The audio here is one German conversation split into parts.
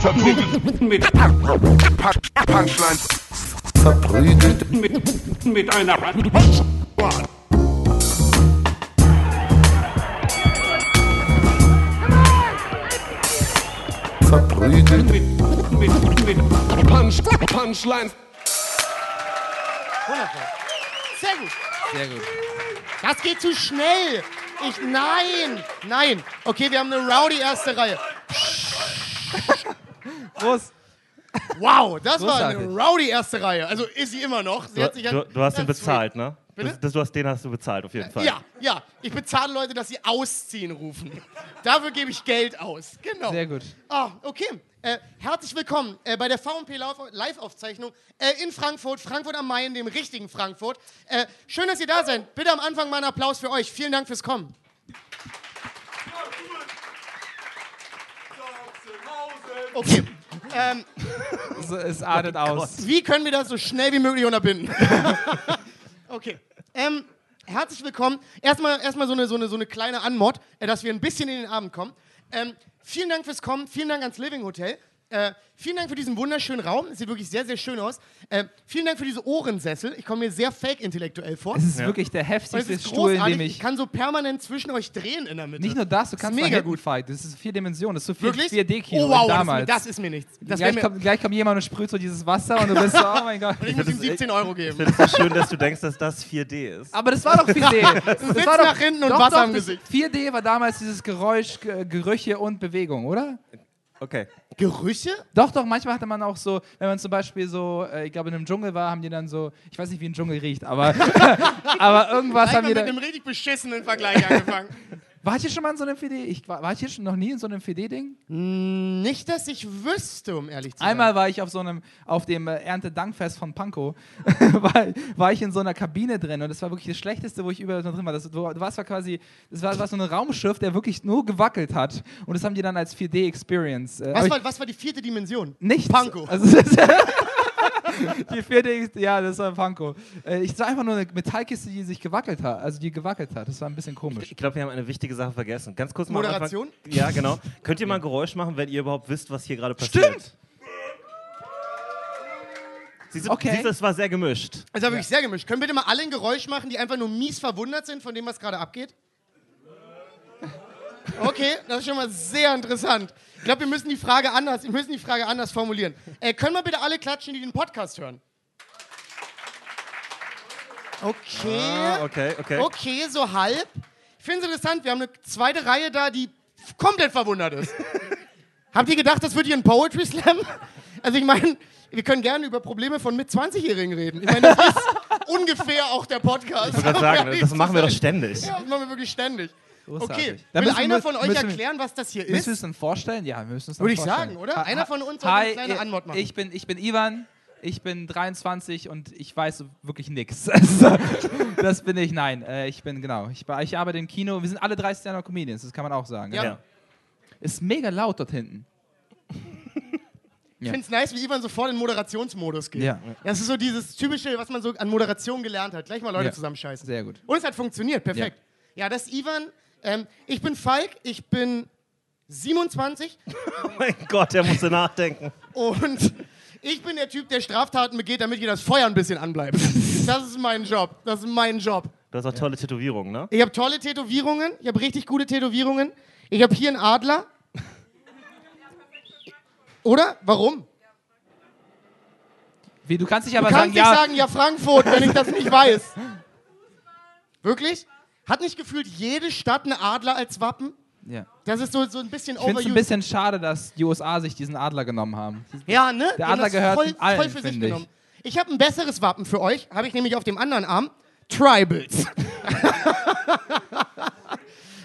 Verprügelt mit Punchlines. verprügelt Mit, mit einer verprügelt mit, mit, mit Punch, Punchlines. Wundervoll. Sehr gut. Sehr gut. Das geht zu schnell. Ich, nein, nein. Okay, wir haben eine rowdy erste Reihe. Prost. Wow, das war eine Großartig. rowdy erste Reihe. Also ist sie immer noch. Sie Du, hat sich du, du hast That's bezahlt, ne? Bitte? Das, das, du hast den hast du bezahlt, auf jeden Fall. Ja, ja. Ich bezahle Leute, dass sie ausziehen rufen. Dafür gebe ich Geld aus. Genau. Sehr gut. Ah, okay. Äh, herzlich willkommen äh, bei der VP Live-Aufzeichnung äh, in Frankfurt, Frankfurt am Main, dem richtigen Frankfurt. Äh, schön, dass ihr da seid. Bitte am Anfang mal einen Applaus für euch. Vielen Dank fürs Kommen. Okay. Ähm, Es, es artet aus. wie können wir das so schnell wie möglich unterbinden? okay. Ähm, herzlich willkommen. Erstmal, erstmal so, eine, so, eine, so eine kleine Anmod, äh, dass wir ein bisschen in den Abend kommen. Ähm, vielen Dank fürs Kommen. Vielen Dank ans Living Hotel. Äh, vielen Dank für diesen wunderschönen Raum. Es sieht wirklich sehr, sehr schön aus. Äh, vielen Dank für diese Ohrensessel. Ich komme mir sehr fake-intellektuell vor. Es ist Ja. wirklich der heftigste ist Stuhl, in dem ich ich. kann so permanent zwischen euch drehen in der Mitte. Nicht nur das, du kannst mega mal hinten gut. fight. Das ist vier Dimensionen. Das ist so viel Wirklich? 4D-Kino oh, wow, wie das, damals. das ist mir nichts. Das gleich, mir, kommt, gleich kommt jemand und sprüht so dieses Wasser und du bist so, oh mein Gott. und ich muss ihm das- 17 Euro Ich geben. finde es so schön, dass du denkst, dass das 4D ist. Aber das war doch 4D. Das sitzt war doch, nach hinten und doch, Wasser doch, im das- Gesicht. 4D war damals dieses Geräusch, Ge- Gerüche und Bewegung, oder? Okay. Gerüche? Doch, doch, manchmal hatte man auch so, wenn man zum Beispiel so, äh, ich glaube, in einem Dschungel war, haben die dann so, ich weiß nicht, wie ein Dschungel riecht, aber, aber irgendwas haben die mit dann. einem richtig beschissenen Vergleich angefangen. War ich hier schon mal in so einem 4D? Ich, war, ich hier schon noch nie in so einem 4D-Ding? Nicht, dass ich wüsste, um ehrlich zu sein. Einmal war ich auf so einem, auf dem äh, Erntedankfest von Pankow, war, war ich in so einer Kabine drin und das war wirklich das Schlechteste, wo ich überall drin war. Das, warst war quasi, das war, das war so ein Raumschiff, der wirklich nur gewackelt hat und das haben die dann als 4D-Experience. Äh, Was war, was war die vierte Dimension? ich, nichts. Pankow. Also, das, die 4D, ja, das war Pankow. Äh, ich sah einfach nur eine Metallkiste, die sich gewackelt hat, also die gewackelt hat. Das war ein bisschen komisch. Ich glaube, wir haben eine wichtige Sache vergessen. Ganz kurz mal. Moderation? Anfang- Ja, genau. Könnt ihr mal ein Geräusch machen, wenn ihr überhaupt wisst, was hier gerade passiert? Stimmt. Siehst du, Okay. siehst du, es war sehr gemischt. Das war wirklich sehr gemischt. Können bitte mal alle ein Geräusch machen, die einfach nur mies verwundert sind von dem, was gerade abgeht? Okay, das ist schon mal sehr interessant. Ich glaube, wir müssen die Frage anders, wir müssen die Frage anders formulieren. Äh, können wir bitte alle klatschen, die den Podcast hören? Okay. Ah, okay, okay. Okay, so halb. Ich finde es interessant, wir haben eine zweite Reihe da, die komplett verwundert ist. Habt ihr gedacht, das wird hier ein Poetry Slam? Also ich meine, wir können gerne über Probleme von mit 20-Jährigen reden. Ich meine, das ist ungefähr auch der Podcast. Ich wollte gerade sagen, das machen wir doch ständig. Ja, das machen wir wirklich ständig. Großartig. Okay, Da will einer von euch erklären, was das hier Müssen wir ist? es denn vorstellen? Ja, wir müssen es Würde ich vorstellen. sagen, oder? Ha- Einer von uns soll Hi, eine kleine äh, Anmod machen. Ich bin, ich bin Ivan, ich bin 23 und ich weiß wirklich nichts. Also, das bin ich, nein. Äh, ich bin, genau, ich, ich arbeite im Kino. Wir sind alle drei Stand-Up Comedians, das kann man auch sagen. Ja. Ja. Ist mega laut dort hinten. Ich finde es nice, wie Ivan sofort in Moderationsmodus geht. Ja. Das ist so dieses typische, was man so an Moderation gelernt hat. Gleich mal Leute Ja. zusammenscheißen. Sehr gut. Und es hat funktioniert, perfekt. Ja, das ist Ivan. Ähm, ich bin Falk, ich bin 27 Oh mein Gott, der musste nachdenken. und ich bin der Typ, der Straftaten begeht, damit hier das Feuer ein bisschen anbleibt. Das ist mein Job. Das ist mein Job. Du hast auch tolle Tätowierungen, ne? Ich habe tolle Tätowierungen. Ich habe richtig gute Tätowierungen. Ich habe hier einen Adler. Oder? Warum? Wie, du kannst dich Du aber kannst sagen, nicht ja, sagen, ja Frankfurt, wenn ich das nicht weiß. Wirklich? Hat nicht gefühlt jede Stadt einen Adler als Wappen? ja. Das ist so, so ein bisschen Ich finde es ein bisschen schade, dass die USA sich diesen Adler genommen haben. Ja, ne? Der Adler das gehört voll, allen, voll für sich ich. genommen. Ich habe ein besseres Wappen für euch, habe ich nämlich auf dem anderen Arm. Tribals.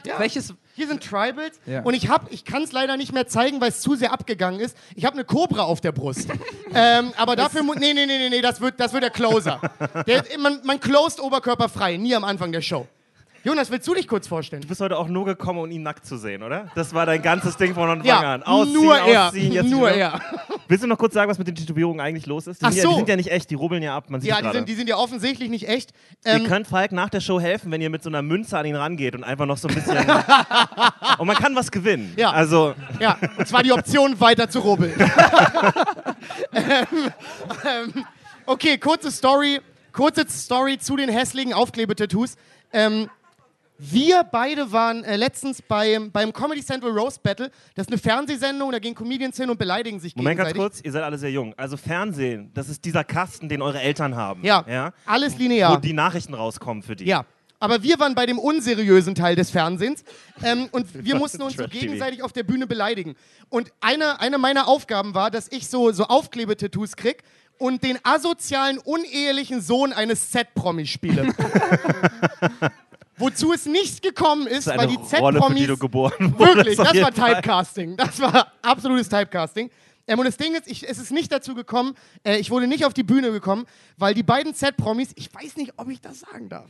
ja. Welches, Hier sind Tribals Ja. und ich habe, ich kann es leider nicht mehr zeigen, weil es zu sehr abgegangen ist. Ich habe eine Cobra auf der Brust. ähm, aber dafür, mu- nee, nee, nee, nee, nee, das wird, das wird der Closer. Der, man, man closed Oberkörper frei, nie am Anfang der Show. Jonas, willst du dich kurz vorstellen? Du bist heute auch nur gekommen, um ihn nackt zu sehen, oder? Das war dein ganzes Ding von Anfang Ja, an. Ausziehen, nur er, ausziehen, jetzt nur wieder. er. Willst du noch kurz sagen, was mit den Tätowierungen eigentlich los ist? Die, Ach sind, ja, die so. sind ja nicht echt, die rubbeln ja ab. Man sieht Ja, die sind, die sind ja offensichtlich nicht echt. Ihr Ähm, könnt Falk nach der Show helfen, wenn ihr mit so einer Münze an ihn rangeht und einfach noch so ein bisschen. und man kann was gewinnen. Ja. Also, ja, und zwar die Option, weiter zu rubbeln. ähm, ähm, okay, kurze Story, kurze Story zu den hässlichen Aufklebetattoos. Ähm, wir beide waren äh, letztens beim, beim Comedy Central Roast Battle. Das ist eine Fernsehsendung, da gehen Comedians hin und beleidigen sich Moment ganz gegenseitig. kurz, ihr seid alle sehr jung. Also Fernsehen, das ist dieser Kasten, den eure Eltern haben. Ja, ja? alles Wo linear. die Nachrichten rauskommen für die. Ja, aber wir waren bei dem unseriösen Teil des Fernsehens ähm, und wir mussten uns so gegenseitig auf der Bühne beleidigen. Und eine, eine meiner Aufgaben war, dass ich so, so Aufklebetattoos krieg und den asozialen, unehelichen Sohn eines Z-Promis spiele. Wozu es nicht gekommen ist, weil die Z-Promis. Wirklich, das war. Typecasting. Das war absolutes Typecasting. Ähm, und das Ding ist, ich, es ist nicht dazu gekommen, äh, ich wurde nicht auf die Bühne gekommen, weil die beiden Z-Promis, ich weiß nicht, ob ich das sagen darf,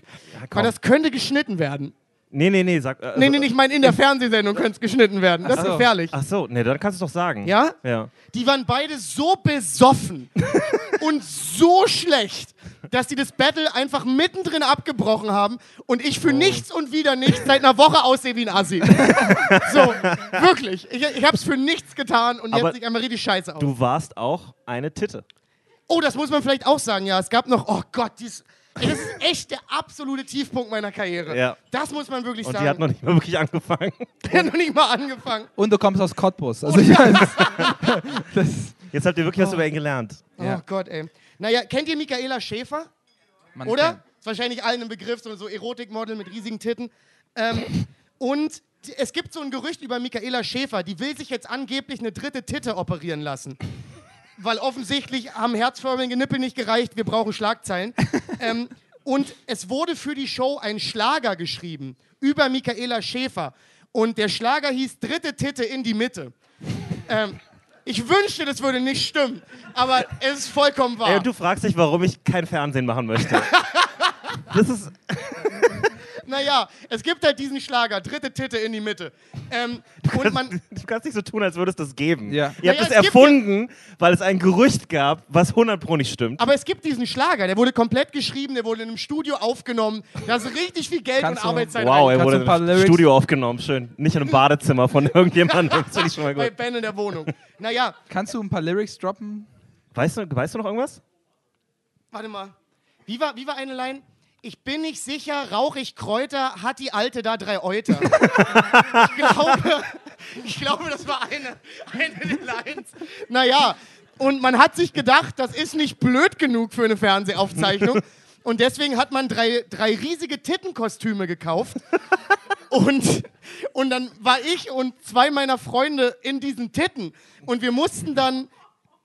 komm. weil das könnte geschnitten werden. Nee, nee, nee, sag. Äh, Nee, nee, nee, ich meine, in der Fernsehsendung könnte es geschnitten werden. Das ist gefährlich. Ach so, nee, dann kannst du es doch sagen. Ja? Ja. Die waren beide so besoffen und so schlecht, dass die das Battle einfach mittendrin abgebrochen haben und ich Oh. für nichts und wieder nichts seit einer Woche aussehe wie ein Assi. so, wirklich. Ich, ich habe es für nichts getan und Aber jetzt sieht einmal richtig scheiße aus. Du warst auch eine Titte. Oh, das muss man vielleicht auch sagen, ja. Es gab noch, oh Gott, dies, das ist echt der absolute Tiefpunkt meiner Karriere. Ja. Das muss man wirklich Und sagen. die hat noch nicht mal wirklich angefangen. Die hat noch nicht mal angefangen. Und du kommst aus Cottbus. Also ich weiß, das, Jetzt habt ihr wirklich was über ihn gelernt. Ja. Oh Gott, ey. Naja, kennt ihr Michaela Schäfer? man Oder? kennt- Ist wahrscheinlich allen ein Begriff, so, so Erotikmodel mit riesigen Titten. Ähm, und es gibt so ein Gerücht über Michaela Schäfer, die will sich jetzt angeblich eine dritte Titte operieren lassen. Weil offensichtlich haben herzförmige Nippel nicht gereicht, wir brauchen Schlagzeilen. ähm, und es wurde für die Show ein Schlager geschrieben über Michaela Schäfer. Und der Schlager hieß Dritte Titte in die Mitte. Ähm, ich wünschte, das würde nicht stimmen, aber es ist vollkommen wahr. Ey, und du fragst dich, warum ich kein Fernsehen machen möchte. das ist. Naja, es gibt halt diesen Schlager, dritte Titte in die Mitte. Ähm, und man, Du kannst nicht so tun, als würde es das geben. Ja. Ihr habt Naja, es es gibt erfunden, weil es ein Gerücht gab, was 100 Pro nicht stimmt. aber es gibt diesen Schlager, der wurde komplett geschrieben, der wurde in einem Studio aufgenommen. Da ist richtig viel Geld Kannst und du- Arbeitszeit Wow, er. Kannst wurde du im Lyrics- Studio aufgenommen. Schön. Nicht in einem Badezimmer von irgendjemandem. Das finde ich schon mal bei gut. Ben in der Wohnung. Naja, Kannst du ein paar Lyrics droppen? Weißt du, weißt du noch irgendwas? warte mal. Wie war, wie war eine Line? Ich bin nicht sicher, rauch ich Kräuter, hat die Alte da drei Euter. ich, glaube, ich glaube, das war eine, eine der Lines. Naja, und man hat sich gedacht, das ist nicht blöd genug für eine Fernsehaufzeichnung. Und deswegen hat man drei, drei riesige Tittenkostüme gekauft. Und, und dann war ich und zwei meiner Freunde in diesen Titten. Und wir mussten dann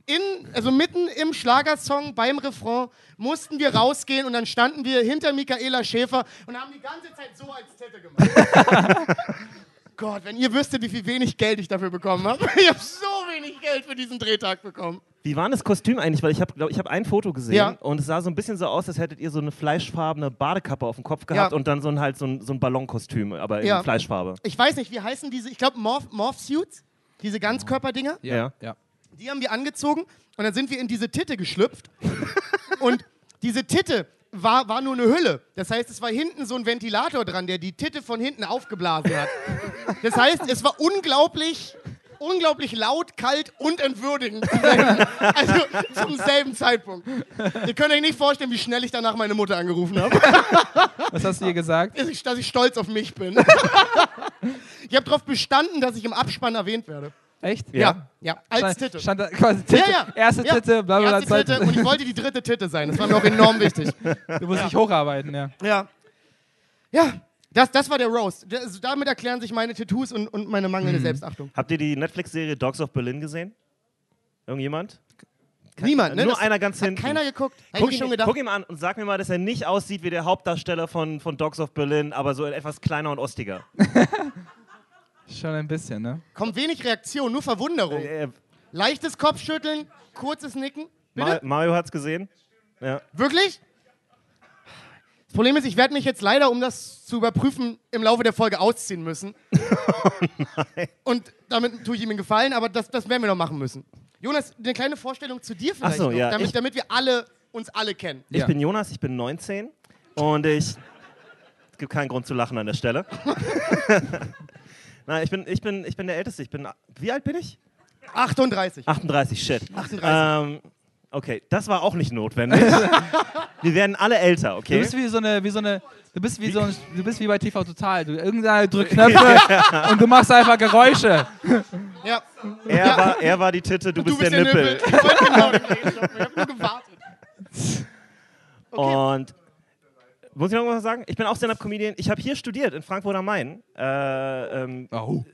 in, also mitten im Schlagersong beim Refrain mussten wir rausgehen und dann standen wir hinter Michaela Schäfer und haben die ganze Zeit so als Titte gemacht. Gott, wenn ihr wüsstet, wie viel wenig Geld ich dafür bekommen habe. Ich habe so wenig Geld für diesen Drehtag bekommen. Wie war das Kostüm eigentlich? Weil ich habe ich hab ein Foto gesehen Ja. und es sah so ein bisschen so aus, als hättet ihr so eine fleischfarbene Badekappe auf dem Kopf gehabt Ja. und dann so ein, halt so ein, so ein Ballonkostüm, aber in Ja. Fleischfarbe. Ich weiß nicht, wie heißen diese, ich glaube Morph, Morph Suits, diese Ganzkörperdinger. Ja. ja. Die haben wir angezogen und dann sind wir in diese Titte geschlüpft. und diese Titte war, war nur eine Hülle. Das heißt, es war hinten so ein Ventilator dran, der die Titte von hinten aufgeblasen hat. Das heißt, es war unglaublich, unglaublich laut, kalt und entwürdigend. Also zum selben Zeitpunkt. Ihr könnt euch nicht vorstellen, wie schnell ich danach meine Mutter angerufen habe, Was hast du ihr gesagt? dass ich, dass ich stolz auf mich bin. Ich habe darauf bestanden, dass ich im Abspann erwähnt werde. Echt? Ja, ja, als Stand, Titte. stand da quasi Titte, Ja, ja. erste Ja. Titte, bla bla Erste bla. Titte und ich wollte die dritte Titte sein. Das war mir auch enorm wichtig. Du musst dich hocharbeiten, ja. Ja. Ja, das, das war der Roast. Das, damit erklären sich meine Tattoos und, und meine mangelnde Mhm. Selbstachtung. Habt ihr die Netflix-Serie Dogs of Berlin gesehen? Irgendjemand? Niemand, ne? Nur Das einer ganz hat hinten. keiner geguckt. Hätte Guck ich ihn, schon gedacht. guck ihn an und sag mir mal, dass er nicht aussieht wie der Hauptdarsteller von, von Dogs of Berlin, aber so etwas kleiner und ostiger. Schon ein bisschen, ne? Kommt wenig Reaktion, nur Verwunderung. Äh, Leichtes Kopfschütteln, kurzes Nicken. Bitte? Mario hat's gesehen. Ja. Wirklich? Das Problem ist, ich werde mich jetzt leider, um das zu überprüfen, im Laufe der Folge ausziehen müssen. Und damit tue ich ihm einen Gefallen, aber das, das werden wir noch machen müssen. Jonas, eine kleine Vorstellung zu dir vielleicht Ach so, noch, ja, damit, ich- damit wir alle uns alle kennen. Ich Ja. bin Jonas, ich bin 19 und ich. Es gibt keinen Grund zu lachen an der Stelle. Nein, ich bin, ich, bin, ich bin der Älteste. Ich bin. Wie alt bin ich? 38. 38, shit. 38. Ähm, okay, das war auch nicht notwendig. Wir werden alle älter, Du okay? bist wie so eine, wie so eine, du bist wie so ein, du bist wie bei TV Total. Du irgendeiner drückt Knöpfe und du machst einfach Geräusche. Ja. Er, Ja. war, er war die Titte, du, Du bist, der, Nippel. Ich wollte genau den. Ich hab nur gewartet. Okay. Und muss ich noch was sagen? Ich bin auch Stand-Up-Comedian. Ich habe hier studiert in Frankfurt am Main. Äh, ähm, Oh.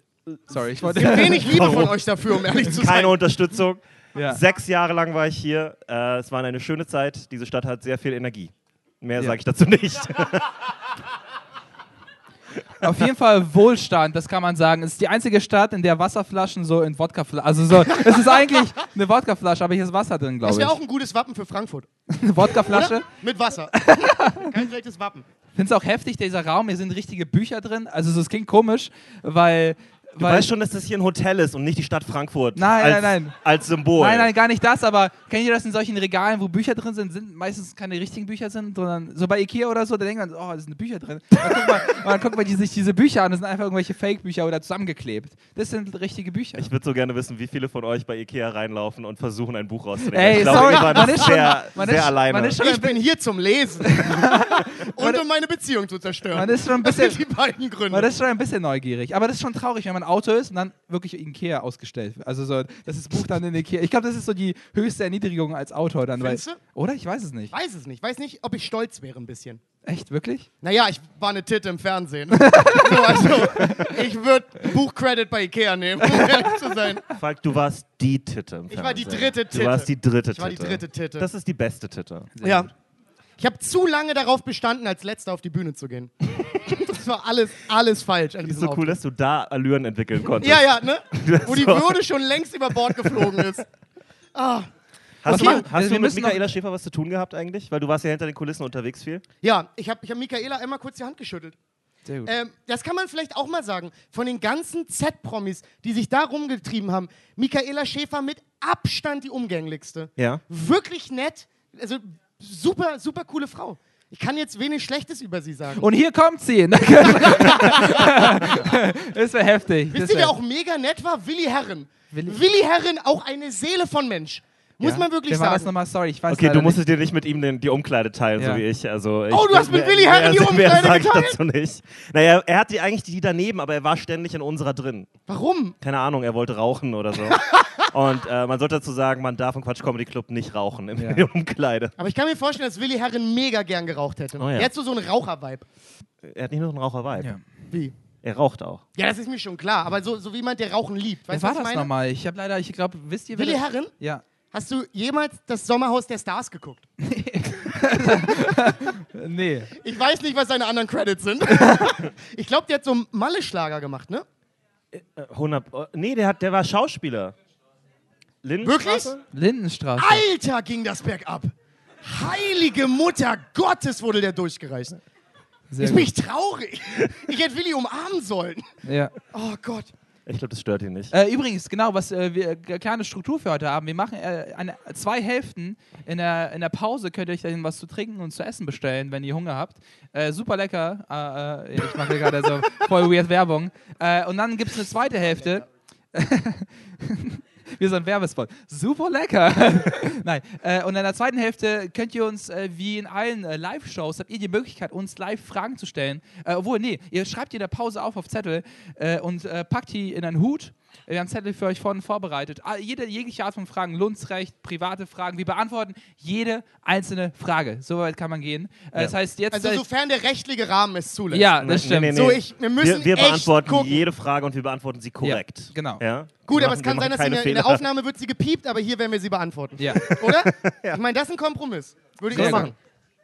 Sorry, ich wollte. Wenig Liebe von euch dafür, um ehrlich zu sein. keine Unterstützung. Ja. Sechs Jahre lang war ich hier. Äh, es war eine schöne Zeit. Diese Stadt hat sehr viel Energie. Mehr Ja. sage ich dazu nicht. Auf jeden Fall Wohlstand, das kann man sagen. Es ist die einzige Stadt, in der Wasserflaschen so in Wodkaflaschen. Also so, es ist eigentlich eine Wodkaflasche, aber hier ist Wasser drin, Das glaube wäre ich. auch ein gutes Wappen für Frankfurt. Eine Wodkaflasche. Oder? Mit Wasser. Kein schlechtes Wappen. Findest du auch heftig, dieser Raum, hier sind richtige Bücher drin. Also so, es klingt komisch, weil. Du weil weißt schon, dass das hier ein Hotel ist und nicht die Stadt Frankfurt. Nein, als, nein, nein. Als Symbol. Nein, nein, gar nicht das, aber kennt ihr das in solchen Regalen, wo Bücher drin sind, sind meistens keine richtigen Bücher sind, sondern so bei Ikea oder so, da denkt man, oh, da sind Bücher drin. Dann guckt man, und dann guckt man die, sich diese Bücher an, das sind einfach irgendwelche Fake-Bücher oder zusammengeklebt. Das sind richtige Bücher. Ich würde so gerne wissen, wie viele von euch bei Ikea reinlaufen und versuchen, ein Buch rauszunehmen. Ey, ich glaube, sorry, ihr wart man ist schon- sehr, man sehr ist- alleine. man ist schon- Ich bin hier zum Lesen. Und um meine Beziehung zu zerstören. Man ist schon ein das bisschen, sind die beiden Gründe. man ist schon ein bisschen neugierig. Aber das ist schon traurig, wenn man Auto ist und dann wirklich Ikea ausgestellt. Also so, dass das Buch dann in Ikea. Ich glaube, das ist so die höchste Erniedrigung als Autor dann. Weil, oder? Ich weiß es nicht. Weiß es nicht. Weiß nicht, ob ich stolz wäre ein bisschen. Echt, wirklich? Naja, ich war eine Titte im Fernsehen. so, also, ich würde Buchcredit bei Ikea nehmen, um ehrlich zu sein. Falk, du warst die Titte im Ich war die Fernsehen. dritte Titte. Du warst die dritte Ich war die Titte. dritte Titte. Das ist die beste Titte. Sehr ja. gut. Ich habe zu lange darauf bestanden, als Letzter auf die Bühne zu gehen. das war alles, alles falsch an Ist so cool, Auftritt. dass du da Allüren entwickeln konntest. Ja, ja, ne? Wo die. Würde schon längst über Bord geflogen ist. Ah. Hast, Okay. du, hast Also du mit Michaela Schäfer was zu tun gehabt eigentlich? Weil du warst ja hinter den Kulissen unterwegs viel. Ja, ich habe ich hab Michaela einmal kurz die Hand geschüttelt. Sehr gut. Ähm, das kann man vielleicht auch mal sagen. Von den ganzen Z-Promis, die sich da rumgetrieben haben, Michaela Schäfer mit Abstand die umgänglichste. Ja. Wirklich nett. Also super, super coole Frau. Ich kann jetzt wenig Schlechtes über sie sagen. Und hier kommt sie. das wäre heftig. Wisst ihr, wer auch mega nett war? Willi Herren. Willi- Willi Herren, auch eine Seele von Mensch. Muss Ja. man wirklich Wer war das sagen. nochmal? Sorry, ich weiß Okay, du musstest dir nicht mit ihm den, die Umkleide teilen, Ja. so wie ich. Also ich Oh, du hast mit Willi Herren die mehr- mehr Umkleide sag ich geteilt? dazu nicht. Naja, er hatte eigentlich die daneben, aber er war ständig in unserer drin. Warum? Keine Ahnung, er wollte rauchen oder so. Und äh, man sollte dazu sagen, man darf im Quatsch Comedy Club nicht rauchen im Ja. Umkleide. Aber ich kann mir vorstellen, dass Willi Herren mega gern geraucht hätte. Oh ja. Er hat so, so einen Raucher-Vibe. Er hat nicht nur einen Raucher-Vibe. Ja. Wie? Er raucht auch. Ja, das ist mir schon klar. Aber so, so wie jemand, der Rauchen liebt. Wer Weißt du, war das nochmal? Ich habe leider, ich glaube, wisst ihr, wer Willi das- Herren? Ja. Hast du jemals das Sommerhaus der Stars geguckt? Äh, Nee. Ich weiß nicht, was seine anderen Credits sind. ich glaube, der hat so einen Malle-Schlager gemacht, ne? Äh, 100, oh, nee, der, hat, der war Schauspieler. Lindenstraße? Lindenstraße. Alter, ging das bergab. Heilige Mutter Gottes wurde der durchgereicht. Sehr Ist gut. mich traurig. Ich hätte Willi umarmen sollen. Ja. Oh Gott. Ich glaube, das stört ihn nicht. Äh, übrigens, genau, was äh, wir äh, kleine Struktur für heute haben. Wir machen äh, eine, zwei Hälften. In der, in der Pause könnt ihr euch dann was zu trinken und zu essen bestellen, wenn ihr Hunger habt. Äh, super lecker. Äh, äh, ich mache gerade so voll weird Werbung. Äh, und dann gibt es eine zweite Hälfte. Wir sind Werbespot. Super lecker. Nein. Äh, und in der zweiten Hälfte könnt ihr uns, äh, wie in allen äh, Live-Shows, habt ihr die Möglichkeit, uns live Fragen zu stellen. Äh, obwohl, nee, ihr schreibt die in der Pause auf auf Zettel äh, und äh, packt die in einen Hut. Wir haben Zettel für euch vorne vorbereitet. Ah, Jede, jegliche Art von Fragen, Lundsrecht, private Fragen. Wir beantworten jede einzelne Frage. So weit kann man gehen. Äh, Das heißt, jetzt. Also sofern der rechtliche Rahmen es zulässt. ja, das Nee, stimmt. nee, nee. So, ich, wir müssen wir wir beantworten gucken. jede Frage und wir beantworten sie korrekt. genau. Ja? Gut, Wir aber es machen- kann sein, machen dass in der, in der. Aufnahme wird sie gepiept, aber hier werden wir sie beantworten. Ja. Oder? Ich meine, das ist ein Kompromiss. Würde ich Sehr so gut. machen.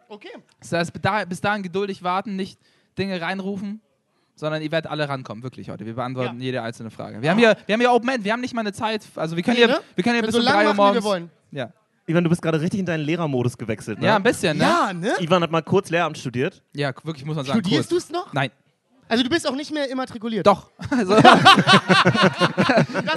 Okay. Das heißt, bis dahin geduldig warten, nicht Dinge reinrufen, sondern ihr werdet alle rankommen, wirklich heute. Wir beantworten Ja. jede einzelne Frage. Wir haben hier, wir haben hier Open End, wir haben nicht mal eine Zeit, also wir können Nee, hier, ne? wir können hier Wir bis so um lang 3 Uhr machen, wie wir morgens. wollen. Ja. Ivan, du bist gerade richtig in deinen Lehrermodus gewechselt. Ne? ja, ein bisschen, ne? Ja, ne? Ivan hat mal kurz Lehramt studiert. Ja, wirklich muss man sagen. Studierst du es noch? Nein. Also du bist auch nicht mehr immatrikuliert. Doch. Also, Das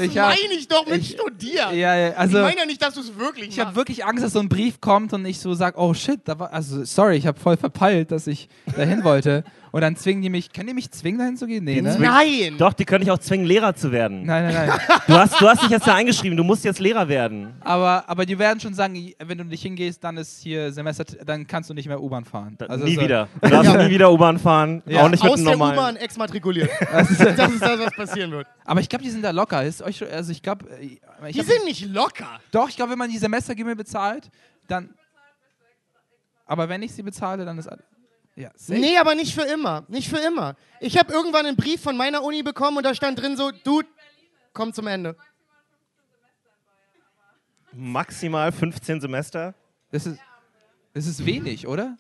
Ich meine ich doch mit ich- studieren. ja, ja, also ich meine ja nicht, dass du es wirklich ich habe wirklich Angst, dass so ein Brief kommt und ich so sage, oh shit, da war, also sorry, ich habe voll verpeilt, dass ich dahin wollte. Und dann zwingen die mich, können die mich zwingen, dahin zu gehen? Nee, ne? Nein. Doch, die können dich auch zwingen, Lehrer zu werden. Nein, nein, nein. Du hast, du hast dich jetzt da eingeschrieben, du musst jetzt Lehrer werden. aber, aber die werden schon sagen, wenn du nicht hingehst, dann ist hier Semester, dann kannst du nicht mehr U-Bahn fahren. Also nie so- wieder. Du darfst Ja. nie wieder U-Bahn fahren. Ja. Auch nicht mit Aus einem der normalen. U-Bahn exmatrikuliert. das ist das, was passieren wird. Aber ich glaube, die sind da locker. Ist euch also ich glaube, ich Die hab- sind nicht locker. doch, ich glaube, wenn man die Semestergebühr bezahlt, dann. Aber wenn ich sie bezahle, dann ist alles. Ja, safe. Nee, aber nicht für immer. Nicht für immer. Ich habe irgendwann einen Brief von meiner Uni bekommen und da stand drin so, Dude, komm zum Ende. Maximal 15 Semester. Das ist, das ist wenig, oder?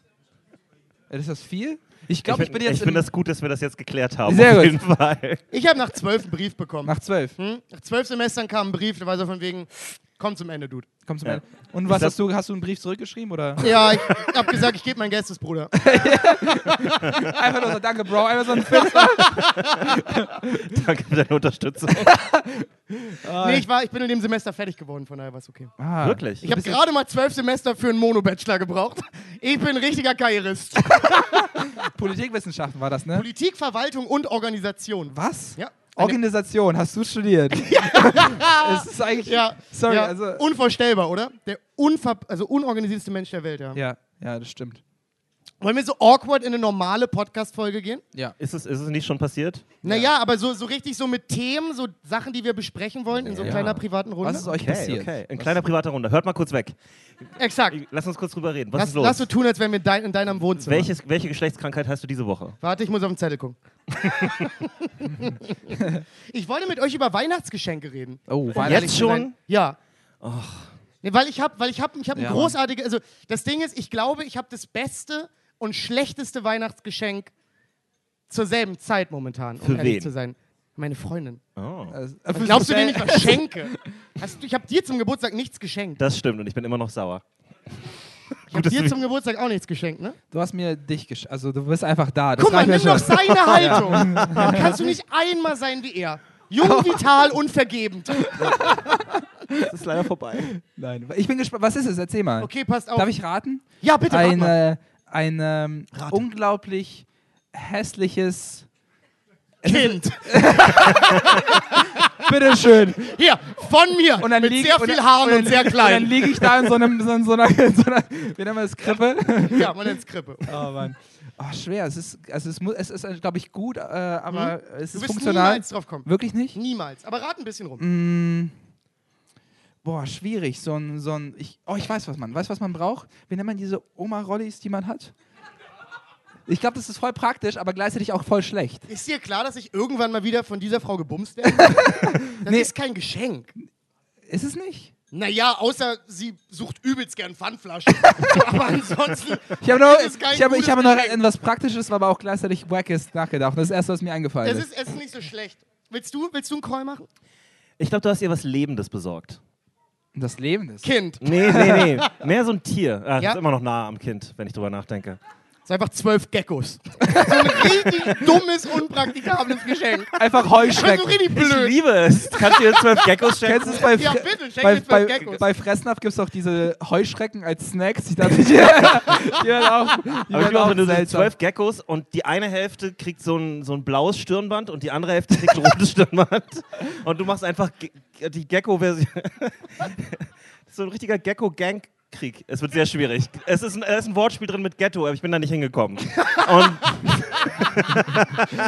Ist das viel? Ich glaube, ich, find- bin jetzt ich finde das gut, dass wir das jetzt geklärt haben. Sehr auf gut. jeden Fall. Ich habe nach zwölf einen Brief bekommen. nach zwölf. Hm? Nach zwölf Semestern kam ein Brief, da war so von wegen, komm zum Ende, Dude. Komm zum Ja. Ende. Und was hast du? Hast du einen Brief zurückgeschrieben oder? Ja, ich hab gesagt, ich gebe mein Gästes, Bruder. Einfach nur so, danke, Bro. Einfach so ein Fenster. Danke für deine Unterstützung. Nee, ich, war, ich bin in dem Semester fertig geworden, von daher war es okay. Ah, Wirklich? Ich habe gerade mal zwölf Semester für einen Mono-Bachelor gebraucht. Ich bin ein richtiger Karrierist. Politikwissenschaften war das, ne? Politik, Verwaltung und Organisation. Was? Ja. Eine, Organisation, hast du studiert? Es ist eigentlich. ja, Sorry, ja, also. unvorstellbar, oder? Der unver also unorganisierteste Mensch der Welt, ja. Ja, ja, das stimmt. Wollen wir so awkward in eine normale Podcast-Folge gehen? Ja. Ist es, ist es nicht schon passiert? Naja, aber so, so richtig so mit Themen, so Sachen, die wir besprechen wollen in so Ja. kleiner privaten Runde. Was ist euch Okay, passiert? okay. In kleiner privater Runde. Hört mal kurz weg. Exakt. Lass uns kurz drüber reden. Was Lass, ist los? lass so tun, als wären wir dein, in deinem Wohnzimmer. Welches, welche Geschlechtskrankheit hast du diese Woche? Warte, ich muss auf den Zettel gucken. ich wollte mit euch über Weihnachtsgeschenke reden. Oh, zu schon? Ja. Nee, weil ich habe weil ich hab, ich hab ein Ja, großartiges, also das Ding ist, ich glaube, ich habe das beste und schlechteste Weihnachtsgeschenk zur selben Zeit momentan, um Für ehrlich wen? zu sein. Meine Freundin. Oh. Also, Was glaubst du denn ich was schenke? Hast du, ich habe dir zum Geburtstag nichts geschenkt. Das stimmt und ich bin immer noch sauer. Ich habe dir zum Geburtstag auch nichts geschenkt, ne? Du hast mir dich gesch Also, du bist einfach da. Das Guck mal, nimm doch seine Haltung. Dann kannst du nicht einmal sein wie er. Jung, vital, unvergebend. Das ist leider vorbei. Nein. Ich bin gespannt. Was ist es? Erzähl mal. Okay, passt auf. Darf ich raten? ja, bitte, rat Ein, äh, ähm, unglaublich hässliches. Kind. Bitteschön. Hier, von mir. Und dann mit lieg- sehr und viel Haaren und, dann- sehr Und dann klein. liege ich da in so, einem, so, in so einer, in so einer, wie nennen wir das, Krippe? Ja, man nennt Krippe. Oh Mann. Oh, schwer. Es ist, also es, muss, es ist, glaube ich, gut, äh, aber es Du ist wirst funktional. niemals drauf kommen. Wirklich nicht? Niemals. Aber rat ein bisschen rum. Mm, boah, schwierig. So ein, so ein, ich, oh, ich weiß, was man, weißt, was man braucht? Wie nennt man diese Oma-Rollis, die man hat? Ich glaube, das ist voll praktisch, aber gleichzeitig auch voll schlecht. Ist dir klar, dass ich irgendwann mal wieder von dieser Frau gebumst werde? Das Nee. ist kein Geschenk. Ist es nicht? Naja, außer sie sucht übelst gern Pfandflaschen. aber ansonsten. Ich habe noch, Das ist kein ich habe, ich habe noch etwas Praktisches, aber auch gleichzeitig Wackes nachgedacht. Das ist das erste, was mir eingefallen Es ist. ist, es ist nicht so schlecht. Willst du, willst du einen Call machen? Ich glaube, du hast ihr was Lebendes besorgt. Das Leben ist. Kind. Nee, nee, nee. Mehr so ein Tier. Ah, Ja? Das ist immer noch nah am Kind, wenn ich drüber nachdenke. Das ist einfach zwölf Geckos. so ein richtig dummes, unpraktikables Geschenk. Einfach Das ist so Heuschrecken. richtig Ich blöd. liebe es. Kannst du dir zwölf Geckos schenken? Kennst du es bei, Ja, bitte, schenk bei, mir zwölf bei, Geckos. bei Fressnapf gibt es auch diese Heuschrecken als Snacks. Ich dachte, die, die werden auch, die Aber ich glaube, auch wenn du zwölf Geckos und die eine Hälfte kriegt so ein, so ein blaues Stirnband und die andere Hälfte kriegt ein rotes Stirnband. Und du machst einfach die Gecko-Version. So ein richtiger Gecko-Gang-Krieg. Es wird sehr schwierig. Es ist, ein, es ist ein Wortspiel drin mit Ghetto, aber ich bin da nicht hingekommen. Und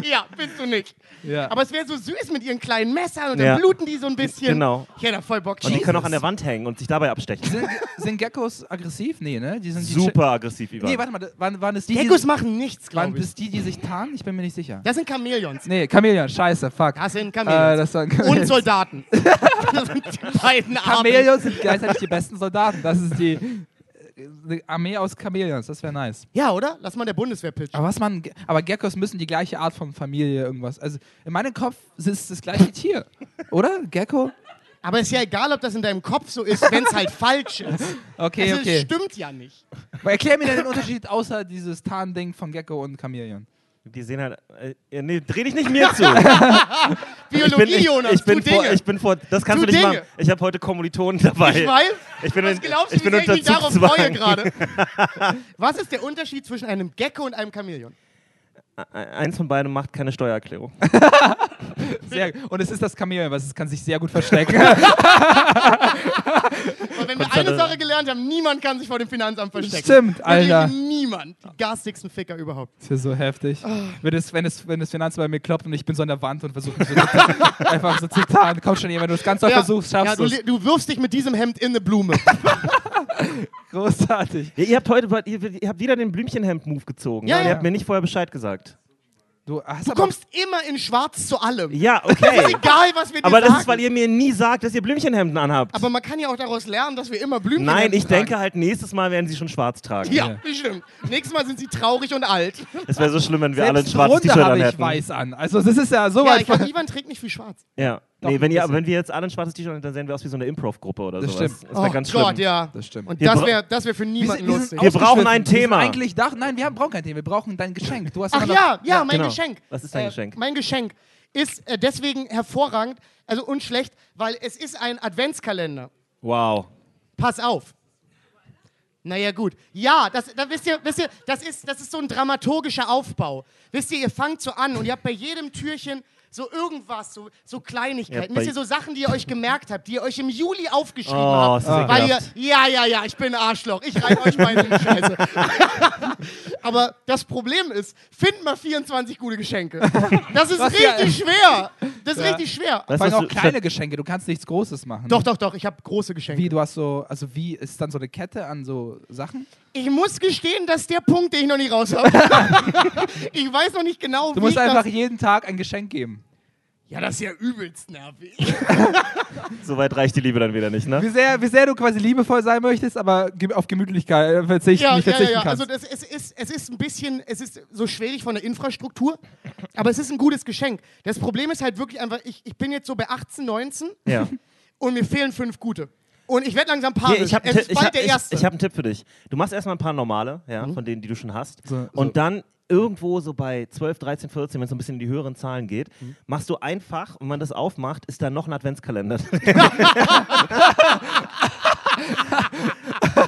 Ja, bist du nicht. Ja. Aber es wäre so süß mit ihren kleinen Messern und dann Ja. bluten die so ein bisschen. Genau. Ich hätte da voll Bock Und die können auch an der Wand hängen und sich dabei abstechen. sind, sind Geckos aggressiv? Nee, ne? Die sind die Super aggressiv, Ivan. Nee, warte mal, waren, waren es die, Geckos die, machen nichts, waren glaube ich. es die, die sich tarnen? Ich bin mir nicht sicher. Das sind Chamäleons. Nee, Chamäleon, scheiße, fuck. Das sind Äh, Chamäleons. das waren und Chamäleons. Soldaten. das sind die beiden Arten. Chamäleons sind gleichzeitig die besten Soldaten. Das ist die, die Armee aus Chamäleons. Das wäre nice. Ja, oder? Lass mal der Bundeswehr pitchen. Aber was man, aber Geckos müssen die gleiche Art von Familie irgendwas. Also in meinem Kopf ist es das gleiche Tier, oder? Gecko? Aber ist ja egal, ob das in deinem Kopf so ist, wenn es halt falsch ist. Okay, also, okay. stimmt ja nicht. Aber erklär mir den Unterschied außer dieses Tarnding von Gecko und Chamäleon. Die sehen halt. Äh, nee, dreh dich nicht mir zu. Biologie, ich, Jonas, ich bin vor, Dinge. ich bin vor. Das kannst Tu du nicht Dinge. machen. Ich habe heute Kommilitonen dabei. ich weiß. Ich bin Was in- glaubst du, ich bin ich unter darauf freue gerade? Was ist der Unterschied zwischen einem Gecko und einem Chamäleon? Eins von beiden macht keine Steuererklärung. Sehr, und es ist das Chamäleon, weil es kann sich sehr gut verstecken. Und wenn wir eine Sache gelernt haben, niemand kann sich vor dem Finanzamt verstecken. Stimmt, Wirklich Alter. niemand. Die garstigsten Ficker überhaupt. Das ist so heftig. Ah. Wenn, das, wenn, das, wenn das Finanzamt bei mir klopft und ich bin so an der Wand und versuche so einfach so zu tarnen, komm schon, wenn du es ganz doll versuchst, ja, schaffst du, du du wirfst dich mit diesem Hemd in eine Blume. Großartig. Ja, ihr habt heute ihr, ihr habt wieder den Blümchenhemd-Move gezogen. Ja, ne? ja. Ihr habt mir nicht vorher Bescheid gesagt. Du, hast Du kommst immer in schwarz zu allem. Ja, Ist okay. egal, was wir dir Aber das sagen. ist, weil ihr mir nie sagt, dass ihr Blümchenhemden anhabt. Aber man kann ja auch daraus lernen, dass wir immer Blumen Nein, ich tragen. denke halt, nächstes Mal werden sie schon schwarz tragen. Ja, bestimmt. Nächstes Mal sind sie traurig und alt. Es wäre so schlimm, wenn wir alle ein selbst schwarzes drunter T-Shirt habe ich anhätten. weiß an. Also das ist ja so Ja, weit ich glaube, Ivan trägt nicht viel schwarz. Ja. Doch, nee, wenn, ihr, wenn wir jetzt alle ein schwarzes T-Shirt haben, dann sehen wir aus wie so eine Improv-Gruppe oder Das sowas. stimmt. Das wäre oh ganz schlimm. Gott, ja. Das stimmt. Und Wir das wäre das wär für Wir niemanden sind- wir lustig. Wir brauchen ein Thema. Eigentlich dach, nein, wir haben, brauchen kein Thema. Wir brauchen dein Geschenk. Du hast Ach noch- ja, ja, mein genau. Geschenk. Was ist dein Äh, Geschenk? Mein Geschenk ist äh, deswegen hervorragend, also und schlecht, weil es ist ein Adventskalender. Wow. Pass auf. Naja, gut. Ja, das, da wisst ihr, wisst ihr das, ist, das ist so ein dramaturgischer Aufbau. Wisst ihr, ihr fangt so an und ihr habt bei jedem Türchen so irgendwas, so, so Kleinigkeiten. Ja, wisst ihr, so Sachen, die ihr euch gemerkt habt, die ihr euch im Juli aufgeschrieben Oh, habt. das Weil ihr, ja, ja, ja, ich bin Arschloch, ich reibe euch meine Scheiße. Aber das Problem ist, find mal 24 gute Geschenke. Das ist Was ja- richtig schwer. Das ist Ja. richtig schwer. Weißt Vor allem auch kleine Geschenke. Du kannst nichts Großes machen. Doch, doch, doch, ich habe große Geschenke. Wie, du hast so, also wie, ist dann so eine Kette an so Sachen? Ich muss gestehen, das ist der Punkt, den ich noch nicht raus habe. ich weiß noch nicht genau, Du wie musst ich einfach das... jeden Tag ein Geschenk geben. Ja, das ist ja übelst nervig. So weit reicht die Liebe dann wieder nicht, ne? Wie sehr, wie sehr du quasi liebevoll sein möchtest, aber ge- auf Gemütlichkeit äh, verzichten, ja, nicht ja, ja, verzichten ja. kannst. Also das, es, ist, es ist ein bisschen, es ist so schwierig von der Infrastruktur, aber es ist ein gutes Geschenk. Das Problem ist halt wirklich einfach, ich, ich bin jetzt so bei 18, 19 Ja. und mir fehlen fünf gute. Und ich werde langsam panisch. Hier, ich habe ich hab einen Tipp für dich. Du machst erstmal ein paar normale, ja, von denen, die du schon hast. So- und so. dann irgendwo so bei 12, 13, 14, wenn es so ein bisschen in die höheren Zahlen geht, machst du einfach, und wenn man das aufmacht, ist da noch ein Adventskalender.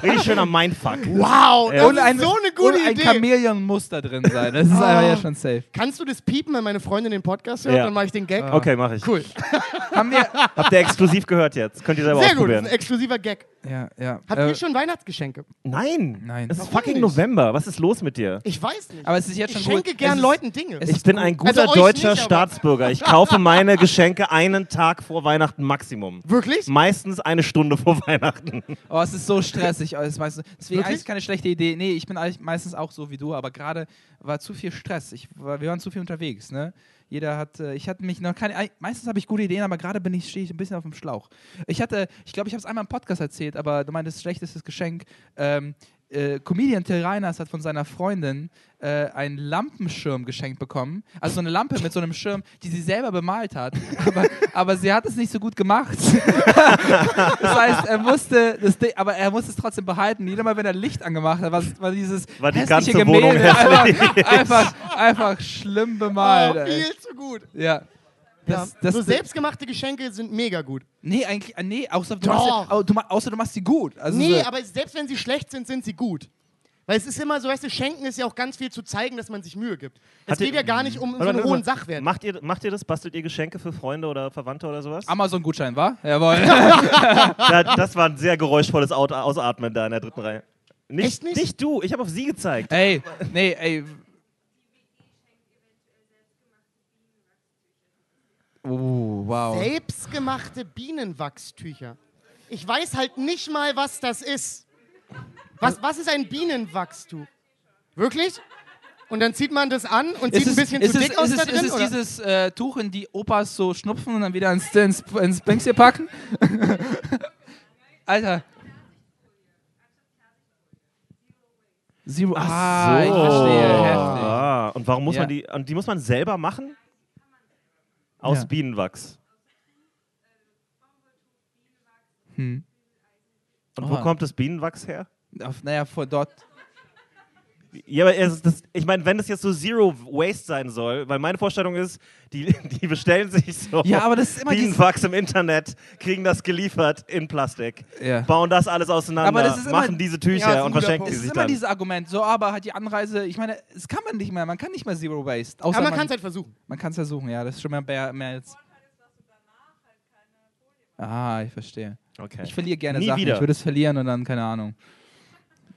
Richtig schöner Mindfuck. wow, das Ja. ist so eine gute und ein Idee. Chamäleon muss da drin sein. Das ist Ah. einfach ja schon safe. Kannst du das piepen, wenn meine Freundin den Podcast hört? Ja. Dann mache ich den Gag. Okay, mach ich. Cool. Haben wir. Habt ihr exklusiv gehört jetzt? Könnt ihr selber Sehr gut, das ausprobieren. ist ein exklusiver Gag. Ja, ja. Habt Äh, ihr schon Weihnachtsgeschenke? Nein. Nein. Es ist Warum fucking nicht? November. Was ist los mit dir? Ich weiß nicht. aber es ist jetzt ich schon schenke gut. gern Es ist- Leuten Dinge. Ich bin gut. ein guter Also deutscher nicht, aber- Staatsbürger. Ich kaufe meine Geschenke einen Tag vor Weihnachten Maximum. Wirklich? Meistens eine Stunde vor Weihnachten. Oh, es ist so stressig. Oh, es ist meistens, deswegen Wirklich? eigentlich keine schlechte Idee. Nee, ich bin eigentlich meistens auch so wie du, aber gerade war zu viel Stress. Ich, war, wir waren zu viel unterwegs. Ne? Jeder hat, äh, ich hatte mich noch keine, ei- meistens habe ich gute Ideen, aber gerade bin ich, stehe ich ein bisschen auf dem Schlauch. Ich hatte, ich glaube, ich habe es einmal im Podcast erzählt, aber du meintest, schlechtestes Geschenk. Ähm, äh, Comedian Till Reiners hat von seiner Freundin äh, einen Lampenschirm geschenkt bekommen. Also so eine Lampe mit so einem Schirm, die sie selber bemalt hat. Aber, aber sie hat es nicht so gut gemacht. Das heißt, er musste, das Ding, aber er musste es trotzdem behalten. Jeder Mal, wenn er Licht angemacht hat, war, war dieses War die hässliche ganze Wohnung Gemälde einfach, einfach, einfach schlimm bemalt. oh, ey. viel zu gut. ja. Das, das, so selbstgemachte Geschenke sind mega gut. Nee, eigentlich, äh, nee, außer du, Doch. machst, du, außer du machst sie gut. Also Nee, so, aber selbst wenn sie schlecht sind, sind sie gut. Weil es ist immer so, weißt du, Schenken ist ja auch ganz viel zu zeigen, dass man sich Mühe gibt. Es geht ja gar nicht um so einen hohen. Sachwert. Macht ihr, macht ihr das? Bastelt ihr Geschenke für Freunde oder Verwandte oder sowas? Amazon-Gutschein, war? Jawohl. Ja, das war ein sehr geräuschvolles Ausatmen da in der dritten Reihe. Nicht, Echt nicht? nicht du, ich habe auf sie gezeigt. ey, nee, ey. Oh, wow. Selbstgemachte Bienenwachstücher. Ich weiß halt nicht mal, was das ist. Was, was ist ein Bienenwachstuch? Wirklich? Und dann zieht man das an und sieht Ist ein es, bisschen ist zu es, dick aus ist da es, drin? ist es oder? dieses äh, Tuch, in die Opas so schnupfen und dann wieder ins, ins, ins hier packen? Alter. Zero. Ah, ich verstehe. Heftig. Ah, und warum muss Ja. man die? Und die muss man selber machen? Aus Ja. Bienenwachs. Hm. Und wo Oha. kommt das Bienenwachs her? Auf, naja, von dort. Ja, aber es das, ich meine, wenn das jetzt so Zero Waste sein soll, weil meine Vorstellung ist, die, die bestellen sich so Ja, aber das ist immer Bienenwachs im Internet, kriegen das geliefert in Plastik, Ja. bauen das alles auseinander, Aber das ist immer- machen diese Tücher Ja, und verschenken Punkt. die Es sich ist immer dann. dieses Argument, so, aber hat die Anreise, ich meine, es kann man nicht mehr, man kann nicht mehr Zero Waste. Außer Aber man man kann es halt versuchen. man kann es versuchen, ja, das ist schon mehr, mehr, mehr als. Ah, ich verstehe. Okay. Ich verliere gerne Nie Sachen. wieder. Ich würde es verlieren und dann, keine Ahnung.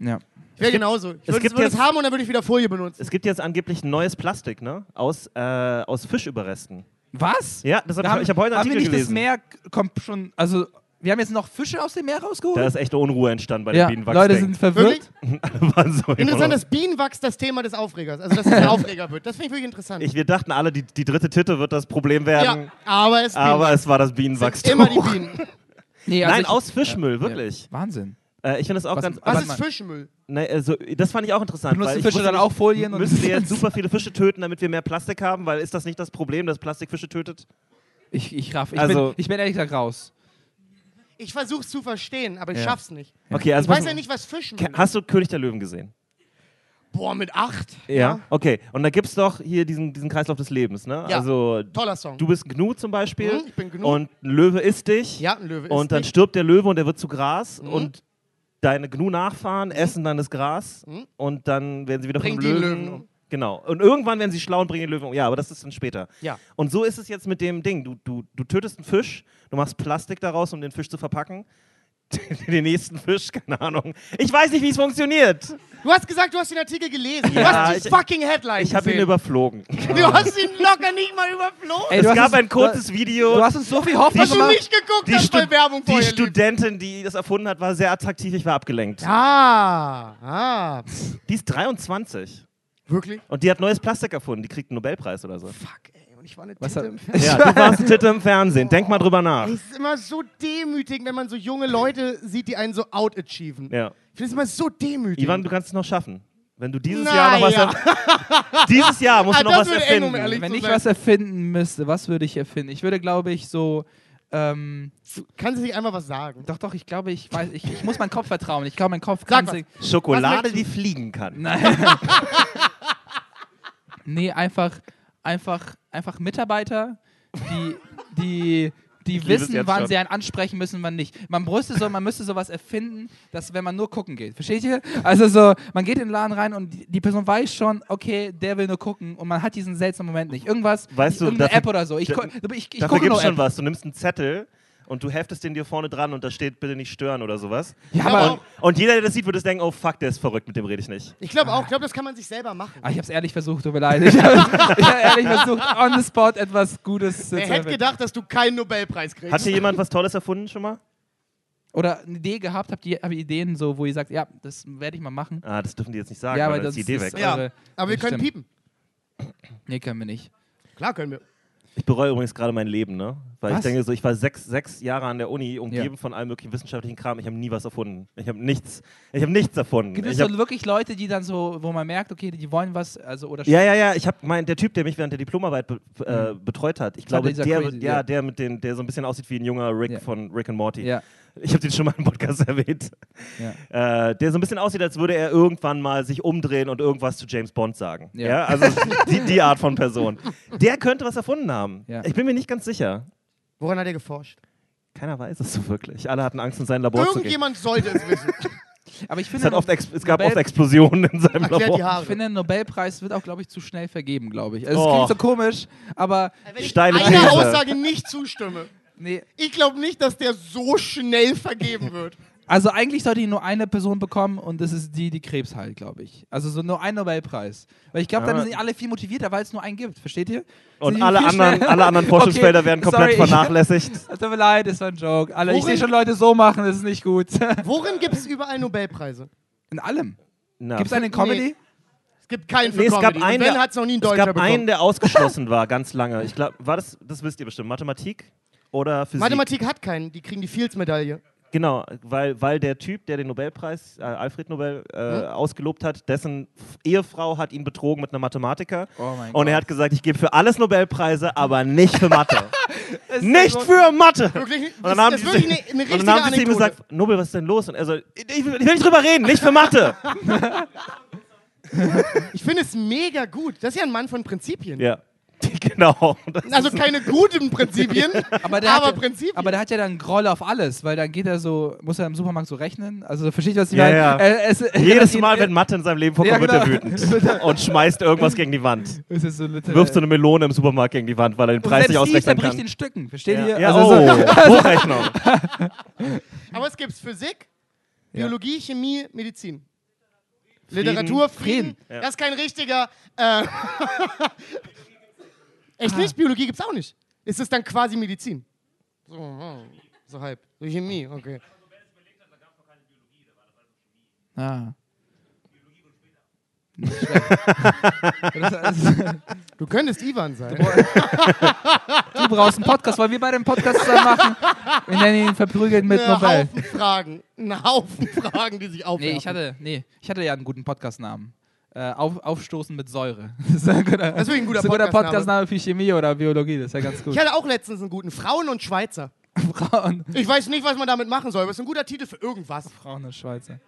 Ja. Ich wäre genauso. Ich würde gibt würd es haben und dann würde ich wieder Folie benutzen. Es gibt jetzt angeblich ein neues Plastik, ne? Aus, äh, aus Fischüberresten. Was? Ja, das hab Da ich, ich habe heute einen haben wir Artikel nicht das gelesen. Meer kommt schon, also wir haben jetzt noch Fische aus dem Meer rausgeholt? Da ist echte Unruhe entstanden bei ja, den Bienenwachs. Leute sind verwirrt. so Interessant, dass Bienenwachs das Thema des Aufregers, also dass es ein Aufreger wird. Das finde ich wirklich interessant. ich, wir dachten alle, die, die dritte Titte wird das Problem werden, ja, aber es aber es war das Bienenwachs. immer die Bienen. Nee, Nein, ich- aus Fischmüll, Ja, wirklich. Ja. Wahnsinn. Äh, ich finde das auch Was- ganz. was- ist. Fischmüll? Ne, also, das fand ich auch interessant. Benutzen Fische wusste dann auch Folien und- Müssen wir jetzt super viele Fische töten, damit wir mehr Plastik haben? Weil ist das nicht das Problem, dass Plastik Fische tötet? Ich, ich raff. Ich, Also- bin, ich bin ehrlich gesagt raus. Ich versuche es zu verstehen, aber ich Ja. schaff's nicht. Okay, also Ich weiß ja nicht, was Fischmüll ist. Hast du König der Löwen gesehen? Boah, mit acht? Okay. Und da gibt es doch hier diesen, diesen Kreislauf des Lebens, ne? Ja. Also Toller Song. du bist Gnu zum Beispiel Mhm, ich bin Gnu. und ein Löwe isst dich ja, ein Löwe ist und dann stirbt der Löwe und der wird zu Gras Mhm. und deine Gnu-Nachfahren essen dann das Gras Mhm. und dann werden sie wieder Bringt vom Löwen... Löwen um. Genau. Und irgendwann werden sie schlau und bringen den Löwen um. Ja, aber das ist dann später. Ja. Und so ist es jetzt mit dem Ding. Du, du, du tötest einen Fisch, du machst Plastik daraus, um den Fisch zu verpacken. den nächsten Fisch, keine Ahnung. Ich weiß nicht, wie es funktioniert. Du hast gesagt, du hast den Artikel gelesen. Du Ja, hast die ich- fucking Headline Ich habe ihn gesehen. überflogen. Du hast ihn locker nicht mal überflogen. Ey, es hast gab uns- ein kurzes Video. Du hast uns so viel Hoffnung Hast du gemacht. nicht geguckt, die, dass Stu bei Werbung die vorher lief? Studentin, die das erfunden hat, war sehr attraktiv. Ich war abgelenkt. Ah, ah. Die ist 23 Wirklich? und die hat neues Plastik erfunden. Die kriegt einen Nobelpreis oder so. Fuck, ey. Und ich war eine Was Titte hat- im Fernsehen. Ja, du warst Titte im Fernsehen. Denk mal drüber nach. Es ist immer so demütigend, wenn man so junge Leute sieht, die einen so out-achieven. Ja. Ich finde es immer so demütigend. Ivan, du kannst es noch schaffen. Wenn du dieses Na Jahr noch was ja. Dieses Jahr musst Ah, du noch das was wird eng, um erfinden. Wenn ich sein. was erfinden müsste, was würde ich erfinden? Ich würde, glaube ich, so. Ähm, Kannst du nicht einmal was sagen? doch, doch, ich glaube, ich weiß, ich, ich muss meinem Kopf vertrauen. Ich glaube, mein Kopf kann sich. Schokolade, die fliegen kann. Nein. nee, einfach, einfach, einfach Mitarbeiter, die, die, die wissen, wann schon. sie einen ansprechen müssen, wann nicht. Man müsste so, man müsste sowas erfinden, dass wenn man nur gucken geht. Versteht ihr? Also so, man geht in den Laden rein und die, die Person weiß schon, okay, der will nur gucken und man hat diesen seltsamen Moment nicht. Irgendwas, Weißt du, irgendeine dafür- App oder so. Ich, gu- ich, ich, Dafür schon App. was. Du nimmst einen Zettel und du heftest den dir vorne dran und da steht, bitte nicht stören oder sowas. Ja, aber- Und, und jeder, der das sieht, würde es denken, oh fuck, der ist verrückt, mit dem rede ich nicht. Ich glaube auch, ich glaube, das kann man sich selber machen. Ah, ich habe es ehrlich versucht, tut mir leid. Ich habe hab ehrlich versucht, on the spot etwas Gutes zu Wer hätte gedacht, dass du keinen Nobelpreis kriegst? Hat hier jemand was Tolles erfunden schon mal? Oder eine Idee gehabt, habt ihr, habt ihr Ideen so, wo ihr sagt, ja, das werde ich mal machen? Ah, das dürfen die jetzt nicht sagen, ja, weil aber dann ist das die Idee ist weg. Ja, aber wir das können stimmt. piepen. Nee, können wir nicht. Klar können wir. Ich bereue übrigens gerade mein Leben, ne? Weil Was? ich denke so, ich war sechs, sechs Jahre an der Uni, umgeben Ja. von allem möglichen wissenschaftlichen Kram. Ich habe nie was erfunden. Ich habe nichts, ich habe nichts erfunden. Gibt es Ich so wirklich Leute, die dann so, wo man merkt, okay, die wollen was, also oder ja, ja, ja. Ich habe mein, der Typ, der mich während der Diplomarbeit be, äh, betreut hat. Ich war glaube, der, crazy, ja, ja. der mit den, der so ein bisschen aussieht wie ein junger Rick Ja. von Rick and Morty. Ja, Ich habe den schon mal im Podcast erwähnt. ja. Äh, der so ein bisschen aussieht, als würde er irgendwann mal sich umdrehen und irgendwas zu James Bond sagen. Ja, Ja. also die, die Art von Person. Der könnte was erfunden haben. Ja. Ich bin mir nicht ganz sicher. Woran hat er geforscht? Keiner weiß es so wirklich. Alle hatten Angst, in sein Labor zu gehen. Irgendjemand sollte es wissen. Aber ich Es, finde, hat oft es gab Nobel- oft Explosionen in seinem Labor. Ich finde, ein Nobelpreis wird auch, glaube ich, zu schnell vergeben, glaube ich. Also es Oh. klingt so komisch, aber Wenn ich Steile einer These. Aussage nicht zustimme. Nee. Ich glaube nicht, dass der so schnell vergeben wird. Also eigentlich sollte ihn nur eine Person bekommen und das ist die, die Krebs heilt, glaube ich. Also so nur ein Nobelpreis. Weil ich glaube, dann Ah. sind alle viel motivierter, weil es nur einen gibt. Versteht ihr? Und alle anderen, schneller- alle anderen Forschungsfelder Okay, werden komplett sorry, ich- vernachlässigt. Tut mir leid, das war ein Joke. Alle, ich sehe schon Leute so machen, das ist nicht gut. Worin gibt es überall Nobelpreise? In allem. Gibt es einen in Comedy? Es gibt keinen für Nee, es gab Comedy. einen, Und wenn, der- hat es noch nie ein es Deutscher gab bekommen. einen, der ausgeschlossen war, ganz lange. Ich glaube, war das, das wisst ihr bestimmt, Mathematik oder Physik? Mathematik hat keinen, die kriegen die Fields-Medaille. Genau, weil, weil der Typ, der den Nobelpreis, äh, Alfred Nobel, äh, Hm? ausgelobt hat, dessen Ehefrau hat ihn betrogen mit einem Mathematiker. Oh mein Und er hat gesagt, ich gebe für alles Nobelpreise, aber nicht für Mathe. Gott. nicht für Mathe! Wirklich? Und dann Das, haben das sie ist wirklich eine, eine Und dann haben sie ihm gesagt, Nobel, was ist denn los? Und er so, ich, ich will ich will nicht drüber reden, nicht für Mathe. Ich finde es mega gut. Das ist ja ein Mann von Prinzipien. Ja. Genau. Das Also keine guten Prinzipien, Aber der, aber hat, ja- Prinzipien. aber der hat ja dann Groll auf alles, weil dann geht er so, muss er im Supermarkt so rechnen. Also versteht ihr, was ich Ja, meine? ja. Äh, es, Jedes ihn- Mal, wenn Mathe in seinem Leben vorkommt, Ja, wird er genau. wütend und schmeißt irgendwas gegen die Wand. So Wirft so eine Melone im Supermarkt gegen die Wand, weil er den Preis nicht ausrechnen zerbricht kann. in Stücken, versteht Ja, ihr? ja Also oh, so- Hochrechnung. aber es gibt Physik, Ja. Biologie, Chemie, Medizin. Frieden. Literatur, Frieden. Frieden. Ja. Das ist kein richtiger. Äh Echt nicht? Biologie gibt's auch nicht. Ist es dann quasi Medizin? So, hm, so halb. So Chemie, okay. Ah. Du könntest Ivan sein. Du brauchst einen Podcast, wollen wir beide einen Podcast zusammen machen? Wir nennen ihn verprügelt mit Ein Nobel. Haufen Fragen. Ein Haufen Fragen, die sich aufwerfen. Nee, ich hatte, nee, ich hatte ja einen guten Podcastnamen. Äh, auf, aufstoßen mit Säure. Das ist ein guter, Das ist wirklich ein guter das ist Podcastname. Podcastname für Chemie oder Biologie. Das ist ja ganz gut. Ich hatte auch letztens einen guten. Frauen und Schweizer. Frauen, Ich weiß nicht, was man damit machen soll, aber es ist ein guter Titel für irgendwas. Frauen und Schweizer.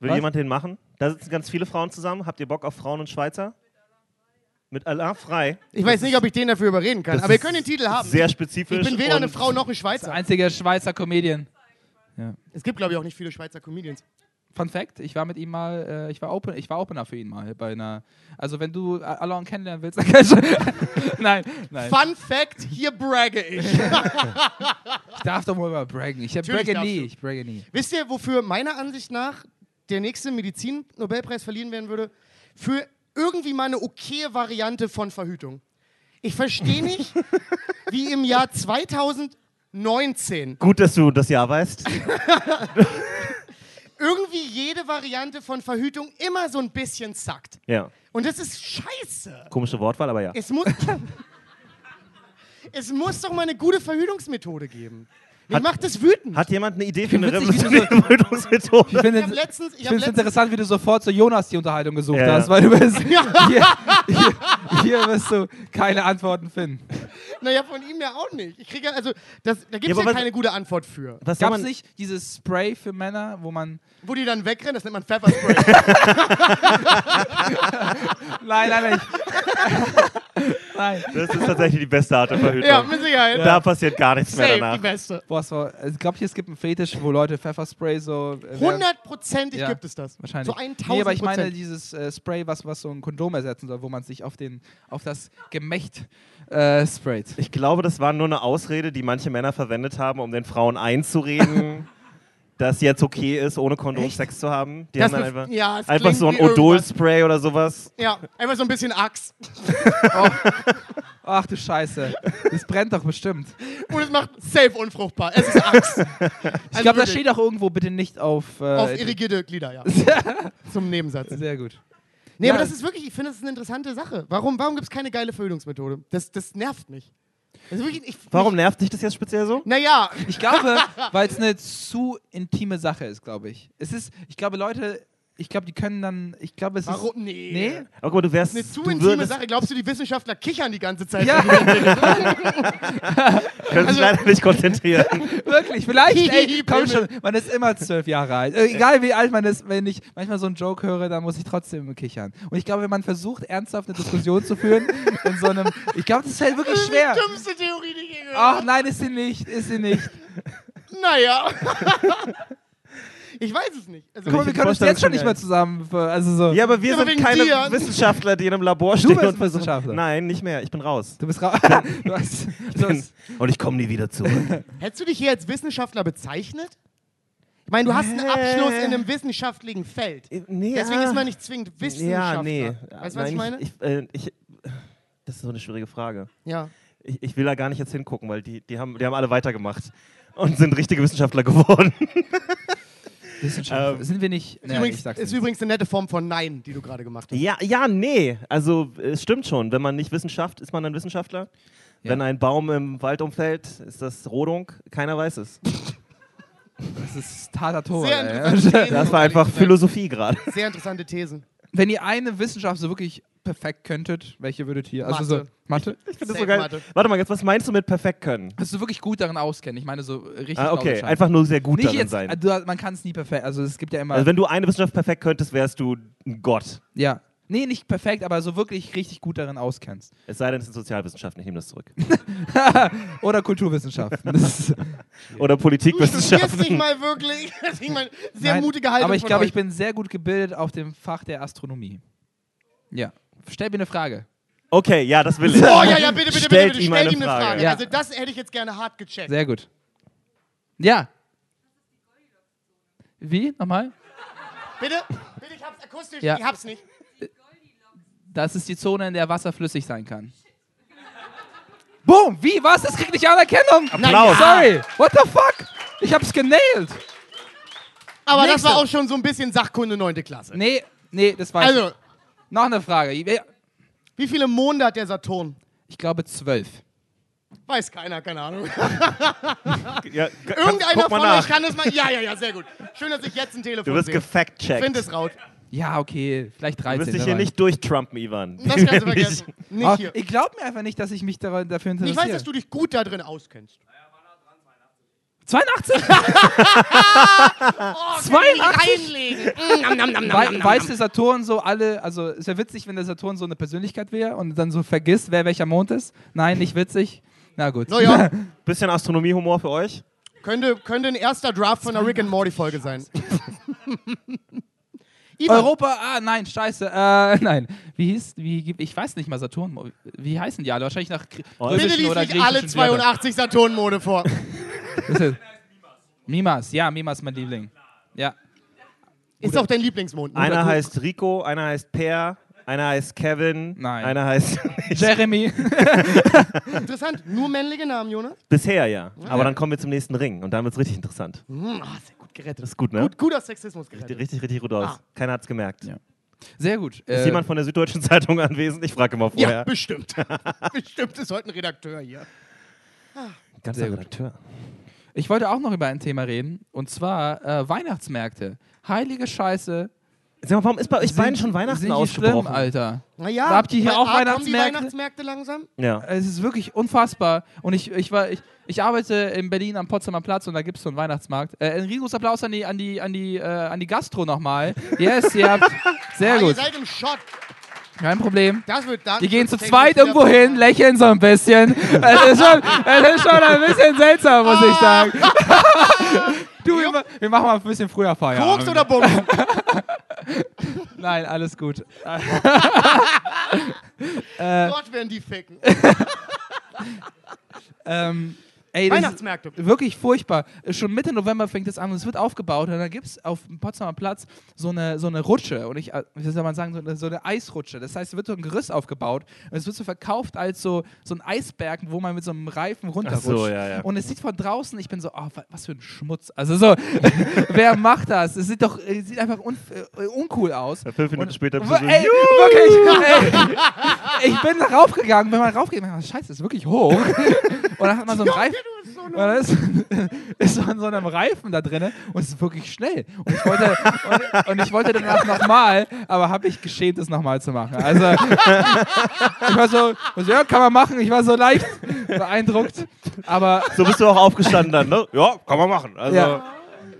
Will Was? jemand den machen? Da sitzen ganz viele Frauen zusammen. Habt ihr Bock auf Frauen und Schweizer? Mit Allah frei. Ich weiß nicht, ob ich den dafür überreden kann, Das aber wir ist können den Titel haben. Sehr ich spezifisch. bin weder eine Frau noch ein Schweizer. Einziger Schweizer Comedian. Es gibt, glaube ich, auch nicht viele Schweizer Comedians. Fun Fact, ich war mit ihm mal, äh, ich war Open, ich war Opener für ihn mal bei einer. Also wenn du äh, Alon kennenlernen willst, dann kannst du. nein, nein. Fun Fact, hier bragge ich. Ich darf doch mal mal braggen. Ich Natürlich bragge nie. du. Ich bragge nie. Wisst ihr, wofür meiner Ansicht nach der nächste Medizin-Nobelpreis verliehen werden würde? Für irgendwie mal eine okaye Variante von Verhütung. Ich verstehe nicht, wie im Jahr 2019 Gut, dass du das Jahr weißt. Irgendwie jede Variante von Verhütung immer so ein bisschen zackt. Ja. Und das ist scheiße. Komische Wortwahl, aber ja. Es muss, es muss doch mal eine gute Verhütungsmethode geben. Mich Hat- macht das wütend. Hat jemand eine Idee für eine Verhütungsmethode? Ich finde es letztens, ich letztens interessant, wie du sofort zu Jonas die Unterhaltung gesucht Ja, hast, ja. weil du bist, hier, hier, hier wirst du keine Antworten finden. Naja, von ihm ja auch nicht. Ich kriege ja, also, das, da gibt Ja, es ja, aber was- keine gute Antwort für. Was Gab es man, nicht dieses Spray für Männer, wo man. Wo die dann wegrennen, das nennt man Pfefferspray. Nein, nein, nein. das ist tatsächlich die beste Art der Verhütung. ja, mit Sicherheit. Da passiert gar nichts mehr Safe, die danach. beste. Boah, es war, ich glaube, es gibt einen Fetisch, wo Leute Pfefferspray so. äh, Hundertprozentig Ja, gibt es das. Wahrscheinlich. So 1000 Nee, aber ich meine dieses äh, Spray, was, was so ein Kondom ersetzen soll, wo man sich auf, den, auf das Gemächt äh, sprayt. Ich glaube, das war nur eine Ausrede, die manche Männer verwendet haben, um den Frauen einzureden, dass jetzt okay ist, ohne Kondom Echt? Sex zu haben. Die Das haben dann einfach, ja, es einfach so ein. Odol-Spray oder sowas. Ja, einfach so ein bisschen Axt. Ach du Scheiße. Das brennt doch bestimmt. Und es macht safe unfruchtbar. Es ist Axt. Ich Also glaube, das steht auch irgendwo bitte nicht auf. Äh, Auf irrigierte Glieder, ja. Zum Nebensatz. Sehr gut. Nee, Ja. aber das ist wirklich, ich finde, das ist eine interessante Sache. Warum, warum gibt es keine geile Verhütungsmethode? Das, das nervt mich. Ist wirklich, ich, Warum nervt dich das jetzt speziell so? naja, Ich glaube, weil es eine zu intime Sache ist, glaube ich. Es ist, ich glaube, Leute, ich glaube, die können dann, ich glaube, es warum? ist. Nee. Nee? Aber guck du wärst. Eine zu du intime würdest, Sache. Glaubst du, die Wissenschaftler kichern die ganze Zeit? Ja, können Also- sich leider nicht konzentrieren. wirklich, vielleicht, ey, komm schon, man ist immer zwölf Jahre alt. Äh, egal wie alt man ist, wenn ich manchmal so einen Joke höre, dann muss ich trotzdem kichern. Und ich glaube, wenn man versucht, ernsthaft eine Diskussion zu führen, in so einem, ich glaube, das ist halt wirklich schwer. Die dümmste Theorie, die ich je gehört Ach nein, ist sie nicht, ist sie nicht. Naja. Ich weiß es nicht. Also, Guck mal, wir können uns jetzt schon nicht mehr zusammen, also so. Ja, aber wir Ja, aber sind keine dir. Wissenschaftler, die in einem Labor stehen bist und versuchen. Wissenschaftler. Nein, nicht mehr. Ich bin raus. Du bist raus. Du hast, du hast, Und ich komme nie wieder zurück. Hättest du dich hier als Wissenschaftler bezeichnet? Ich meine, du hast einen Äh. Abschluss in einem wissenschaftlichen Feld. nee, Deswegen ah. ist man nicht zwingend Wissenschaftler. Ja, nee. Weißt du, was ich meine? Ich, äh, ich, das ist so eine schwierige Frage. ja. Ich, ich will da gar nicht jetzt hingucken, weil die, die, haben, die haben alle weitergemacht und sind richtige Wissenschaftler geworden. Wissenschaft. Ähm, Sind wir nicht. Ist, Naja, übrigens, ich sag's ist nicht. übrigens eine nette Form von Nein, die du gerade gemacht hast. Ja, ja, nee. Also es stimmt schon. Wenn man nicht Wissenschaft, ist man ein Wissenschaftler. Ja. Wenn ein Baum im Wald umfällt, ist das Rodung. Keiner weiß es. Das ist Tatator. Das war einfach Philosophie gerade. Sehr interessante Thesen. Wenn ihr eine Wissenschaft so wirklich perfekt könntet, welche würdet ihr? Also Mathe. so Mathe? Ich finde das so geil. Mathe. Warte mal, jetzt, was meinst du mit perfekt können? Dass du wirklich gut darin auskennen. Ich meine so richtig. Ah, okay, einfach nur sehr gut Nicht darin jetzt, sein. du, man kann es nie perfekt. Also es gibt ja immer. Also wenn du eine Wissenschaft perfekt könntest, wärst du ein Gott. ja. Nee, nicht perfekt, aber so wirklich richtig gut darin auskennst. Es sei denn, es sind Sozialwissenschaften, ich nehme das zurück. Oder Kulturwissenschaften. Das ist, Oder Du studierst nicht Politikwissenschaften. mal wirklich. Das ist mal sehr Nein, mutige Haltung Aber ich glaube, ich bin sehr gut gebildet auf dem Fach der Astronomie. Ja. Stell mir eine Frage. Okay, ja, das will ich. Oh ja, ja, bitte, bitte, Stellt bitte, bitte, ihm stell eine ihm eine Frage. Frage. Ja. Also das hätte ich jetzt gerne hart gecheckt. Sehr gut. Ja. Wie? Nochmal? Bitte? Bitte, ich hab's akustisch, Ja. ich hab's nicht. Das ist die Zone, in der Wasser flüssig sein kann. Boom! Wie? Was? Das kriegt nicht Anerkennung? Applaus. Sorry. What the fuck? Ich hab's genailt. Aber das Nächste. war auch schon so ein bisschen Sachkunde 9. Klasse. Nee, nee, das war Also, Noch eine Frage. Ich- wie viele Monde hat der Saturn? Ich glaube zwölf. Weiß keiner, keine Ahnung. Ja, Irgendeiner von nach. euch kann es mal. Ja, ja, ja, sehr gut. Schön, dass ich jetzt ein Telefon Du wirst gefact-checkt. Find es raut. Ja, okay, vielleicht Du 13. wirst dich hier nicht durchtrumpen, Ivan. Das kannst du vergessen. Nicht hier. ich glaube mir einfach nicht, dass ich mich dafür Ich interessiere. weiß, dass du dich gut da drin auskennst. 82? Oh, 82? reinlegen. Mm, weiß der Saturn so alle, also es wäre witzig, wenn der Saturn so eine Persönlichkeit wäre und dann so vergisst, wer welcher Mond ist. Nein, nicht witzig. Na gut. Naja, Bisschen Astronomiehumor für euch? könnte, könnte ein erster Draft von der Rick and Morty Folge sein. Ivan, Europa, ah nein, scheiße, äh, nein. Wie hieß, wie, gibt- ich weiß nicht mal Saturn, wie heißen die alle? Wahrscheinlich nach Oh, bitte lies oder nicht alle griechischen Wörtern. 82 Saturn-Mode vor. Mimas, ja, Mimas ist mein Liebling. Ja. Ist auch dein Lieblingsmond. ne? Einer gut. heißt Rico, einer heißt Per, einer heißt Kevin, Nein. einer heißt. Jeremy. Interessant. Nur männliche Namen, Jonas? Bisher ja. Aber dann kommen wir zum nächsten Ring und dann wird es richtig interessant. Hm, ah, sehr gut gerettet. Das ist gut, ne? Gut, guter Sexismus gerettet. Richtig, richtig gut aus. Ah. Keiner hat's gemerkt. Ja. Sehr gut. Ist Äh, jemand von der Süddeutschen Zeitung anwesend? Ich frage immer Ja, vorher. bestimmt. bestimmt ist heute ein Redakteur hier. Ganz Sehr gut. Redakteur. Ich wollte auch noch über ein Thema reden, und zwar äh, Weihnachtsmärkte. Heilige Scheiße. Sag mal, warum ist bei euch Sind- beiden schon Weihnachten sind die ausgebrochen? schlimm, Alter. Naja, Habt ihr hier auch A Weihnachtsmärkte? Weihnachtsmärkte langsam? Ja. Es ist wirklich unfassbar. Und ich, ich, war, ich, ich arbeite in Berlin am Potsdamer Platz und da gibt es so einen Weihnachtsmarkt. Äh, ein riesiges Applaus an die, an die, an die, äh, an die Gastro nochmal. Yes, ihr habt. Sehr ah, Ihr gut. seid im Shot. Kein Problem. Das wird dann. Die gehen zu zweit irgendwo hin, lächeln so ein bisschen. Es ist schon, es ist schon ein bisschen seltsam, muss ich sagen. Du, wir, wir machen mal ein bisschen früher Feierabend. Koks oder Bums? Nein, alles gut. Gott werden die ficken. Ähm, ey, das ist Weihnachtsmärkte. wirklich furchtbar. Schon Mitte November fängt es an und es wird aufgebaut und dann gibt es auf dem Potsdamer Platz so eine, so eine Rutsche und ich, äh, wie soll man sagen, so eine, so eine Eisrutsche. Das heißt, es wird so ein Gerüst aufgebaut und es wird so verkauft als so, so ein Eisberg, wo man mit so einem Reifen runterrutscht. Ach so, ja, ja. Und es sieht von draußen, ich bin so, oh, wa- was für ein Schmutz. Also so, wer macht das? Es sieht doch, es sieht einfach un, äh, uncool aus. Fünf Minuten Und- später bist du so, ey, wirklich, ey, ich bin da raufgegangen, bin mal raufgegangen, und scheiße, das ist wirklich hoch. Und dann hat man so einen Reifen, und dann ist, ist so an so einem Reifen da drin und es ist wirklich schnell. Und ich wollte, und, und ich wollte danach nochmal, aber habe ich geschämt, es nochmal zu machen. Also ich war so, was, ja, kann man machen. Ich war so leicht beeindruckt, aber so bist du auch aufgestanden dann, ne? Ja, kann man machen. Also, Ja.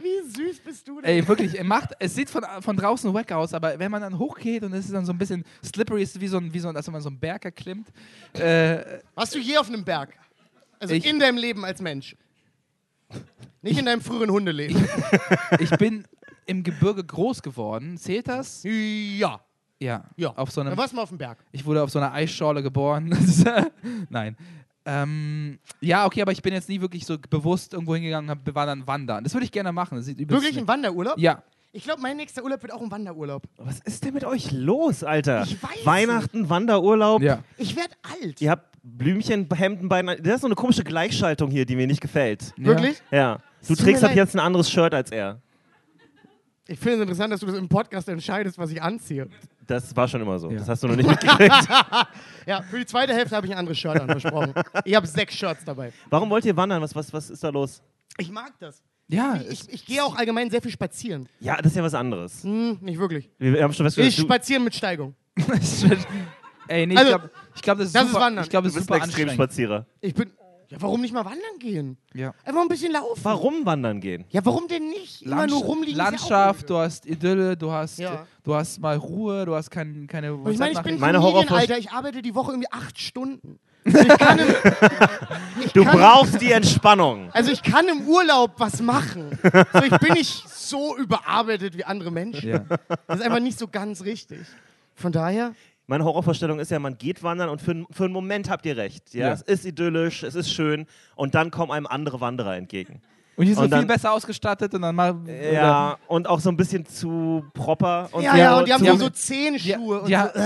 Wie süß bist du denn? Ey, wirklich, er macht, es sieht von, von draußen wack aus, aber wenn man dann hochgeht und es ist dann so ein bisschen slippery, ist wie so ein, wie so ein, als wenn man so einen Berg erklimmt. Äh, Warst du je auf einem Berg? Also Ich- in deinem Leben als Mensch. Nicht in deinem früheren Hundeleben. ich bin im Gebirge groß geworden. Zählt das? Ja. Ja. Ja. Auf so Da einem, warst du mal auf dem Berg. ich wurde auf so einer Eisschorle geboren. Nein. Ähm, ja, okay, aber ich bin jetzt nie wirklich so bewusst irgendwo hingegangen und hab- war dann wandern. Das würde ich gerne machen. Wirklich ein Wanderurlaub? Ja. Ich glaube, mein nächster Urlaub wird auch ein Wanderurlaub. was ist denn mit euch los, Alter? Ich weiß Weihnachten, Wanderurlaub. Ja. Ich werde alt. Ihr habt Blümchen, Hemden, Beine. Das ist so eine komische Gleichschaltung hier, die mir nicht gefällt. Wirklich? Ja. Du tut trägst ab leid. jetzt ein anderes Shirt als er. Ich finde es interessant, dass du das im Podcast entscheidest, was ich anziehe. Das war schon immer so. Ja. Das hast du noch nicht mitgekriegt. Ja, für die zweite Hälfte habe ich ein anderes Shirt an, versprochen. Ich habe sechs Shirts dabei. Warum wollt ihr wandern? Was, was, was ist da los? Ich mag das. Ja. Ich, ich gehe auch allgemein sehr viel spazieren. Ja, das ist ja was anderes. Hm, nicht wirklich. Wir haben schon festgestellt, Ich spazieren mit Steigung. Ey, nee, ich Also, glaube, ich glaub, das ist das ist super, Wandern. ich glaub, das Du ist bist ein super anstrengend. Extremspazierer. Ich bin. Ja, warum nicht mal wandern gehen? Ja. Einfach ein bisschen laufen. Warum wandern gehen? Ja, warum denn nicht? Immer Landsch- nur rumliegen. ist Landschaft, du hast Idylle, du hast, Ja. du hast mal Ruhe, du hast kein, keine ich meine, ich bin Meine Familienalter, ich arbeite die Woche irgendwie acht Stunden. Also ich kann im, ich Du kann, brauchst die Entspannung. Also ich kann im Urlaub was machen. So, ich bin nicht so überarbeitet wie andere Menschen. Ja. Das ist einfach nicht so ganz richtig. Von daher, Meine Horrorvorstellung ist ja, man geht wandern und für, für einen Moment habt ihr recht. Ja? Ja. Es ist idyllisch, es ist schön und dann kommen einem andere Wanderer entgegen. Und die sind Und so viel dann- besser ausgestattet und dann mal. Ja, und auch so ein bisschen zu proper. Und ja, so ja, und die haben die so, Zehenschuhe und die, so.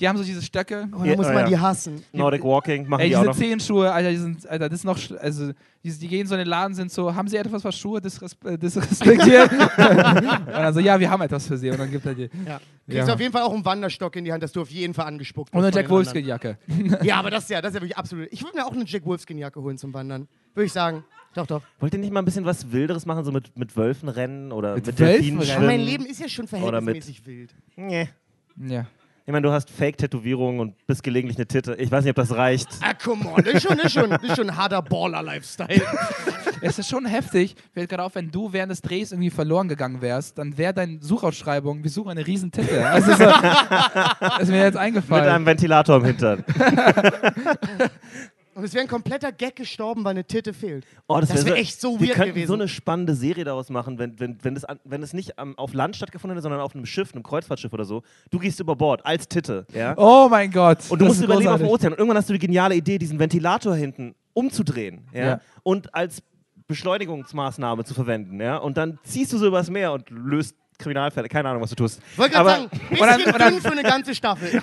Die haben so diese Stöcke. Und Ja, da muss oh man ja. die hassen. Nordic Walking machen Ey, die auch diese noch. Zehenschuhe, Alter, die sind, Alter, das ist noch, also, die, die gehen so in den Laden, sind so, haben sie etwas für Schuhe, äh, disrespektiert? und dann so, ja, wir haben etwas für sie. Und dann gibt er die. Ja. Kriegst Ja. auf jeden Fall auch einen Wanderstock in die Hand, dass du auf jeden Fall angespuckt Und eine Jack Wolfskin-Jacke. Ja, aber das ist ja, das ist ja wirklich absolut. Ich würde mir auch eine Jack Wolfskin-Jacke holen zum Wandern. Würde ich sagen. Doch, doch. Wollt ihr nicht mal ein bisschen was Wilderes machen, so mit, mit Wölfen rennen oder Mit mit, Wölfen Delfinen rennen? Aber mein schwimmen? Leben ist ja schon verhältnismäßig wild. Nee. Ja. Ich meine, du hast Fake-Tätowierungen und bist gelegentlich eine Titte. Ich weiß nicht, ob das reicht. Ah, come on. Das ist schon, ist schon, ist schon ein harter Baller-Lifestyle. Es ist schon heftig. Fällt gerade auf, wenn du während des Drehs irgendwie verloren gegangen wärst, dann wäre deine Suchausschreibung, wir suchen eine Riesentitte. Also so, das ist mir jetzt Mit eingefallen. einem Ventilator im Hintern. Und es wäre ein kompletter Gag gestorben, weil eine Titte fehlt. Oh, Das wär wär echt so Wir weird könnten gewesen. so eine spannende Serie daraus machen, wenn, wenn, wenn, es, an, wenn es nicht am, auf Land stattgefunden hätte, sondern auf einem Schiff, einem Kreuzfahrtschiff oder so. Du gehst über Bord als Titte, ja? oh mein Gott. Und du das musst überleben auf dem großartig. Ozean. Und irgendwann hast du die geniale Idee, diesen Ventilator hinten umzudrehen, ja? Ja. Und als Beschleunigungsmaßnahme zu verwenden, ja? Und dann ziehst du so übers Meer und löst Kriminalfälle. Keine Ahnung, was du tust. Wollte gerade sagen, bisschen Und dann- und dann- für eine ganze Staffel.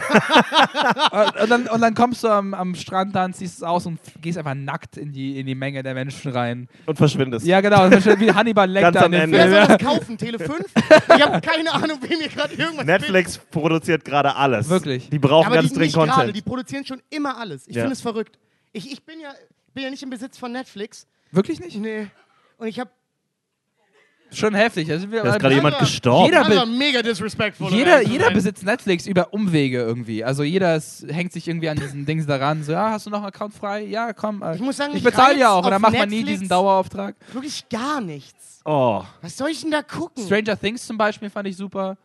Und, und, dann, und dann kommst du am, am Strand dann, ziehst es aus und gehst einfach nackt in die, in die Menge der Menschen rein. Und verschwindest. Ja, genau. Das ist wie Hannibal Ganz Lecter am in dem Ende. Wer soll das kaufen? Tele 5? Ich habe keine Ahnung, wem mir gerade irgendwas Netflix produziert gerade alles. Wirklich. Die brauchen Aber ganz die dringend Content. die produzieren schon immer alles. Ich Ja. finde es verrückt. Ich, ich bin, ja, bin ja nicht im Besitz von Netflix. Wirklich nicht? Nee. Und ich habe Schon heftig. Wir Da ist gerade jemand gestorben. Jeder- also mega disrespectful. Jeder, jeder besitzt Netflix über Umwege irgendwie. Also jeder ist, hängt sich irgendwie an diesen Dings daran. So, ja, hast du noch einen Account frei? Ja, komm. Äh, Ich muss sagen, ich ich bezahle ja auch. Und dann macht man nie diesen Dauerauftrag. Wirklich gar nichts. Oh. Was soll ich denn da gucken? Stranger Things zum Beispiel fand ich super.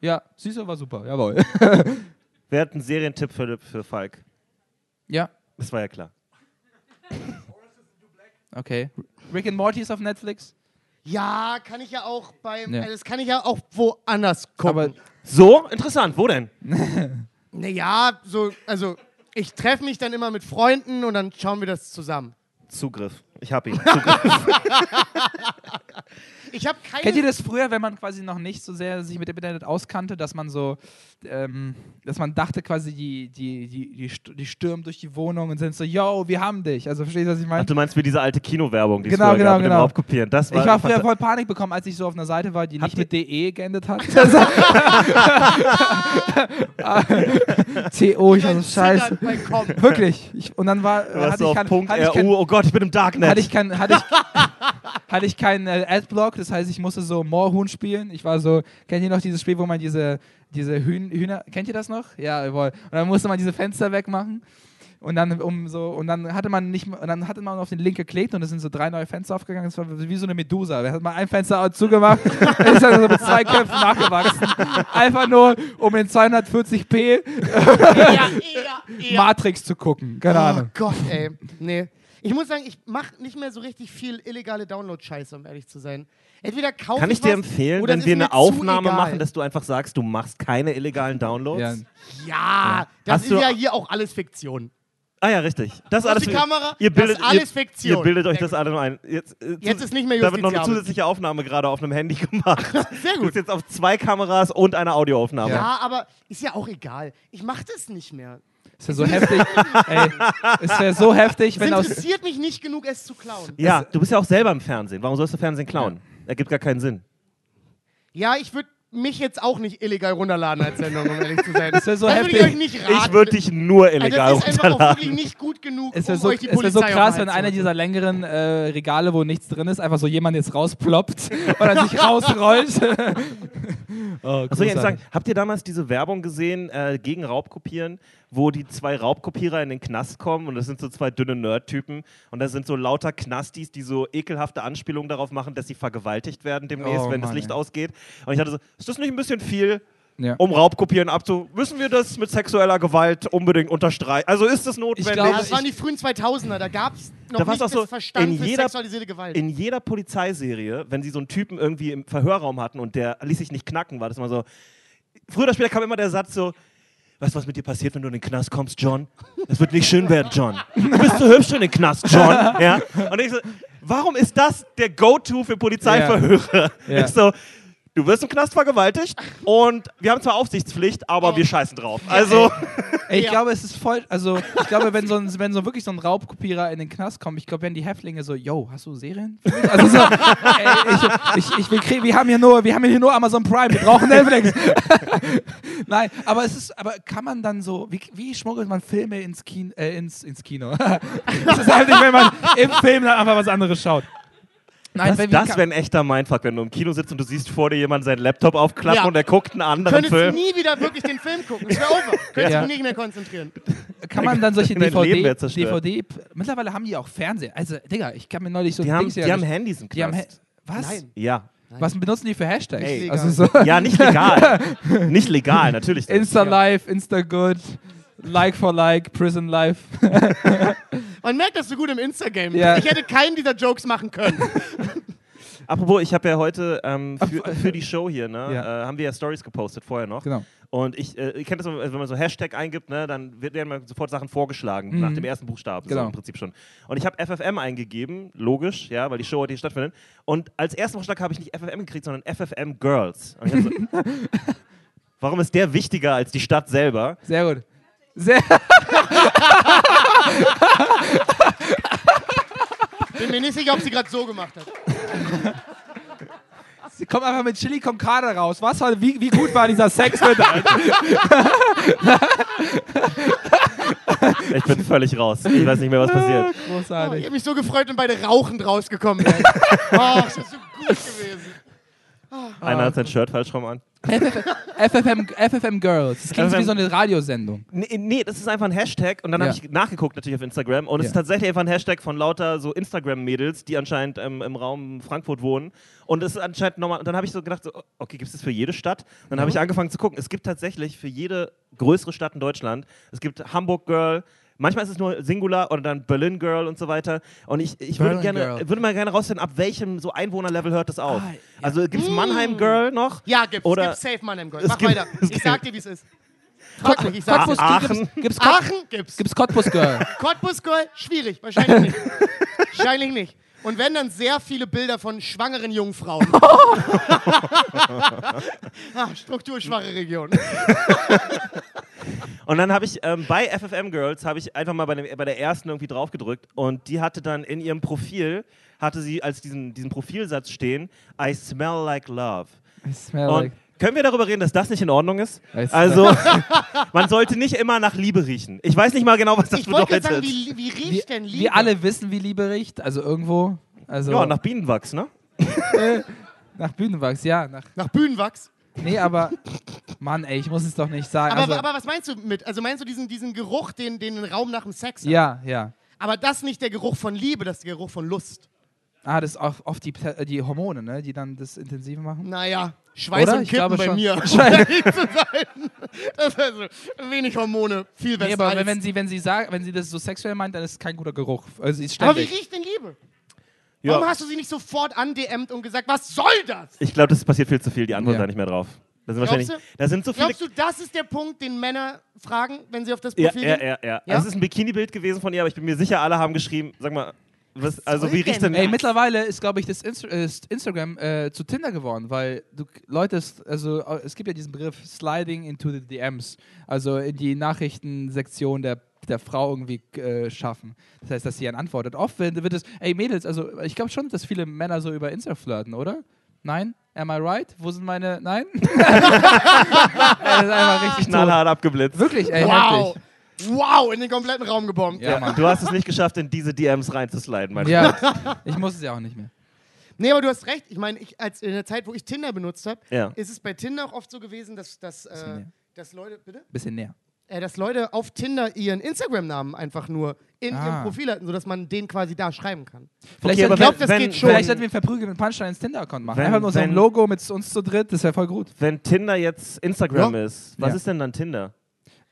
Ja, Süße war super. Jawohl. Wer hat einen Serientipp für, für Falk? ja, Das war ja klar. okay. Rick and Morty ist auf Netflix. Ja, kann ich ja auch beim. Ja. Das kann ich ja auch woanders gucken. Aber So, interessant. Wo denn? naja, so, also ich treffe mich dann immer mit Freunden und dann schauen wir das zusammen. Zugriff. Ich hab ihn. Zugriff. Ich habe keine. Kennt ihr das früher, wenn man quasi noch nicht so sehr sich mit dem Internet auskannte, dass man so, ähm, dass man dachte quasi, die, die, die, die, st- die stürmen durch die Wohnung und sind so, yo, wir haben dich. Also verstehst du, was ich Ach, meine? du meinst wie diese alte Kinowerbung, die es Genau, früher genau, gab mit dem genau. Raubkopieren. Das war, Ich war früher voll Panik bekommen, als ich so auf einer Seite war, die Habt nicht mit DE geendet hat. TO, ich war so scheiße. Wirklich. Ich, und dann war, warst hatte so ich auf kein, Punkt hatte ich kein, RU. Oh Gott, ich bin im Darknet. hatte ich kein, hatte ich, hatte ich keinen äh, Das heißt, ich musste so Moorhuhn spielen. Ich war so, kennt ihr noch dieses Spiel, wo man diese, diese Hühn, Hühner, kennt ihr das noch? Ja, jawohl. Und dann musste man diese Fenster wegmachen. Und dann um so und dann hatte man nicht und dann hatte man auf den Link geklickt und es sind so drei neue Fenster aufgegangen. Das war wie so eine Medusa. Wir hatten mal ein Fenster zugemacht, ist dann so mit zwei Köpfen nachgewachsen. Einfach nur um in 240p Ja, ja, ja. Matrix zu gucken. Keine Oh Ahnung. Gott, ey. Nee. Ich muss sagen, ich mache nicht mehr so richtig viel illegale Download-Scheiße, um ehrlich zu sein. Entweder kaufe Kann ich ich dir was, empfehlen, oder wenn wir eine Aufnahme machen, dass du einfach sagst, du machst keine illegalen Downloads? Ja. Ja, das Hast ist du- ja hier auch alles Fiktion. Ah ja, richtig. Das Auf alles die Kamera, ihr bildet, das ist alles ihr, Fiktion. Ihr bildet euch das alle nur ein. Jetzt, äh, Jetzt ist nicht mehr Da wird noch eine zusätzliche Aufnahme gerade auf einem Handy gemacht. Sehr Du gut. bist jetzt auf zwei Kameras und eine Audioaufnahme. Ja, aber ist ja auch egal. Ich mache das nicht mehr. Es wäre so heftig. Ey, es wäre so heftig, Es wenn aus interessiert mich nicht genug, es zu klauen. Ja, du bist ja auch selber im Fernsehen. Warum sollst du Fernsehen klauen? Ergibt gar keinen Sinn. Ja, ich würde mich jetzt auch nicht illegal runterladen als Sendung, um ehrlich zu sein. Das wär so würde ich heftig. euch nicht raten. Ich würde dich nur Also illegal das ist einfach auch runterladen. wirklich nicht gut genug, Es wäre um so, euch die es wär Polizei so krass, wenn einer dieser längeren äh, Regale, wo nichts drin ist, einfach so jemand jetzt rausploppt dann sich rausrollt. Oh, ich jetzt sagen? Habt ihr damals diese Werbung gesehen äh, gegen Raubkopieren, wo die zwei Raubkopierer in den Knast kommen und das sind so zwei dünne Nerd-Typen und das sind so lauter Knastis, die so ekelhafte Anspielungen darauf machen, dass sie vergewaltigt werden demnächst, Oh wenn das Mann, Licht ey. ausgeht. Und ich hatte so, ist das nicht ein bisschen viel? Ja. Um Raubkopieren abzu. Müssen wir das mit sexueller Gewalt unbedingt unterstreichen? Also ist das notwendig? glaube, Ja, das waren die frühen 2000er, da gab es noch Da nicht auch so, das Verstand in für jeder- sexualisierte Gewalt. in jeder Polizeiserie, wenn sie so einen Typen irgendwie im Verhörraum hatten und der ließ sich nicht knacken, war das immer so. Früher oder später kam immer der Satz so: Weißt du, was mit dir passiert, wenn du in den Knast kommst, John? Es wird nicht schön werden, John. Du bist so hübsch in den Knast, John. Ja? Und ich so: Warum ist das der Go-To für Polizeiverhöre? Ja. Ist so. Du wirst im Knast vergewaltigt und wir haben zwar Aufsichtspflicht, aber wir scheißen drauf. Also, Ey, ich Ja. glaube, es ist voll. Also, ich glaube, wenn so, ein, wenn so wirklich so ein Raubkopierer in den Knast kommt, ich glaube, wenn die Häftlinge so, yo, hast du Serien? für mich?" Also so, ey, ich, ich, ich wir haben hier nur, wir haben hier nur Amazon Prime, wir brauchen Netflix. Nein, aber es ist, aber kann man dann so, wie, wie schmuggelt man Filme ins Kino, äh, ins, ins Kino? das ist halt nicht, wenn man im Film dann einfach was anderes schaut. Nein, das, das wäre ein echter Mindfuck, wenn du im Kino sitzt und du siehst vor dir jemand seinen Laptop aufklappen Ja. und er guckt einen anderen könntest Film. nie wieder wirklich den Film gucken. Es wäre over. Könntest Ja. du nicht mehr konzentrieren. kann man dann solche DVD. DVD, mittlerweile haben die auch Fernseher. Also, Digga, ich kann mir neulich so Die haben, die haben Handys im die haben Knast. Was? Nein. ja. Was benutzen die für Hashtags? Ey. also so ja, nicht legal. nicht legal, natürlich. nicht. Insta Live, Insta Good, Like for Like, Prison Life. Man merkt, dass du gut im Instagram bist. Ja. Ich hätte keinen dieser Jokes machen können. Apropos, ich habe ja heute ähm, für, für die Show hier, ne, Ja. äh, haben wir ja Stories gepostet vorher noch. Genau. Und ich, äh, ich kenne das, wenn man so Hashtag eingibt, ne, dann wird- werden mir sofort Sachen vorgeschlagen, nach dem ersten Buchstaben, Genau. so im Prinzip schon. Und ich habe FFM eingegeben, logisch, ja, weil die Show heute hier stattfindet. Und als ersten Vorschlag habe ich nicht FFM gekriegt, sondern FFM Girls. Und ich hab so, warum ist der wichtiger als die Stadt selber? Sehr gut. Sehr, Bin mir nicht sicher, ob sie gerade so gemacht hat. sie kommt einfach mit Chili con Carne raus. Was war, wie, wie gut war dieser Sex mit? Ich bin völlig raus. Ich weiß nicht mehr, was passiert. Oh, ich Großartig. habe mich so gefreut, wenn beide rauchend rausgekommen wären. Oh, das ist so gut gewesen. Einer hat sein Shirt falsch rum an. FFM, FFM Girls. Das klingt FFM wie so eine Radiosendung. Nee, nee, das ist einfach ein Hashtag und dann Ja. habe ich nachgeguckt natürlich auf Instagram und es Ja. ist tatsächlich einfach ein Hashtag von lauter so Instagram-Mädels, die anscheinend ähm, im Raum Frankfurt wohnen und es ist anscheinend nochmal, und dann habe ich so gedacht, so, okay, gibt es das für jede Stadt? Und dann habe ich angefangen zu gucken, es gibt tatsächlich für jede größere Stadt in Deutschland, es gibt Hamburg Girl, manchmal ist es nur Singular oder dann Berlin Girl und so weiter und ich, ich würde, Berlin gerne, Girl. würde mal gerne rausfinden, ab welchem so Einwohnerlevel hört das auf? Ah, ja. Also gibt es Mannheim Girl noch? Ja, gibt's. Oder- gibt's safe Mann im Gold. Es Mach gibt- weiter. es Ich sag gibt- dir, wie es ist. Frag mich, ich sag Cottbus, dir. Aachen. Gibt's, gibt's, Aachen gibt's. gibt's Cottbus Girl? Cottbus Girl, schwierig. Wahrscheinlich nicht. Wahrscheinlich nicht. Und wenn dann sehr viele Bilder von schwangeren Jungfrauen. ah, strukturschwache Region. Und dann habe ich ähm, bei FFM Girls habe ich einfach mal bei, dem, bei der ersten irgendwie drauf gedrückt und die hatte dann in ihrem Profil hatte sie als diesen, diesen Profilsatz stehen I smell like love. I smell Und like. Können wir darüber reden, dass das nicht in Ordnung ist? I smell- Also man sollte nicht immer nach Liebe riechen. Ich weiß nicht mal genau, was das Ich wollte bedeutet. gerade sagen, wie, wie riecht Wir, denn Liebe? wir alle wissen, wie Liebe riecht. Also irgendwo. Also ja, nach Bienenwachs, ne? nach Bühnenwachs, ja. Nach, Nach Bühnenwachs. nee, aber. Mann, ey, ich muss es doch nicht sagen. Aber, also, aber was meinst du mit? Also meinst du diesen, diesen Geruch, den, den ein Raum nach dem Sex hat? ja, ja. Aber das ist nicht der Geruch von Liebe, das ist der Geruch von Lust. Ah, das ist auch oft die, Pla- die Hormone, ne, die dann das intensiv machen. Naja, Schweiß Oder? und Ich Kippen bei schon. mir. Um Schweiß- ehrlich zu sein. Das ist also wenig Hormone, viel besser. Nee, aber wenn, als- wenn sie, wenn sie sagt, wenn sie das so sexuell meint, dann ist es kein guter Geruch. Also sie ist aber wie ständig. riecht denn Liebe? Ja. Warum hast du sie nicht sofort andMt und gesagt, was soll das? Ich glaube, das passiert viel zu viel. Die antworten Ja. da nicht mehr drauf. Da sind Glaubst wahrscheinlich. du? Da sind so viele. Glaubst du, das ist der Punkt, den Männer fragen, wenn sie auf das Ja, Profil ja, gehen? ja, ja. Ja? Also es ist ein Bikini-Bild gewesen von ihr, aber ich bin mir sicher, alle haben geschrieben, sag mal, was, also wie riecht denn. Ey, mittlerweile ist, glaube ich, das Insta ist Instagram äh, zu Tinder geworden, weil du Leute, es- also äh, es gibt ja diesen Begriff Sliding into the DMs, also in die Nachrichtensektion der, der Frau irgendwie äh, schaffen. Das heißt, dass sie dann antwortet. Oft wird wird es, ey Mädels, also ich glaube schon, dass viele Männer so über Insta flirten, oder? Nein? Am I right? Wo sind meine. Nein? ey, das ist einfach richtig knallhart abgeblitzt. Wirklich, ey, Wow. heftig. Wow, in den kompletten Raum gebombt. Ja, Mann. Du hast es nicht geschafft, in diese DMs reinzusliden, mein Ja, ich muss es ja auch nicht mehr. Nee, aber du hast recht. Ich meine, ich, als in der Zeit, wo ich Tinder benutzt habe, Ja. ist es bei Tinder auch oft so gewesen, dass, dass, äh, näher. dass Leute, bitte? Bisschen näher. Äh, dass Leute auf Tinder ihren Instagram-Namen einfach nur in Ah. ihrem Profil hatten, sodass man den quasi da schreiben kann. Vielleicht, sollten, Ich glaube, wenn- das wenn- geht schon. vielleicht sollten wir einen verprügelten Punchline ins Tinder-Account machen. Wenn- Einfach nur so ein wenn- Logo mit uns zu dritt, das wäre voll gut. Wenn Tinder jetzt Instagram Ja. ist, was Ja. ist denn dann Tinder?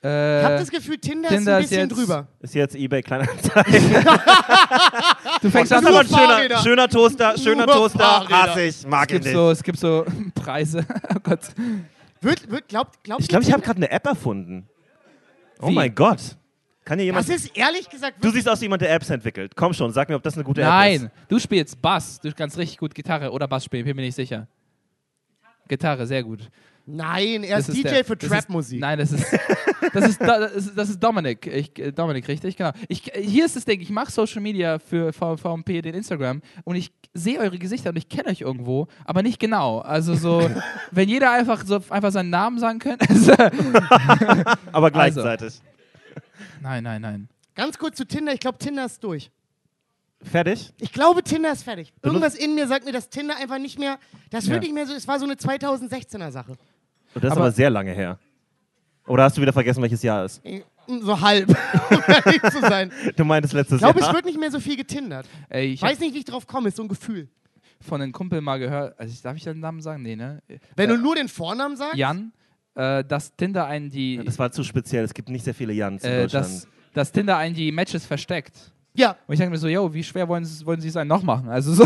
Äh, ich habe das Gefühl, Tinder, Tinder ist ist ein bisschen jetzt- drüber. Ist jetzt eBay Kleinanzeigen? du fängst Das an, ist aber schöner, schöner Toaster, schöner Nur Toaster, hasse ich, mag es ich gibt, nicht. so, es gibt so Preise. oh Gott. Wird, wird, glaubt, glaubt Ich glaube, ich habe gerade eine App erfunden. Oh Wie? mein Gott. Kann hier jemand... Das ist ehrlich gesagt Du siehst aus wie jemand, der Apps entwickelt. Komm schon, sag mir, ob das eine gute App ist. Nein, du spielst Bass. Du kannst richtig gut Gitarre oder Bass spielen, bin mir nicht sicher. Gitarre, sehr gut. Nein, er ist Das DJ der- für Trap-Musik. Ist, nein, das ist, das ist, das ist, das ist Dominik. Ich, Dominik, richtig? Genau. Ich, hier ist das Ding, ich mache Social Media für VMP, den Instagram, und ich sehe eure Gesichter und ich kenne euch irgendwo, aber nicht genau. Also so, wenn jeder einfach so einfach seinen Namen sagen könnte. Aber Also. gleichzeitig. nein, nein, nein. Ganz kurz zu Tinder, ich glaube, Tinder ist durch. Fertig? Ich glaube, Tinder ist fertig. Irgendwas in mir sagt mir, dass Tinder einfach nicht mehr, das wird Ja. nicht mehr so, es war so eine 2016er Sache. Und das ist Aber- aber sehr lange her. Oder hast du wieder vergessen, welches Jahr ist? Äh, So halb, um ehrlich zu sein. Du meintest letztes Ich glaube, es Jahr. wird nicht mehr so viel getindert. Ey, ich Ich weiß nicht, wie ich drauf komme, ist so ein Gefühl. von einem Kumpel mal gehört, also ich, darf ich den Namen sagen? Nee, ne? Wenn äh, du nur den Vornamen sagst, Jan, äh, dass Tinder einen die, Das war zu speziell. Es gibt nicht sehr viele Jans in äh, Deutschland. dass, dass Tinder einen die Matches versteckt. Ja, Und ich denke mir so, yo, wie schwer wollen sie wollen sie es einen noch machen? Also so.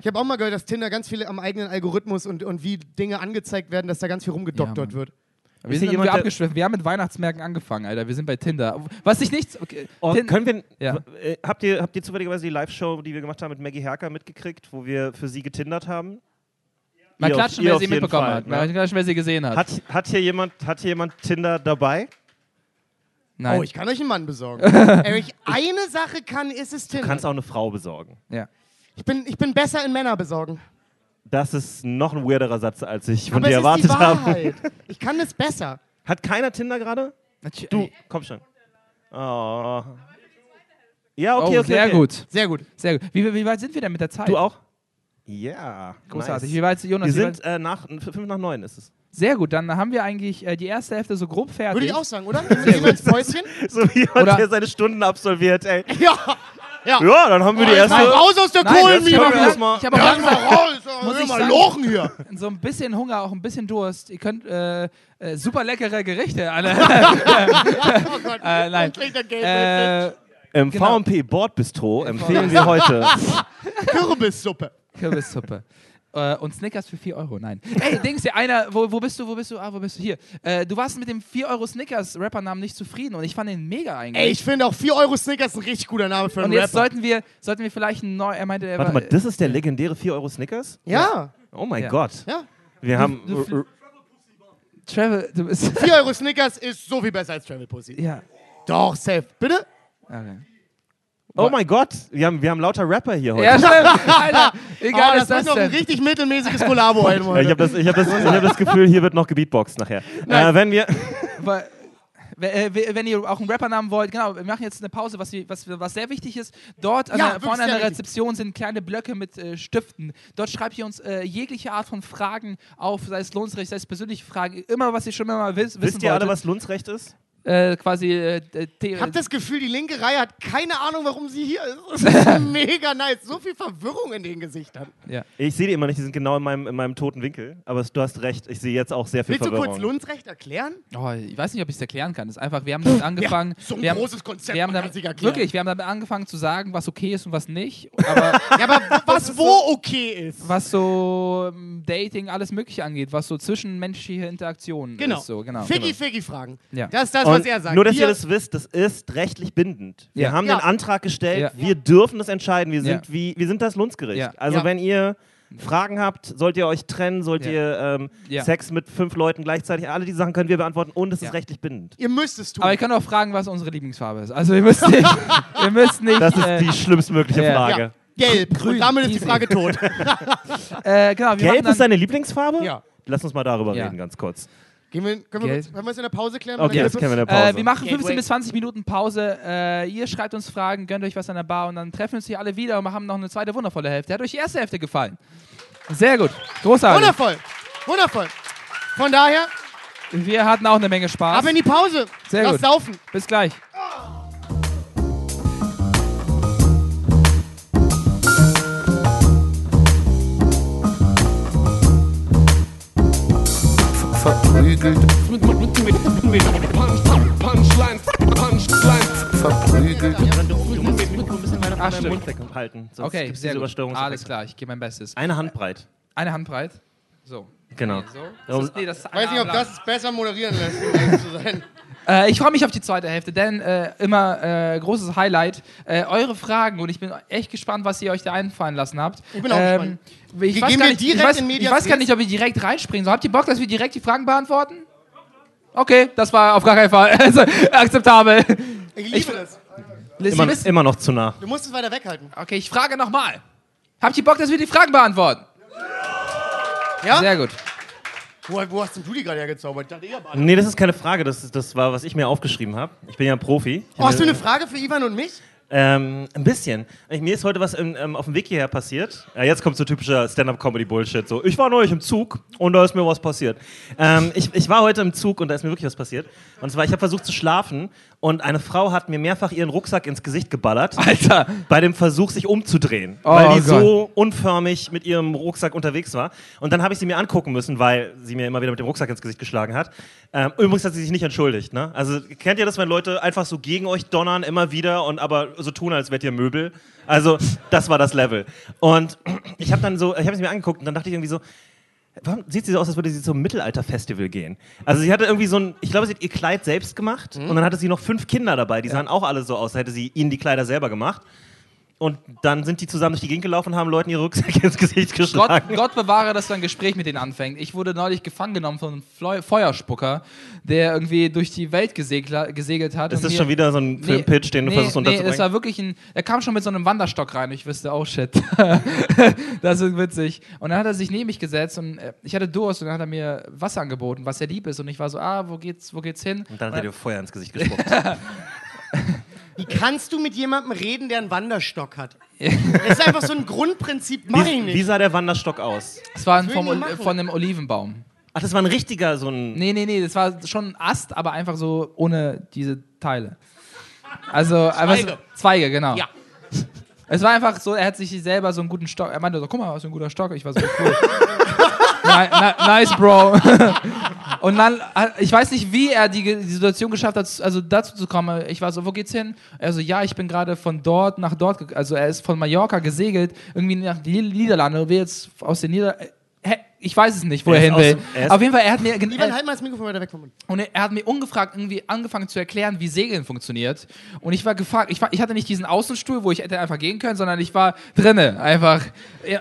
ich habe auch mal gehört, dass Tinder ganz viele am eigenen Algorithmus und, und wie Dinge angezeigt werden, dass da ganz viel rumgedoktert Ja, wird. Wir Ist sind jemand, abgeschwiffen. Wir haben mit Weihnachtsmärkten angefangen, Alter. Wir sind bei Tinder. Was ich nichts. Okay. Oh, können wir, Ja. äh, habt, ihr, habt ihr zufälligerweise die Live-Show, die wir gemacht haben mit Maggie Herker, mitgekriegt, wo wir für sie getindert haben? mal ihr auf- klatschen, ihr wer sie mitbekommen Fall, hat. ne? Mal klatschen, wer sie gesehen hat. Hat, hat, hier jemand, hat hier jemand Tinder dabei? Nein. Oh, ich kann euch einen Mann besorgen. Wenn ich eine Sache kann, ist es Du Tinder. kannst auch eine Frau besorgen. ja. Ich bin, ich bin besser in Männer besorgen. Das ist noch ein weirderer Satz, als ich von Aber dir es erwartet ist die habe. Wahrheit. Ich kann es besser. Hat keiner Tinder gerade? Natür- Du, komm schon. Oh. Ja, okay, oh, okay. sehr okay. gut. Sehr gut. Sehr gut. Wie, wie weit sind wir denn mit der Zeit? Du auch? Ja. Großartig. Nice. Wie weit, Jonas? Wir wie weit- sind äh, nach, fünf nach neun ist es. Sehr gut. Dann haben wir eigentlich äh, die erste Hälfte so grob fertig. Würde ich auch sagen, oder? Gehen wir ins Päuschen? So wie jemand, Oder- der seine Stunden absolviert, ey. Ja. Ja. Ja, dann haben wir die Jetzt erste. mal raus aus der Nein, Kohlenmine. können wir erstmal- Ich habe auch mal langsam raus. Muss ich mal sagen- lochen hier. so ein bisschen Hunger, auch ein bisschen Durst. Ihr könnt äh, äh, super leckere Gerichte. Alle. Oh Gott. Äh, nein. Dann kriegt er Geld äh, Im Genau. VMP Bordbistro empfehlen wir heute. Kürbissuppe. Kürbissuppe. Äh, und Snickers für 4 Euro, nein. Ey, Dings, ja, einer, wo, wo bist du, wo bist du? Ah, wo bist du? Hier. Äh, du warst mit dem 4 Euro Snickers Rappernamen nicht zufrieden und ich fand den mega eigentlich. Ey, ich finde auch 4 Euro Snickers ein richtig guter Name für einen und jetzt Rapper. sollten wir, sollten wir vielleicht ein neu, er meinte, er Warte war, mal, das ist der legendäre 4 Euro Snickers? Ja, Oh mein Ja. Gott. ja. Wir haben. du fl- Travel, du bist, 4 Euro Snickers ist so viel besser als Travel Pussy. ja. Doch, safe. Bitte? Okay. Oh mein Gott, wir haben, wir haben lauter Rapper hier heute. Ja, stimmt, Alter. Wie Oh, geil das ist wird das noch ein richtig mittelmäßiges Kollabo heute. Ja, ich habe das, ich hab das, ich hab das Gefühl, hier wird noch gebeatboxt nachher. Äh, wenn wir. Weil, äh, wenn ihr auch einen Rappernamen wollt, genau, wir machen jetzt eine Pause, was, was, was sehr wichtig ist. Dort an Ja, der, vorne an der. Rezeption sind kleine Blöcke mit äh, Stiften. Dort schreibt ihr uns äh, jegliche Art von Fragen auf, sei es Lohnsrecht, sei es persönliche Fragen, immer, was ihr schon immer mal wiss, wissen Wisst ihr alle, wolltet. was Lundsrecht ist? Äh, quasi äh, The- Ich habe das Gefühl, die linke Reihe hat keine Ahnung, warum sie hier ist. Das ist mega nice. So viel Verwirrung in den Gesichtern. ja. Ich sehe die immer nicht, die sind genau in meinem, in meinem toten Winkel. Aber du hast recht, ich sehe jetzt auch sehr viel Willst du Verwirrung. kurz Lundsrecht erklären? Oh, ich weiß nicht, ob ich es erklären kann. Das ist einfach, wir haben damit angefangen. so ein wir haben, großes Konzept, wir haben man damit. Wirklich, wir haben damit angefangen zu sagen, was okay ist und was nicht. Aber Ja, aber was wo okay ist. was so ähm, Dating, alles Mögliche angeht, was so zwischenmenschliche Interaktionen Genau. ist. So, genau. Ficky, Ficky Fragen. Ja. Das ist das, Und was er sagt. Nur, dass Wir- ihr das wisst, das ist rechtlich bindend. Wir Ja. haben Ja. den Antrag gestellt, Ja. wir dürfen das entscheiden. Wir sind, Ja. wie, wir sind das Lundsgericht. Ja. Also Ja. wenn ihr Fragen habt, sollt ihr euch trennen, sollt Ja. ihr ähm, Ja. Sex mit fünf Leuten gleichzeitig, alle diese Sachen können wir beantworten und es Ja. ist rechtlich bindend. Ihr müsst es tun. Aber ihr könnt auch fragen, was unsere Lieblingsfarbe ist. Also ihr müsst nicht. ihr müsst nicht Das ist äh, die schlimmstmögliche ja. Frage. ja. Gelb. Grün, Und damit ist die easy. Frage tot. äh, genau, wir Gelb dann, ist deine Lieblingsfarbe? Ja. Lass uns mal darüber Ja. reden, ganz kurz. Gehen wir, können wir, Geld. können wir es in der Pause klären? Okay, das kennen wir in der Pause. Äh, wir machen 15 Gateway. bis 20 Minuten Pause. Äh, ihr schreibt uns Fragen, gönnt euch was an der Bar und dann treffen wir uns hier alle wieder und wir haben noch eine zweite wundervolle Hälfte. Hat euch die erste Hälfte gefallen? Sehr gut. Großartig. Wundervoll. Wundervoll. Von daher, Wir hatten auch eine Menge Spaß. ab in die Pause. Sehr Lass gut. saufen. Bis gleich. Verprügelt, Punch, Punchline, Punchline. verprügelt, Du musst ein bisschen weiter Ach, von deinem stimmt. Mund weghalten. Sonst Okay, sehr gut. Alles klar, ich gebe mein Bestes. Eine Handbreit. Eine Handbreit. So. Genau. Nee, so. Ist, nee, das ist Ich weiß nicht, ob das besser moderieren lässt, um ehrlich zu sein. Äh, ich freue mich auf die zweite Hälfte, denn äh, immer äh, großes Highlight. Äh, eure Fragen und ich bin echt gespannt, was ihr euch da einfallen lassen habt. Ich bin auch gespannt. Ich weiß, gar nicht, ich, weiß, ich weiß gar nicht, ob wir direkt reinspringen sollen. Habt ihr Bock, dass wir direkt die Fragen beantworten? Okay, das war auf gar keinen Fall also, akzeptabel. Ich liebe Ich- das. Immer, immer noch zu nah. Du musst es weiter weghalten. Okay, ich frage nochmal. Habt ihr Bock, dass wir die Fragen beantworten? Ja? Sehr gut. Wo, wo hast denn du die gerade hergezaubert? Ich dachte, ihr habt alle. Nee, das ist keine Frage. Das, ist- das war, was ich mir aufgeschrieben habe. Ich bin ja ein Profi. Oh, hast du eine Frage für Ivan und mich? Ähm, ein bisschen. Ich, mir ist heute was im, ähm, auf dem Weg hierher passiert. Ja, jetzt kommt so typischer Stand-up-Comedy-Bullshit. So, ich war neulich im Zug und da ist mir was passiert. Ähm, ich, ich war heute im Zug und da ist mir wirklich was passiert. Und zwar, ich habe versucht zu schlafen und eine Frau hat mir mehrfach ihren Rucksack ins Gesicht geballert. Alter. Bei dem Versuch, sich umzudrehen. Oh weil die Gott. so unförmig mit ihrem Rucksack unterwegs war. Und dann habe ich sie mir angucken müssen, weil sie mir immer wieder mit dem Rucksack ins Gesicht geschlagen hat. Ähm, übrigens hat sie sich nicht entschuldigt. Ne? Also kennt ihr das, wenn Leute einfach so gegen euch donnern, immer wieder und aber so tun, als wärt ihr Möbel? Also das war das Level. Und ich habe dann so, ich habe es mir angeguckt und dann dachte ich irgendwie so, Warum sieht sie so aus, als würde sie zum Mittelalter-Festival gehen? Also sie hatte irgendwie so ein, ich glaube, sie hat ihr Kleid selbst gemacht und dann hatte sie noch fünf Kinder dabei, die sahen auch alle so aus, als hätte sie ihnen die Kleider selber gemacht. Und dann sind die zusammen durch die Gegend gelaufen und haben Leuten ihre Rucksäcke ins Gesicht Gott, geschlagen. Gott bewahre, dass du ein Gespräch mit denen anfängt. Ich wurde neulich gefangen genommen von einem Fleu Feuerspucker, der irgendwie durch die Welt gesegelt hat. Ist das schon wieder so ein Filmpitch, den du nee, versuchst Nee, das unterzubringen? war wirklich ein. Er kam schon mit so einem Wanderstock rein ich wusste, oh shit. das ist witzig. Und dann hat er sich neben mich gesetzt und äh, ich hatte Durst und dann hat er mir Wasser angeboten, was sehr lieb ist. Und ich war so, ah, wo geht's, wo geht's hin? und dann hat er dir Feuer ins Gesicht gespuckt. Wie kannst du mit jemandem reden, der einen Wanderstock hat? Das ist einfach so ein Grundprinzip, mach ich wie, wie nicht. sah der Wanderstock aus? Es war ein will vom, ich Ol- machen. von einem Olivenbaum. Ach, das war ein richtiger, so ein... Nee, nee, nee, das war schon ein Ast, aber einfach so ohne diese Teile. Also einfach so, Zweige. Zweige, genau. Ja. Es war einfach so, er hat sich selber so einen guten Stock. Er meinte so, guck mal, was für ein guter Stock. Ich war so, cool. Ni- ni- nice, Bro. Und dann, äh, ich weiß nicht, wie er die, die Situation geschafft hat, also dazu zu kommen. Ich war so, wo geht's hin? Er so, ja, ich bin gerade von dort nach dort, also er ist von Mallorca gesegelt, irgendwie nach Niederlande und will jetzt aus den Niederlanden. Ich weiß es nicht, wo Er er, hin will. aus- er Auf jeden Fall, er hat mir. Ivan, halt mal das Mikrofon weiter weg vom Mund. Und er hat mir ungefragt irgendwie angefangen zu erklären, wie Segeln funktioniert. Und ich war gefragt, ich, war, ich hatte nicht diesen Außenstuhl, wo ich hätte einfach gehen können, sondern ich war drinnen, einfach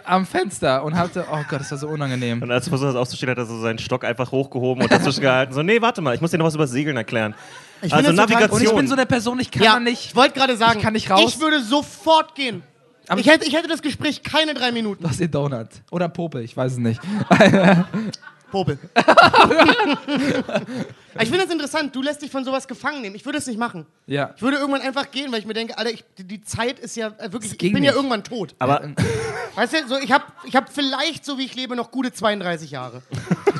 am Fenster und hatte, oh Gott, das war so unangenehm. Und als er versucht hat aufzustehen, hat er so seinen Stock einfach hochgehoben und dazwischen gehalten. So, nee, warte mal, ich muss dir noch was über Segeln erklären. Ich also das Navigation. Und ich bin so eine Person, ich kann Ja, nicht. ich wollte gerade sagen, ich kann nicht raus. ich würde sofort gehen. Aber- ich, hätte, ich hätte das Gespräch keine drei Minuten. Was ihr Donut. Oder Popel, ich weiß es nicht. Popel. ich finde das interessant, du lässt dich von sowas gefangen nehmen. Ich würde es nicht machen. Ja. Ich würde irgendwann einfach gehen, weil ich mir denke, Alter, ich, die- Zeit ist ja äh, wirklich, ich bin ja nicht. irgendwann tot. aber Weißt du, so, ich habe ich hab vielleicht, so wie ich lebe, noch gute 32 Jahre.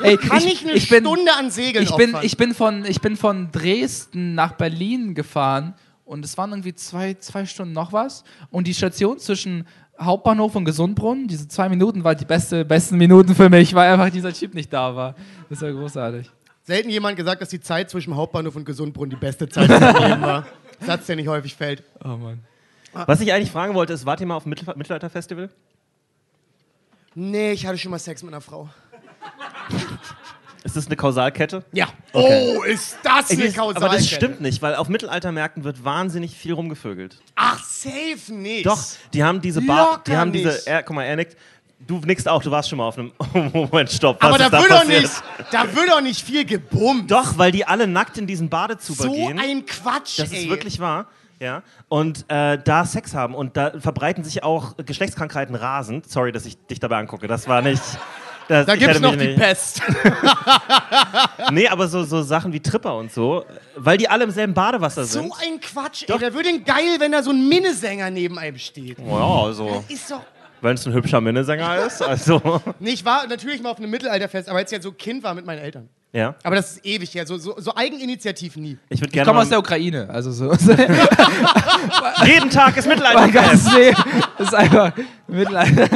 Ey, Kann ich, eine ich bin, Stunde an Segeln ich bin, opfern? ich, bin von, ich bin von Dresden nach Berlin gefahren und es waren irgendwie zwei, zwei Stunden noch was. Und die Station zwischen Hauptbahnhof und Gesundbrunnen, diese zwei Minuten, war die beste, besten Minuten für mich, weil einfach dieser Typ nicht da war. Das war großartig. Selten jemand gesagt, dass die Zeit zwischen Hauptbahnhof und Gesundbrunnen die beste Zeit in seinem Leben war. Satz, der nicht häufig fällt. Oh Mann. was ich eigentlich fragen wollte, ist, wart ihr mal auf dem Mittel Mittelalter-Festival? Nee, ich hatte schon mal Sex mit einer Frau. Ist das eine Kausalkette? Ja. Okay. Oh, ist das eine das- aber Kausalkette? das stimmt nicht, weil auf Mittelaltermärkten wird wahnsinnig viel rumgevögelt. Ach, safe nicht. Doch, die haben diese Bar, die haben diese, er, guck mal, er nickt. Du nickst auch, du warst schon mal auf einem, Moment, stopp, was Aber da ist da wird doch passiert? nicht, da wird doch nicht viel gebummt. Doch, weil die alle nackt in diesen Badezuber so gehen. ein Quatsch, Das ey. ist wirklich wahr. Ja, und äh, da Sex haben und da verbreiten sich auch Geschlechtskrankheiten rasend. Sorry, dass ich dich dabei angucke. Das war nicht. Das, Da gibt's hätte noch die nicht- Pest. Nee, aber so, so Sachen wie Tripper und so, weil die alle im selben Badewasser So sind. ein Quatsch, ey. Doch. Da würde ihn geil, wenn da so ein Minnesänger neben einem steht. Ja, also, Ist doch. wenn es ein hübscher Minnesänger ist, also. Nee, ich war natürlich mal auf einem Mittelalterfest, aber als ich ja so Kind war mit meinen Eltern. Ja. Aber das ist ewig her. So, so, so Eigeninitiativ nie. Ich würde Ich gerne. komme aus der Ukraine, also so. Jeden Tag ist Mein Mittelalter. ganzes Leben ist einfach Mittelalter.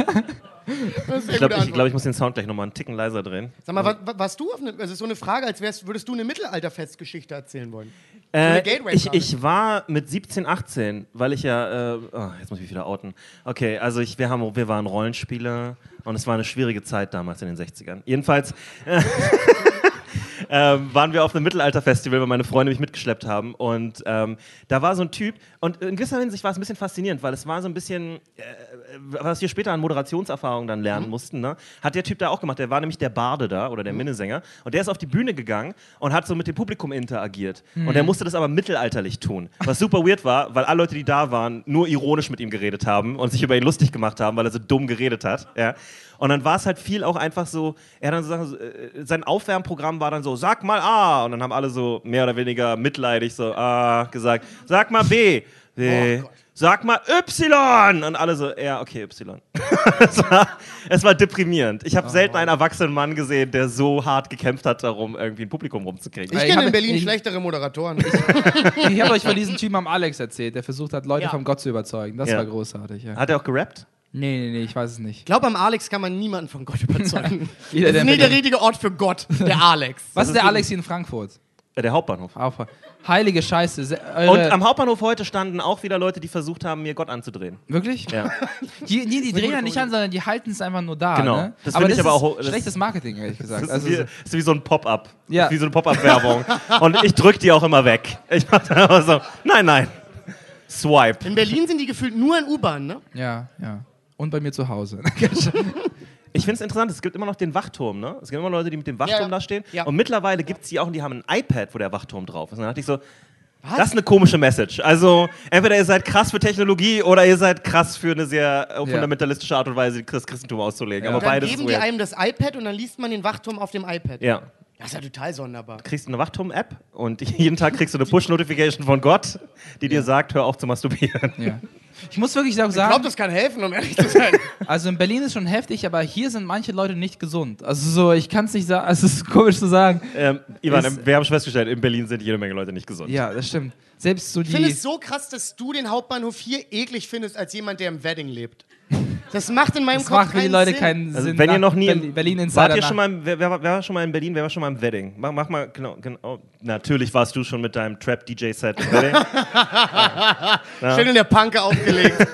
Ich glaube, ich, glaub, ich muss den Sound gleich nochmal einen Ticken leiser drehen. Sag mal, wa- wa- warst du auf eine, also so eine Frage, als wärst, würdest du eine Mittelalterfestgeschichte erzählen wollen? Äh, eine Gateway-Frage. ich, ich war mit 17, 18, weil ich ja. Äh, oh, jetzt muss ich mich wieder outen. Okay, also ich, wir, haben, wir waren Rollenspieler und es war eine schwierige Zeit damals in den 60ern. Jedenfalls. ähm, waren wir auf einem Mittelalterfestival, weil meine Freunde mich mitgeschleppt haben. Und ähm, da war so ein Typ, und in gewisser Hinsicht war es ein bisschen faszinierend, weil es war so ein bisschen, äh, was wir später an Moderationserfahrung dann lernen mussten, ne? hat der Typ da auch gemacht. Der war nämlich der Barde da oder der Minnesänger. Und der ist auf die Bühne gegangen und hat so mit dem Publikum interagiert. Und der musste das aber mittelalterlich tun. Was super weird war, weil alle Leute, die da waren, nur ironisch mit ihm geredet haben und sich über ihn lustig gemacht haben, weil er so dumm geredet hat. Ja? Und dann war es halt viel auch einfach so, er hat dann so Sachen, äh, sein Aufwärmprogramm war dann so, sag mal A. Und dann haben alle so mehr oder weniger mitleidig so A gesagt, sag mal B. B. Sag mal Y! Und alle so, ja, okay, Y. es, war, es war deprimierend. Ich habe selten einen erwachsenen Mann gesehen, der so hart gekämpft hat, darum irgendwie ein Publikum rumzukriegen. Ich Ich kenne in Berlin ich- schlechtere Moderatoren. Ich habe euch von diesem Typen am Alex erzählt, der versucht hat, Leute Ja. vom Gott zu überzeugen. Das Ja. war großartig. Ja. Hat er auch gerappt? Nee, nee, nee, ich weiß es nicht. Ich glaube, am Alex kann man niemanden von Gott überzeugen. Jeder, das der ist nicht mit- der richtige Ort für Gott, der Alex. Was ist der Alex hier in Frankfurt? Äh, der Hauptbahnhof. Auf, heilige Scheiße. se- Und Eure, am Hauptbahnhof heute standen auch wieder Leute, die versucht haben, mir Gott anzudrehen. wirklich? Ja. Die, nee, die drehen ja nicht an, sondern die halten es einfach nur da. Genau. Ne? Das aber das ich aber ist auch- das- schlechtes Marketing, ehrlich gesagt. Das ist, Also, wie, so- das ist wie so ein Pop-up. Ja. Das ist Wie so eine Pop-up-Werbung. Und ich drück die auch immer weg. Ich mach dann immer so, nein, nein. Swipe. In Berlin sind die gefühlt nur in U-Bahn, ne? ja, ja. Und bei mir zu Hause. Ich finde es interessant, es gibt immer noch den Wachturm, ne? Es gibt immer Leute, die mit dem Wachturm Ja. da stehen. Ja. Und mittlerweile gibt es die auch und die haben ein iPad, wo der Wachturm drauf ist. Und dann dachte ich so, das ist eine komische Message. Also, entweder ihr seid krass für Technologie oder ihr seid krass für eine sehr äh, fundamentalistische Art und Weise, das Christentum auszulegen. Ja. Aber Dann beides ist geben die weird. einem das iPad und dann liest man den Wachturm auf dem iPad. Ja. Das ist ja total sonderbar. kriegst du eine Wachturm-App und jeden Tag kriegst du eine Push-Notification von Gott, die dir sagt, hör auf zu masturbieren. ja. Ich muss wirklich auch Ich glaube, sagen, das kann helfen, um ehrlich zu sein. also in Berlin ist schon heftig, aber hier sind manche Leute nicht gesund. Also so, ich kann es nicht sagen, also es ist komisch zu sagen. Ähm, Ivan, Ist- wir haben schon festgestellt, in Berlin sind jede Menge Leute nicht gesund. Ja, das stimmt. Selbst so Ich finde die. es so krass, dass du den Hauptbahnhof hier eklig findest, als jemand, der im Wedding lebt. Das macht in meinem Das Kopf macht für die keinen Leute Sinn. keinen Also Sinn. wenn ihr noch nie Berlin, in, Berlin Insider wart ihr schon mal, im- wer, wer, war- schon mal in Berlin, wer war schon mal im Wedding? Mach, mach mal, genau, genau. natürlich warst du schon mit deinem Trap-DJ-Set im Wedding. Schön in der Panke aufgelegt.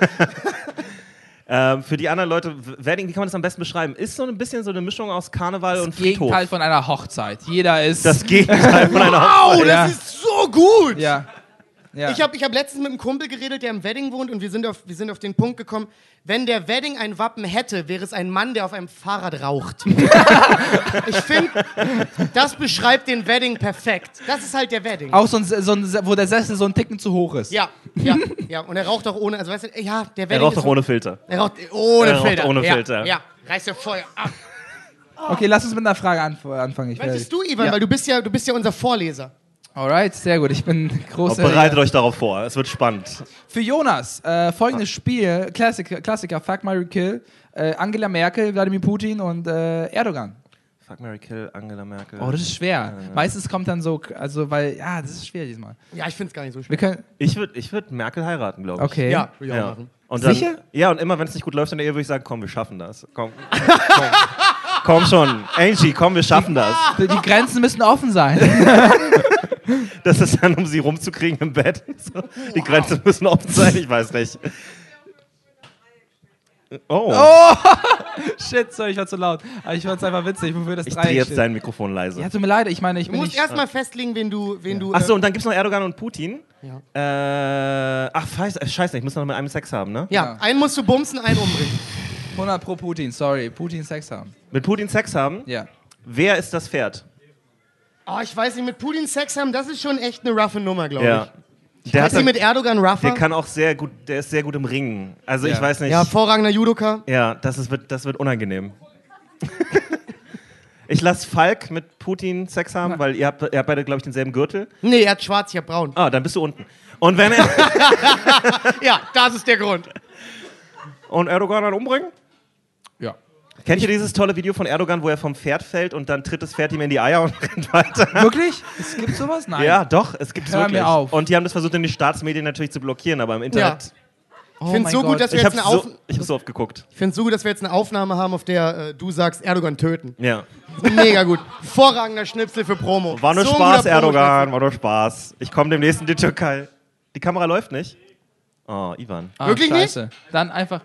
ähm, für die anderen Leute, Wedding, wie kann man das am besten beschreiben? Ist so ein bisschen so eine Mischung aus Karneval und das Friedhof. Gegenteil von einer Hochzeit. Jeder ist. Das Gegenteil von einer Wow, Hochzeit. das Ja. ist so gut! ja. Ja. Ich habe ich hab letztens mit einem Kumpel geredet, der im Wedding wohnt und wir sind, auf, wir sind auf den Punkt gekommen, wenn der Wedding ein Wappen hätte, wäre es ein Mann, der auf einem Fahrrad raucht. ich finde, das beschreibt den Wedding perfekt. Das ist halt der Wedding. auch so ein, so ein, wo der Sessel so ein Ticken zu hoch ist. Ja, ja, ja. Und er raucht auch ohne, also weißt du, ja, der Er Wedding raucht ist doch so- ohne Filter. Er raucht ohne Er raucht Filter. ohne ja, Filter. Ja, reißt ja Feuer ab. Okay, lass uns mit einer Frage anf anfangen. Ich Möchtest du, Ivan, Ja. weil du bist ja, du bist ja unser Vorleser. Alright, sehr gut. Ich bin Und großer. bereitet euch darauf vor, es wird spannend. Für Jonas, äh, folgendes Spiel: Klassiker, Klassiker Fuck, Mary Kill. Äh, Angela Merkel, Wladimir Putin und äh, Erdogan. Fuck Mary Kill, Angela Merkel. Oh, das ist schwer. Meistens kommt dann so, also, weil, ja, das ist schwer diesmal. Ja, ich finde es gar nicht so schwer. Wir können. ich würde ich würd Merkel heiraten, glaube ich. Okay. Ja, will ich auch Ja. machen. Und dann, Sicher? Ja, und immer wenn es nicht gut läuft in der Ehe, würde ich sagen, komm, wir schaffen das. Komm, komm, komm schon. Angie, komm, wir schaffen das. Die Grenzen müssen offen sein. Das ist dann, um sie rumzukriegen im Bett. So. Die Grenzen müssen offen sein, ich weiß nicht. Oh, Shit, sorry, ich war zu laut. Aber ich fand es einfach witzig, wofür das ich drehe jetzt steht. dein Mikrofon leise. Ja, tut mir leid, ich meine, ich Du bin musst nicht. erstmal festlegen, wen du. Wen du Achso, äh, und dann gibt es noch Erdogan und Putin. Ja. Äh, ach, scheiße, äh, scheiße, ich muss noch mit einem Sex haben, ne? ja, Ja. einen musst du bumsen, einen umbringen. 100 pro Putin, sorry. Putin Sex haben. Mit Putin Sex haben? Ja. Wer ist das Pferd? Oh, ich weiß nicht, mit Putin Sex haben, das ist schon echt eine roughe Nummer, glaube Ja. ich. Der, hat sie mit Erdogan rougher? der kann auch sehr gut, der ist sehr gut im Ringen. Also ich Ja. weiß nicht. ja, hervorragender Judoka. Ja, das, ist, wird, das wird unangenehm. Ich lasse Falk mit Putin Sex haben, weil ihr habt, ihr habt beide, glaube ich, denselben Gürtel. Nee, er hat schwarz, ich hab braun. Ah, dann bist du unten. Und wenn er Ja, das ist der Grund. und Erdogan dann umbringen? Ja. Kennt ihr dieses tolle Video von Erdogan, wo er vom Pferd fällt und dann tritt das Pferd ihm in die Eier und rennt weiter? Wirklich? Es gibt sowas? Nein. Ja, doch, es gibt's Hör wirklich. mir auf. Und die haben das versucht, in die Staatsmedien natürlich zu blockieren, aber im Internet. Oh Ich find's mein so gut, dass wir Ich jetzt eine Auf so, ich so oft geguckt. Ich finde es so gut, dass wir jetzt eine Aufnahme haben, auf der äh, du sagst, Erdogan töten. Ja. Mega gut. Vorragender Schnipsel für Promo. War nur So Spaß, Erdogan, war nur Spaß. Ich komme demnächst in die Türkei. Die Kamera läuft nicht. Oh, Ivan. Ah, Wirklich nicht? scheiße. Dann einfach.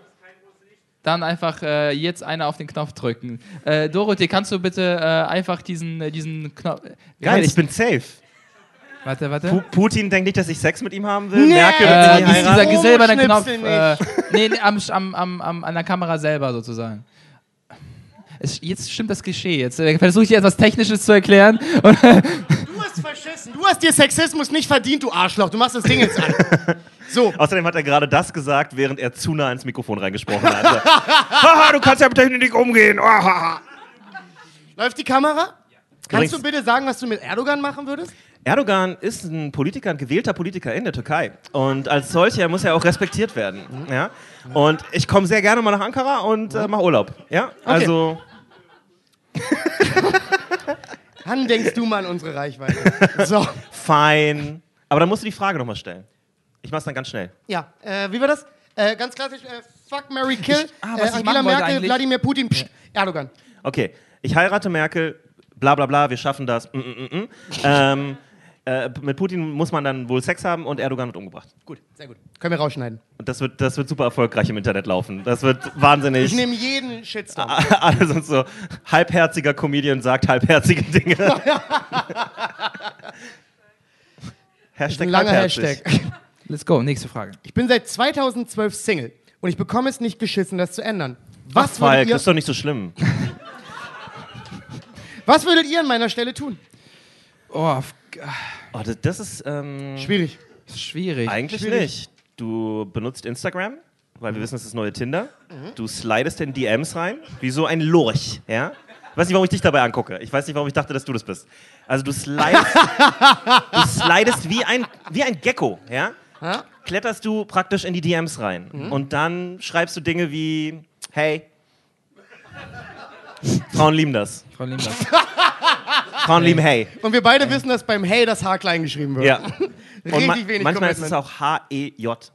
Dann einfach äh, jetzt einer auf den Knopf drücken. Äh, Dorothee, kannst du bitte äh, einfach diesen, äh, diesen Knopf. Wie Geil, ich bin safe. Warte, warte. Pu Putin denkt nicht, dass ich Sex mit ihm haben will. Nee. Merkel Äh, will Äh, ihn dies- dieser heiraten. gesilberne Knopf. Äh, nee, nee am, am, am, am, an der Kamera selber sozusagen. Es, jetzt stimmt das Klischee. Jetzt äh, versuche ich dir etwas Technisches zu erklären. Du hast dir Sexismus nicht verdient, du Arschloch. Du machst das Ding jetzt an. So, Außerdem hat er gerade das gesagt, während er zu nah ins Mikrofon reingesprochen hat. Haha, du kannst ja mit Technik nicht umgehen. Ahaha. läuft die Kamera? Kannst du bitte sagen, was du mit Erdogan machen würdest? Erdogan ist ein Politiker, ein gewählter Politiker in der Türkei. Und als solcher muss er auch respektiert werden. Ja? Und ich komme sehr gerne mal nach Ankara und äh, mache Urlaub. Ja? Also, Wann denkst du mal an unsere Reichweite? So, fein. Aber dann musst du die Frage nochmal stellen. Ich mach's dann ganz schnell. ja. Äh, wie war das? Äh, ganz klassisch, äh, fuck, Mary Kill. Ich- ah, äh, Angela Merkel, Wladimir Putin, pst, Erdogan. Okay, ich heirate Merkel, bla bla bla, wir schaffen das. Mm, mm, mm, mm. Ähm, äh, mit Putin muss man dann wohl Sex haben und Erdogan wird umgebracht. Gut, sehr gut. Können wir rausschneiden. Und das wird, das wird super erfolgreich im Internet laufen. Das wird wahnsinnig. Ich nehme jeden Shitstorm. Alle sind so, halbherziger Comedian sagt halbherzige Dinge. Hashtag langer halbherzig. Hashtag. let's go, nächste Frage. Ich bin seit 2012 Single und ich bekomme es nicht geschissen, das zu ändern. Ach, Was, Falk, würdet, das ist ihr, doch nicht so schlimm. was würdet ihr an meiner Stelle tun? Oh, Oh, das, das ist ähm, Schwierig. schwierig. eigentlich schwierig. nicht. Du benutzt Instagram, weil wir wissen, das ist das neue Tinder. Mhm. Du slidest in DMs rein, wie so ein Lurch, ja? Ich weiß nicht, warum ich dich dabei angucke. Ich weiß nicht, warum ich dachte, dass du das bist. Also du slidest, du slidest wie ein, wie ein Gecko, ja? Ja? Kletterst du praktisch in die DMs rein. Mhm. Und dann schreibst du Dinge wie, hey. Frauen lieben das. Frau Lindner. Frauen lieben hey. Und wir beide wissen, dass beim Hey das H klein geschrieben wird. Ja. Richtig Und ma wenig manchmal ist es Commitment. auch H-E-J.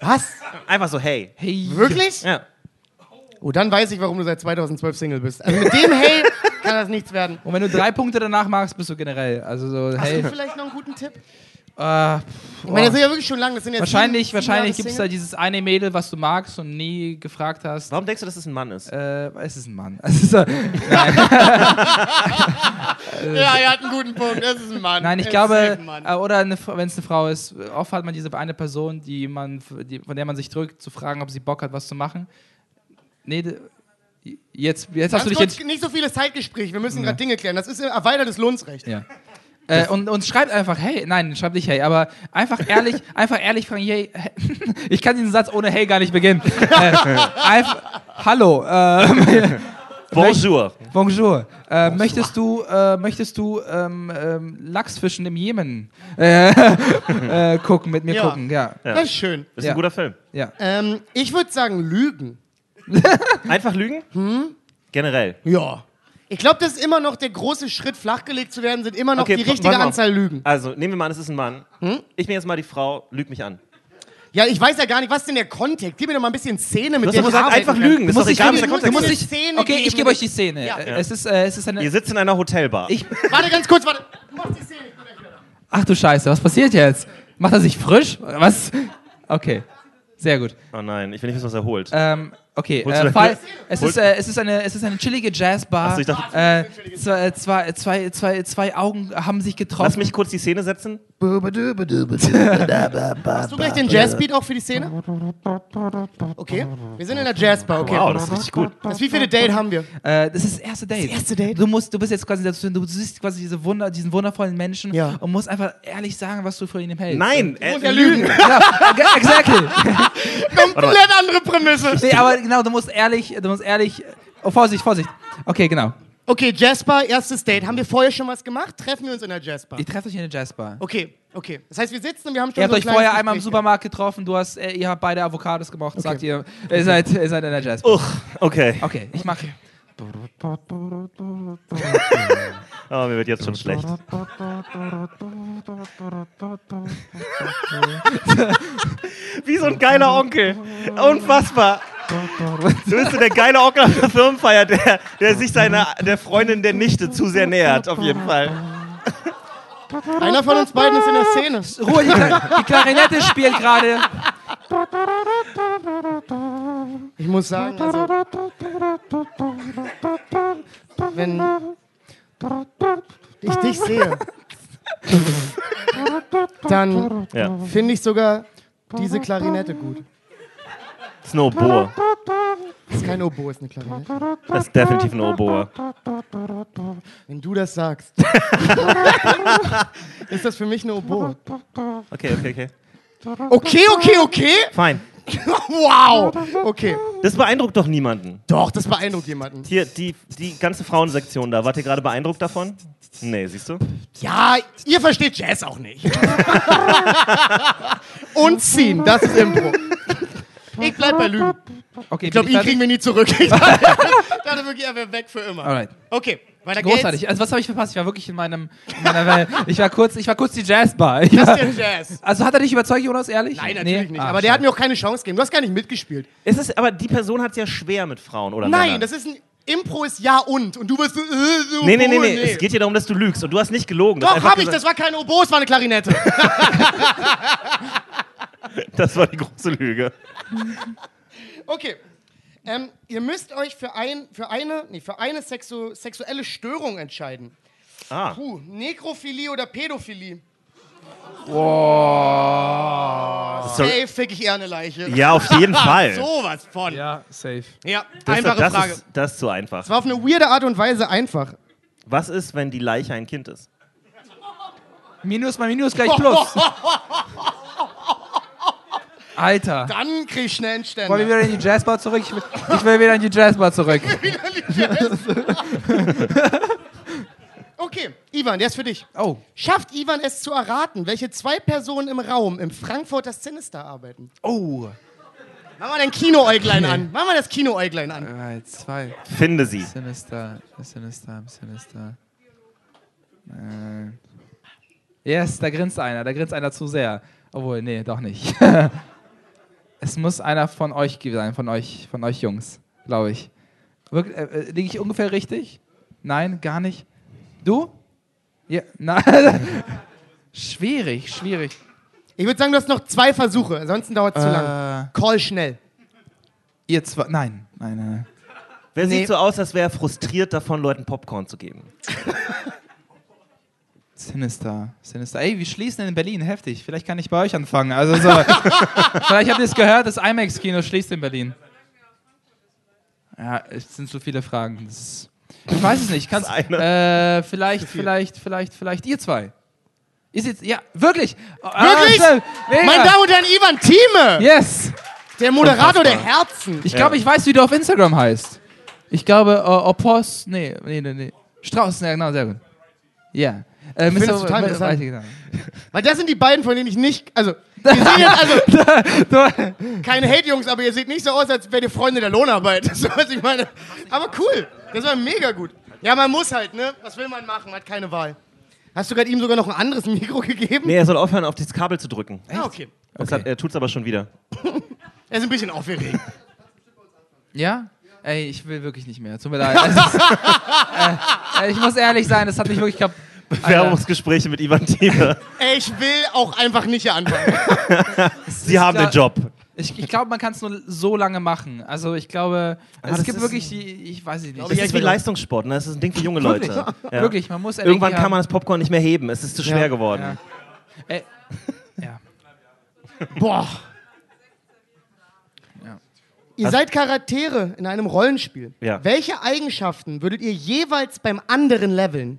Was? Einfach so hey. Hey. Wirklich? Ja. Oh, dann weiß ich, warum du seit 2012 Single bist. Also mit dem Hey kann das nichts werden. Und wenn du drei Punkte danach machst, bist du generell. Also so, Hast hey. du vielleicht noch einen guten Tipp? Äh, Ich meine, das ist ja wirklich schon lang. Das sind jetzt wahrscheinlich sieben, wahrscheinlich gibt es da dieses eine Mädel, was du magst und nie gefragt hast. Warum denkst du, dass es ein Mann ist? Äh, es ist ein Mann. Es ist, äh. Ja, er hat einen guten Punkt. Das ist ein Mann. nein, ich Es glaube, ist ein Mann. äh, oder wenn es eine Frau ist, oft hat man diese eine Person, die man, die, von der man sich drückt, zu fragen, ob sie Bock hat, was zu machen. Nee, jetzt, jetzt hast Ganz du dich kurz, jetzt. nicht so viele Zeitgespräche. Wir müssen gerade Dinge klären. Das ist ein erweitertes Lohnsrecht. Ja. Äh, und, und schreibt einfach, hey, nein, schreibt nicht hey, aber einfach ehrlich, einfach ehrlich fragen, hey, hey. ich kann diesen Satz ohne hey gar nicht beginnen. äh, einfach, hallo, äh, Bonjour. Bonjour. Äh, möchtest du, äh, möchtest du ähm, ähm, Lachsfischen im Jemen äh, äh, gucken, mit mir Ja. gucken? Ja. Das ist schön. Das ist Ja. ein guter Film. ja. Ähm, ich würde sagen, Lügen. Einfach lügen? Hm? Generell. Ja. Ich glaube, das ist immer noch der große Schritt, flachgelegt zu werden, sind immer noch Okay, die richtige. Anzahl Lügen. Also, nehmen wir mal an, es ist ein Mann. Hm? Ich bin jetzt mal die Frau, lüg mich an. Ja, ich weiß ja gar nicht, was ist denn der Kontext? Gib mir doch mal ein bisschen Szene, mit hast der doch ich gesagt, arbeiten einfach kann. lügen. Das Du ist doch musst egal, was der du musst Du Kontext musst ist. dich, Szene okay, ich geben, gebe euch die Szene. Ja. Äh, Es, ist, äh, es ist eine. Ihr sitzt in einer Hotelbar. Ich, Warte ganz kurz, warte. Du machst die Szene, ich bin gleich wieder da. ach du Scheiße, was passiert jetzt? Macht er sich frisch? Was? Okay, sehr gut. oh nein, ich will nicht wissen, was er holt. Ähm, okay, äh, Fall, es, ist, äh, es, ist eine, es ist eine chillige Jazzbar. Ach so, ich dachte- äh, zwei, zwei, zwei, zwei, zwei Augen haben sich getroffen. Lass mich kurz die Szene setzen. Hast du gleich den Jazzbeat auch für die Szene? Okay. Wir sind in der Jazzbar, okay. Wow, das ist richtig gut. Das wie viele Date haben wir? Äh, das ist das erste Date. Das erste Date? Du musst, du bist jetzt quasi dazu, du siehst quasi diese Wunder, diesen wundervollen Menschen Ja. und musst einfach ehrlich sagen, was du von ihm hältst. Nein, Du musst ja äh, lügen. Ja, exactly. Komplett andere Prämisse. nee, aber genau, du musst ehrlich, du musst ehrlich. Oh, Vorsicht, Vorsicht. Okay, genau. Okay, Jasper, erstes Date. Haben wir vorher schon was gemacht? Treffen wir uns in der Jasper? Ihr trefft euch in der Jazzbar. Okay, okay. Das heißt, wir sitzen und wir haben schon Ihr habt so euch vorher einmal im Supermarkt getroffen, du hast, äh, ihr habt beide Avocados gemocht, sagt ihr, ihr seid, ihr seid in der Jazzbar. Uch, okay. Okay, ich mache. Oh, mir wird jetzt schon schlecht. Wie so ein geiler Onkel. Unfassbar. Du bist so der geile Onkel auf der Firmenfeier, der, der sich seiner der Freundin der Nichte zu sehr nähert, auf jeden Fall. Einer von uns beiden ist in der Szene. Ruhe, die, die Klarinette spielt gerade. Ich muss sagen, also, wenn ich dich sehe, dann Ja. finde ich sogar diese Klarinette gut. Das ist ein Oboe. Das ist kein Oboe, ist eine Klarinette. Das ist definitiv ein Oboe. Wenn du das sagst, ist das für mich eine Oboe. Okay, okay, okay. Okay, okay, okay. Fein. Wow. Okay. Das beeindruckt doch niemanden. Doch, das beeindruckt jemanden. Hier, die, die ganze Frauensektion da. Wart ihr gerade beeindruckt davon? Nee, siehst du? Ja, ihr versteht Jazz auch nicht. Und ziehen, das ist Impro. Ich bleib bei Lügen. Okay, Ich glaube, ihn kriegen wir nie zurück. Ich dachte, ich dachte wirklich, er wäre weg für immer. Alright. Okay, weiter geht's. Großartig. Also was habe ich verpasst? Ich war wirklich in meinem, in meiner Welt. Ich war kurz, ich war kurz die Jazzbar. Ich Das war, ist der Jazz. also hat er dich überzeugt, Jonas, ehrlich? Nein, natürlich Nee? nicht. Ah, aber der hat mir auch keine Chance gegeben. Du hast gar nicht mitgespielt. Es ist, aber die Person hat es ja schwer mit Frauen oder Nein, Männern. das ist ein Impro ist ja und. Und du bist so, äh, so Nee, nee, nee, nee. Es geht hier darum, dass du lügst. Und du hast nicht gelogen. Du hast Doch, einfach hab ich. gesagt- Das war kein Oboe, es war eine Klarinette. Das war die große Lüge. Okay. Ähm, ihr müsst euch für, ein, für eine, nee, für eine sexu sexuelle Störung entscheiden. Ah. Puh, Nekrophilie oder Pädophilie? So, Safe fick ich eher eine Leiche. ja, auf jeden Fall. Sowas von. Ja, safe. Ja, Das, einfache das, Frage. Ist, das ist zu einfach. Es war auf eine weirde Art und Weise einfach. Was ist, wenn die Leiche ein Kind ist? Minus mal Minus gleich Plus. Alter. Dann krieg ich schnell einen Ständer. Wollen wir wieder in die Jazzbar zurück? Ich will, ich will wieder in die Jazzbar zurück. Okay, Ivan, der ist für dich. Oh. Schafft Ivan es zu erraten, welche zwei Personen im Raum im Frankfurter Sinister arbeiten? Oh. Mach mal dein Kinoäuglein an. Mach mal das Kinoäuglein an. Drei, zwei. Finde sie. Sinister, Sinister, Sinister. Äh. Yes, da grinst einer, da grinst einer zu sehr. Obwohl, nee, doch nicht. es muss einer von euch sein, von euch, von euch Jungs, glaube ich. Wirk- äh, äh, Liege ich ungefähr richtig? Nein, gar nicht. Du? Ja, nein. schwierig, schwierig. Ich würde sagen, du hast noch zwei Versuche, ansonsten dauert es zu lang. Äh, Call schnell. ihr zwei, nein, nein, nein. Wer Nee. sieht so aus, als wäre er frustriert davon, Leuten Popcorn zu geben? Sinister, Sinister. Ey, wir schließen in Berlin, heftig. Vielleicht kann ich bei euch anfangen. Also so. Vielleicht habt ihr es gehört, das IMAX-Kino schließt in Berlin. Ja, es sind so viele Fragen. Das ist, ich weiß es nicht. Kannst, ist äh, vielleicht, vielleicht, vielleicht, vielleicht ihr zwei. Ihr seht, ja, wirklich. Wirklich? Ah. Meine Damen und Herren, Ivan Thieme, Yes. der Moderator der Herzen. Ich glaube, ich weiß, wie du auf Instagram heißt. Ich glaube, äh, Opos, nee, nee, nee, nee. Strauß, ja, genau, sehr gut. Ja. Äh, finde Mr. das total interessant. Weil das sind die beiden, von denen ich nicht. Also, ihr seht jetzt also. keine Hate-Jungs, aber ihr seht nicht so aus, als wärt ihr Freunde der Lohnarbeit. So was ich meine. Aber cool. Das war mega gut. Ja, man muss halt, ne? Was will man machen? Hat keine Wahl. Hast du gerade ihm sogar noch ein anderes Mikro gegeben? Nee, er soll aufhören, auf das Kabel zu drücken. Ah, okay. Das Okay. hat, er tut es aber schon wieder. Er ist ein bisschen aufgeregt. Ja? Ey, ich will wirklich nicht mehr. Tut mir leid. Es ist, äh, ich muss ehrlich sein, das hat mich wirklich kap Bewerbungsgespräche mit Ivan Thieme. Ey, ich will auch einfach nicht hier anfangen. Sie haben den. Job. Ich, ich glaube, man kann es nur so lange machen. Also ich glaube, es das gibt wirklich die, ich weiß es nicht. Das ist wie Leistungssport, ne? Das ist ein Ding für junge Wirklich? Leute. Ja. Wirklich, man muss Irgendwann kann man das Popcorn nicht mehr heben. Es ist zu schwer Ja. geworden. Ja. Ey, ja. Boah. Ja. Ihr seid Charaktere in einem Rollenspiel. Ja. Welche Eigenschaften würdet ihr jeweils beim anderen leveln?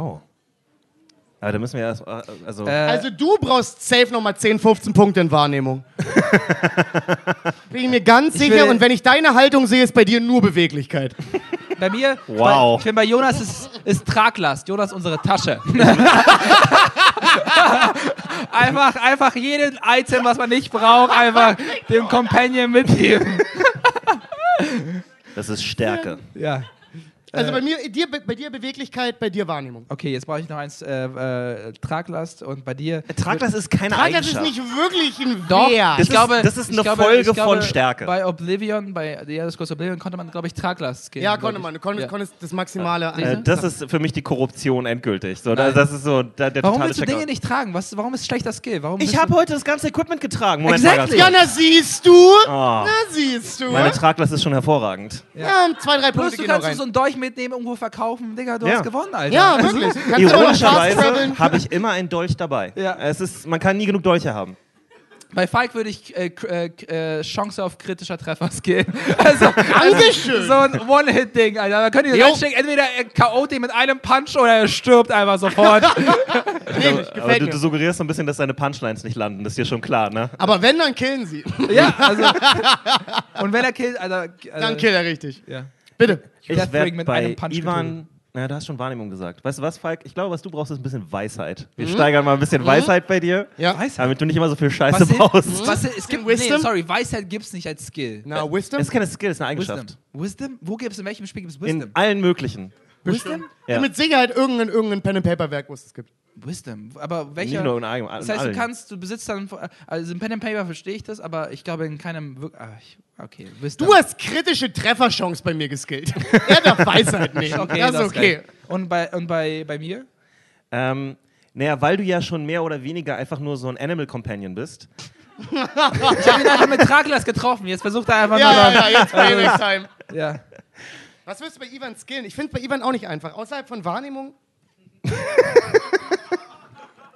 Oh. Aber da müssen wir erst. äh, Also, Äh, Also du brauchst safe nochmal 10, 15 Punkte in Wahrnehmung. Bin ich mir ganz Ich sicher. Und wenn ich deine Haltung sehe, ist bei dir nur Beweglichkeit. bei mir, Wow. bei, ich finde bei Jonas ist, ist Traglast. Jonas unsere Tasche. einfach, einfach jeden Item, was man nicht braucht, einfach dem Companion mitgeben. Das ist Stärke. Ja. Also bei mir, dir, bei dir Beweglichkeit, bei dir Wahrnehmung. Okay, jetzt brauche ich noch eins, äh, äh, Traglast und bei dir. Traglast ist keine Trag, das ist Eigenschaft. nicht wirklich ein Doch, Wert. Das ich glaube, ist- das ist eine glaube, Folge glaube, von Stärke. Bei Oblivion, bei The Elder Scrolls Oblivion konnte man, glaube ich, Traglast skillen. ja, konnte man. Du konntest, Ja. konntest das Maximale. Ja. äh, ein- das ist für mich die Korruption endgültig. So, Nein. das ist so der, der Warum willst du. Dinge nicht tragen? Was, warum ist schlechter Skill? Warum Ich habe heute das ganze Equipment getragen. Moment Exactly. mal ja, na siehst du. Oh, Na siehst du. meine Traglast ist schon hervorragend. ja, zwei, drei Plus, Punkte du gehen kannst rein. so einen Dolch mitnehmen, irgendwo verkaufen. Digga, du Ja. hast gewonnen, Alter. ja, Also, wirklich. Ironischerweise habe ich immer einen Dolch dabei. Ja. Es ist, man kann nie genug Dolche haben. Bei Falk würde ich äh, äh, äh, Chance auf kritischer Treffer skillen. Also, Dankeschön. so ein One-Hit-Ding, Alter. Da könnt ihr reinstecken, entweder er K.O. den mit einem Punch oder er stirbt einfach sofort. Nee, Aber gefällt du, du suggerierst so ein bisschen, dass deine Punchlines nicht landen. Das ist dir schon klar, ne? Aber wenn, dann killen sie. ja, also. Und wenn er killt, Alter. also, Dann killt er richtig. Ja. Bitte. Ich werde mit bei einem Punch Ivan... Na, du hast schon Wahrnehmung gesagt. Weißt du was, Falk? Ich glaube, was du brauchst, ist ein bisschen Weisheit. Wir Mhm. steigern mal ein bisschen Weisheit bei dir, Ja. Weisheit. damit du nicht immer so viel Scheiße Was, hin- baust. was, es gibt, nee, Wisdom? sorry, Weisheit gibt's nicht als Skill. Na, Wisdom? Es ist keine Skill, es ist eine Eigenschaft. Wisdom. Wisdom? Wo gibt's in welchem Spiel gibt's In Wisdom? allen möglichen. Wisdom? Ja. Mit Sicherheit irgendein, irgendein Pen-and-Paper-Werk, wo es es gibt. Wisdom. Aber welcher? Nicht nur in einem, Das in heißt, du kannst, du besitzt dann, also im Pen and Paper verstehe ich das, aber ich glaube in keinem, wirk- ah, ich, okay, Wisdom. Du hast kritische Trefferchance bei mir geskillt. er darf Weisheit nehmen. okay, das ist okay. geil. Und bei, und bei, bei mir? Ähm, naja, weil du ja schon mehr oder weniger einfach nur so ein Animal Companion bist. Ich habe ihn einfach mit Traglast getroffen, jetzt versucht er einfach Ja, nur ja, ja, jetzt Payback Time. ja. Was wirst du bei Ivan skillen? Ich finde bei Ivan auch nicht einfach. Außerhalb von Wahrnehmung.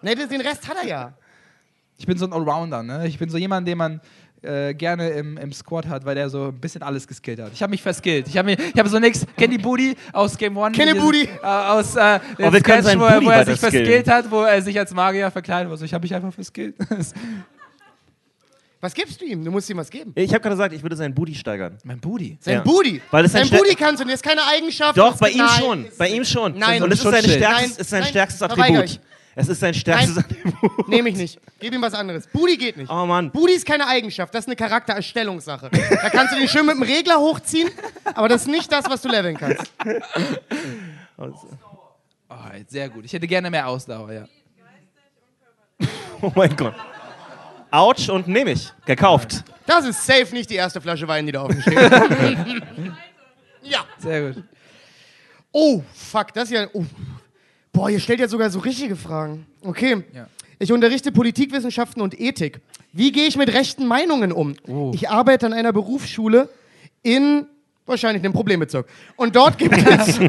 ne, den Rest hat er ja. Ich bin so ein Allrounder, ne? Ich bin so jemand, den man äh, gerne im, im Squad hat, weil der so ein bisschen alles geskillt hat. Ich habe mich verskillt. Ich habe hab so nix. Kenny Booty aus Game One. Kenny Booty. Äh, aus äh, Oh, seinen wo, er- wo er sich verskillt hat, wo er sich als Magier verkleidet hat. Ich habe mich einfach verskillt. Was gibst du ihm? Du musst ihm was geben. Ich habe gerade gesagt, ich würde seinen Booty steigern. mein Booty. Sein Ja. Booty. Weil es sein Booty kannst du, und das ist keine Eigenschaft. Doch, das bei ihm nein, schon. Bei ihm schon. Nein, Und das sein ist stärkstes, Nein, ist sein nein, stärkstes Attribut. Es ist sein stärkstes Nein. Attribut. Nehme ich nicht. Gib ihm was anderes. Booty geht nicht. Oh Mann. Booty ist keine Eigenschaft, das ist eine Charaktererstellungssache. Da kannst du den schön mit dem Regler hochziehen, aber das ist nicht das, was du leveln kannst. Oh, sehr gut. Ich hätte gerne mehr Ausdauer, ja. Oh mein Gott. Autsch und nehme ich. Gekauft. Das ist safe nicht die erste Flasche Wein, die da offen steht. ja. Sehr gut. Oh, fuck, das ist ja. Oh. Boah, ihr stellt ja sogar so richtige Fragen. Okay. Ja. Ich unterrichte Politikwissenschaften und Ethik. Wie gehe ich mit rechten Meinungen um? Oh. Ich arbeite an einer Berufsschule in wahrscheinlich einem Problembezirk. Und dort gibt es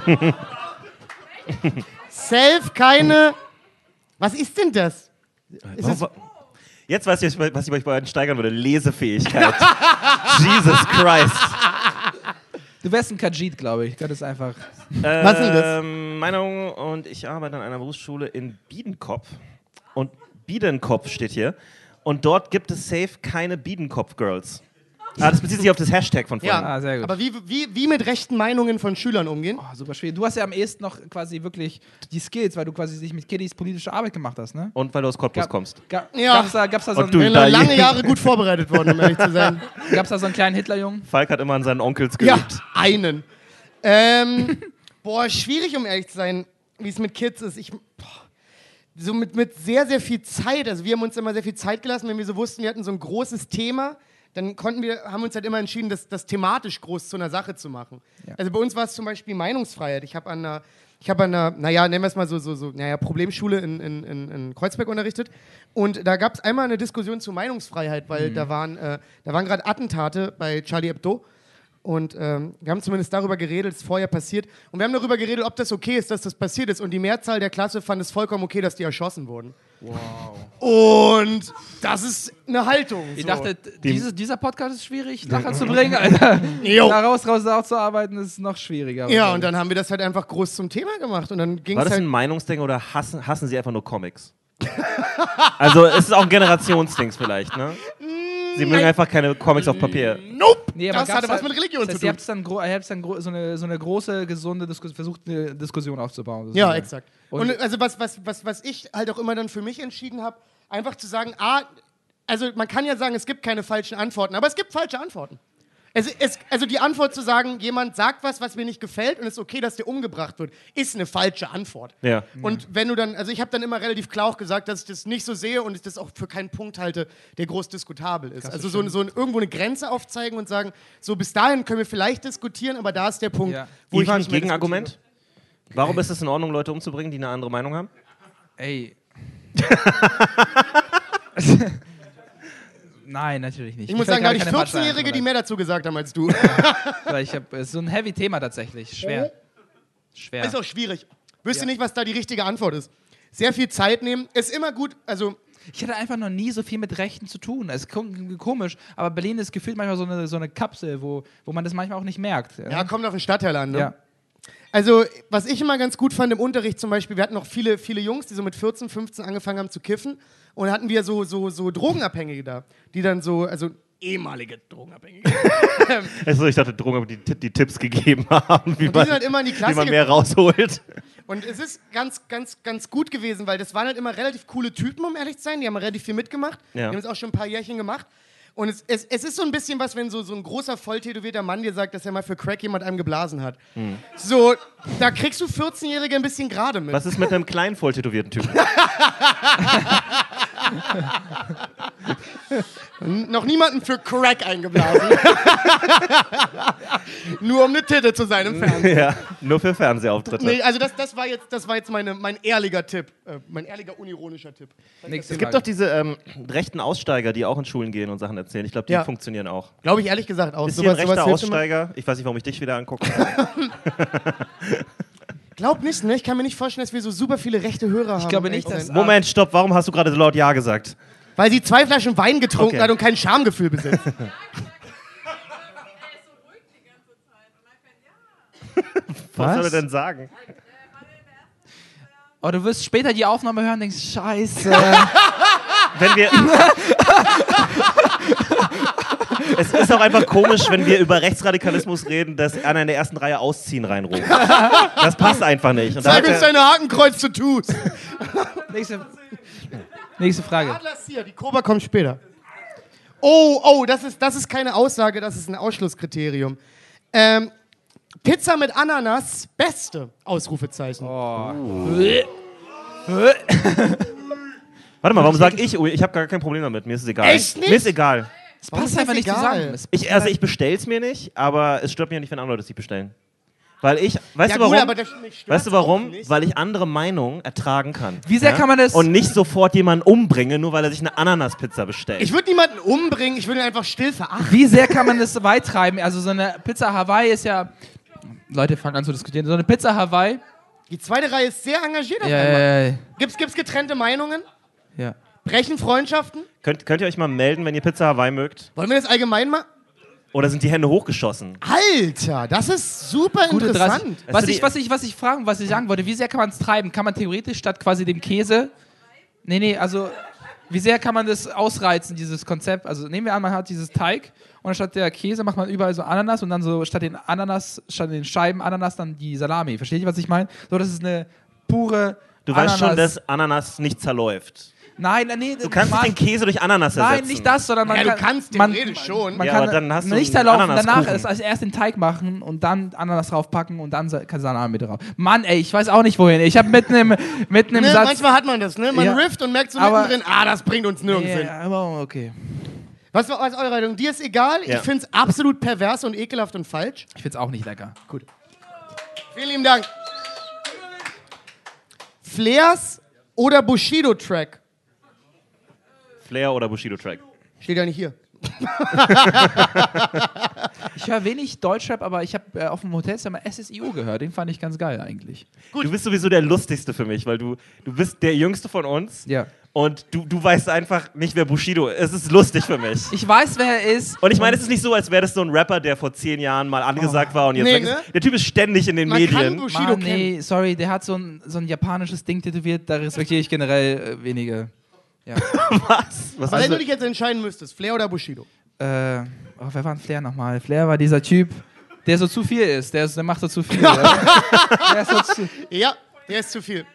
Self keine. Was ist denn das? Ist es, Jetzt weiß ich, was ich bei euch steigern würde. Lesefähigkeit. Jesus Christ. Du wärst ein Kajit, glaube ich. Das ist einfach. Was ist denn das? Ähm, Meinung und ich arbeite an einer Berufsschule in Biedenkopf. Und Biedenkopf steht hier. Und dort gibt es safe keine Biedenkopf-Girls. Ah, das bezieht sich auf das Hashtag von vorhin. ja, Ah, sehr gut. aber wie, wie, wie mit rechten Meinungen von Schülern umgehen? Oh, super schwierig. Du hast ja am ehesten noch quasi wirklich die Skills, weil du quasi dich mit Kiddies politische Arbeit gemacht hast, ne? Und weil du aus Cottbus Gab- kommst. Ga Ja. Gab's da, gab's, da so Und einen, bin da- lange Jahre gut vorbereitet worden, um ehrlich zu sein. gab's da so einen kleinen Hitlerjungen? Falk hat immer an seinen Onkels Ja, geübt. einen. Ähm, boah, schwierig, um ehrlich zu sein, wie es mit Kids ist. Ich, boah, so mit, mit sehr, sehr viel Zeit. Also wir haben uns immer sehr viel Zeit gelassen, wenn wir so wussten, wir hatten so ein großes Thema, dann konnten wir, haben uns halt immer entschieden, das, das thematisch groß zu einer Sache zu machen. Ja. Also bei uns war es zum Beispiel Meinungsfreiheit. Ich habe an einer, ich habe an einer, naja, nennen wir es mal so, so, so naja, Problemschule in, in, in, in Kreuzberg unterrichtet. Und da gab es einmal eine Diskussion zu Meinungsfreiheit, weil da waren, äh, da waren gerade Attentate bei Charlie Hebdo. Und ähm, wir haben zumindest darüber geredet, es ist vorher passiert. Und wir haben darüber geredet, ob das okay ist, dass das passiert ist. Und die Mehrzahl der Klasse fand es vollkommen okay, dass die erschossen wurden. Wow. Und das ist eine Haltung. Ich so. dachte, dieses, dieser Podcast ist schwierig, Lacher zu bringen, Alter. Jo. Da raus, raus, raus zu arbeiten, ist noch schwieriger. Ja, und dann haben wir das halt einfach groß zum Thema gemacht. Und dann ging War es das halt. ein Meinungsding oder hassen, hassen sie einfach nur Comics? also es ist auch ein Generationsding vielleicht, ne? Sie mögen einfach keine Comics auf Papier. Nope! Nee, das hatte was mit Religion das heißt, zu Ihr tun. habt dann, gro ihr habt dann gro so, eine, so eine große, gesunde Diskussion, versucht, eine Diskussion aufzubauen. Ja, sozusagen. exakt. Und- Und, also was, was, was, was ich halt auch immer dann für mich entschieden habe, einfach zu sagen, ah, also man kann ja sagen, es gibt keine falschen Antworten, aber es gibt falsche Antworten. Es, es, also die Antwort zu sagen, jemand sagt was, was mir nicht gefällt und es ist okay, dass der umgebracht wird, ist eine falsche Antwort. Ja. Und wenn du dann, also ich habe dann immer relativ klar auch gesagt, dass ich das nicht so sehe und ich das auch für keinen Punkt halte, der groß diskutabel ist. Also so, so ein, irgendwo eine Grenze aufzeigen und sagen, so bis dahin können wir vielleicht diskutieren, aber da ist der Punkt, Ja. wo ich Ivan, nicht mehr Gegenargument? Warum ist es in Ordnung, Leute umzubringen, die eine andere Meinung haben? Ey. Nein, natürlich nicht. Ich muss sagen, da hatte ich gerade keine 14-Jährige, die mehr dazu gesagt haben als du. ich hab, ist so ein heavy Thema tatsächlich. Schwer. Schwer. Ist auch schwierig. Wüsste Ja. nicht, was da die richtige Antwort ist. Sehr viel Zeit nehmen. Ist immer gut, also Ich hatte einfach noch nie so viel mit Rechten zu tun. Es ist kom- komisch, aber Berlin ist gefühlt manchmal so eine, so eine Kapsel, wo, wo man das manchmal auch nicht merkt. ja, kommt auf den Stadtteil an. Ne? Ja. Also, was ich immer ganz gut fand im Unterricht zum Beispiel, wir hatten noch viele, viele Jungs, die so mit 14, 15 angefangen haben zu kiffen. Und hatten wir so, so, so Drogenabhängige da, die dann so, also ehemalige Drogenabhängige. Also ich dachte, Drogen die, die Tipps gegeben haben, wie man, sind halt immer in die wie Klasse man mehr rausholt. Und es ist ganz, ganz, ganz gut gewesen, weil das waren halt immer relativ coole Typen, um ehrlich zu sein. Die haben relativ viel mitgemacht. Ja. Die haben es auch schon ein paar Jährchen gemacht. Und es, es, es ist so ein bisschen was, wenn so, so ein großer, volltätowierter Mann dir sagt, dass er mal für Crack jemand einem geblasen hat. Hm. So, da kriegst du 14-Jährige ein bisschen gerade mit. Was ist mit einem kleinen, voll tätowierten Typen? Noch niemanden für Crack eingeblasen. Nur um eine Titte zu sein im Fernsehen. ja, nur für Fernsehauftritte. Nee, also das, das war jetzt, das war jetzt meine, mein ehrlicher Tipp. Äh, mein ehrlicher, unironischer Tipp. Nächste Es gibt Frage. doch diese ähm, rechten Aussteiger, die auch in Schulen gehen und Sachen erzählen. Ich glaube, die Ja. funktionieren auch. Glaube ich ehrlich gesagt auch. Ist hier ein rechter. Aussteiger? Ich weiß nicht, warum ich dich wieder angucke. Glaub nicht, ne? Ich kann mir nicht vorstellen, dass wir so super viele rechte Hörer haben. Ich glaube nicht, dass- Moment, stopp, warum hast du gerade so laut Ja gesagt? Weil sie zwei Flaschen Wein getrunken Okay. hat und kein Schamgefühl besitzt. Was, Was? soll er denn sagen? Oh, du wirst später die Aufnahme hören und denkst, scheiße. Wenn wir. Es ist auch einfach komisch, wenn wir über Rechtsradikalismus reden, dass einer in der ersten Reihe ausziehen reinruft. Das passt einfach nicht. Und Zeig uns deine Hakenkreuz zu tust. nächste, nächste Frage. Atlas hier, die Koba kommt später. Oh, oh, das ist, das ist keine Aussage, das ist ein Ausschlusskriterium. Ähm, Pizza mit Ananas, beste Ausrufezeichen. Warte mal, warum sag ich? Oh, ich habe gar kein Problem damit. Mir ist es egal. Echt nicht? Mir ist egal. Das Warum passt ist einfach das nicht egal? zusammen. Es- Ich, also ich bestell's mir nicht, aber es stört mich ja nicht, wenn andere Leute es sich bestellen. Weil ich, weißt Ja du warum? gut, aber das mich stört's weißt du auch warum? nicht. Weil ich andere Meinungen ertragen kann. Wie sehr kann man das- Und nicht sofort jemanden umbringe, nur weil er sich eine Ananaspizza bestellt. Ich würde niemanden umbringen, ich würde ihn einfach still verachten. Wie sehr kann man das weit treiben? Also so eine Pizza Hawaii ist ja... Leute fangen an zu diskutieren. So eine Pizza Hawaii... Die zweite Reihe ist sehr engagiert auf Ja, einmal. ja, ja, Gibt's, gibt's getrennte Meinungen? ja. Brechen Freundschaften? Könnt, könnt ihr euch mal melden, wenn ihr Pizza Hawaii mögt? Wollen wir das allgemein mal? Oder sind die Hände hochgeschossen? Alter, das ist super Gute 30. interessant. Was Also ich, was, ich, was ich fragen, was ich sagen wollte, wie sehr kann man es treiben? Kann man theoretisch statt quasi dem Käse. Nee, nee, also wie sehr kann man das ausreizen, dieses Konzept? Also nehmen wir an, man hat dieses Teig und statt der Käse macht man überall so Ananas und dann so statt den Ananas, statt den Scheiben Ananas dann die Salami. Versteht ihr, was ich meine? So, das ist eine pure. Du Ananas. weißt schon, dass Ananas nicht zerläuft. Nein, nee, Du kannst nicht den Käse durch Ananas ersetzen. Nein, nicht das, sondern man Ja, du kann. kannst man, theoretisch schon. Man Ja, kann aber dann hast du nicht einen erlaufen, danach ist, also erst den Teig machen und dann Ananas draufpacken und dann Sa- Salami drauf. Mann, ey, ich weiß auch nicht wohin. Ich habe mitten im, mitten im Ne, Satz. manchmal hat man das, ne? Man Ja. rifft und merkt so Aber- mittendrin, ah, das bringt uns nirgends hin. ja, aber okay. Was war eure Meinung? Dir ist egal. Ja. Ich finde es absolut pervers und ekelhaft und falsch. Ich find's auch nicht lecker. Vielen lieben Dank. Flares oder Bushido-Track? Flair oder Bushido Track. Steht ja nicht hier. Ich höre wenig Deutschrap, aber ich habe äh, auf dem Hotelzimmer SSIO gehört. Den fand ich ganz geil eigentlich. Du bist sowieso der lustigste für mich, weil du, du bist der jüngste von uns. Ja. Und du, du weißt einfach nicht, wer Bushido ist. Es ist lustig für mich. Ich weiß, wer er ist. Und ich meine, es ist nicht so, als wäre das so ein Rapper, der vor zehn Jahren mal angesagt war und jetzt Nee, ne? Der Typ ist ständig in den Man kann Medien. Bushido Mann, kennen. nee, sorry, der hat so ein, so ein japanisches Ding tätowiert, da respektiere ich generell äh, wenige. Ja. Was? Was Wenn heißt du das? dich jetzt entscheiden müsstest, Flair oder Bushido? Äh, oh, wer war denn Flair nochmal? Flair war dieser Typ, der so zu viel ist. Der, ist, der macht so zu viel. ja. der ist so zu, Ja, der ist zu viel.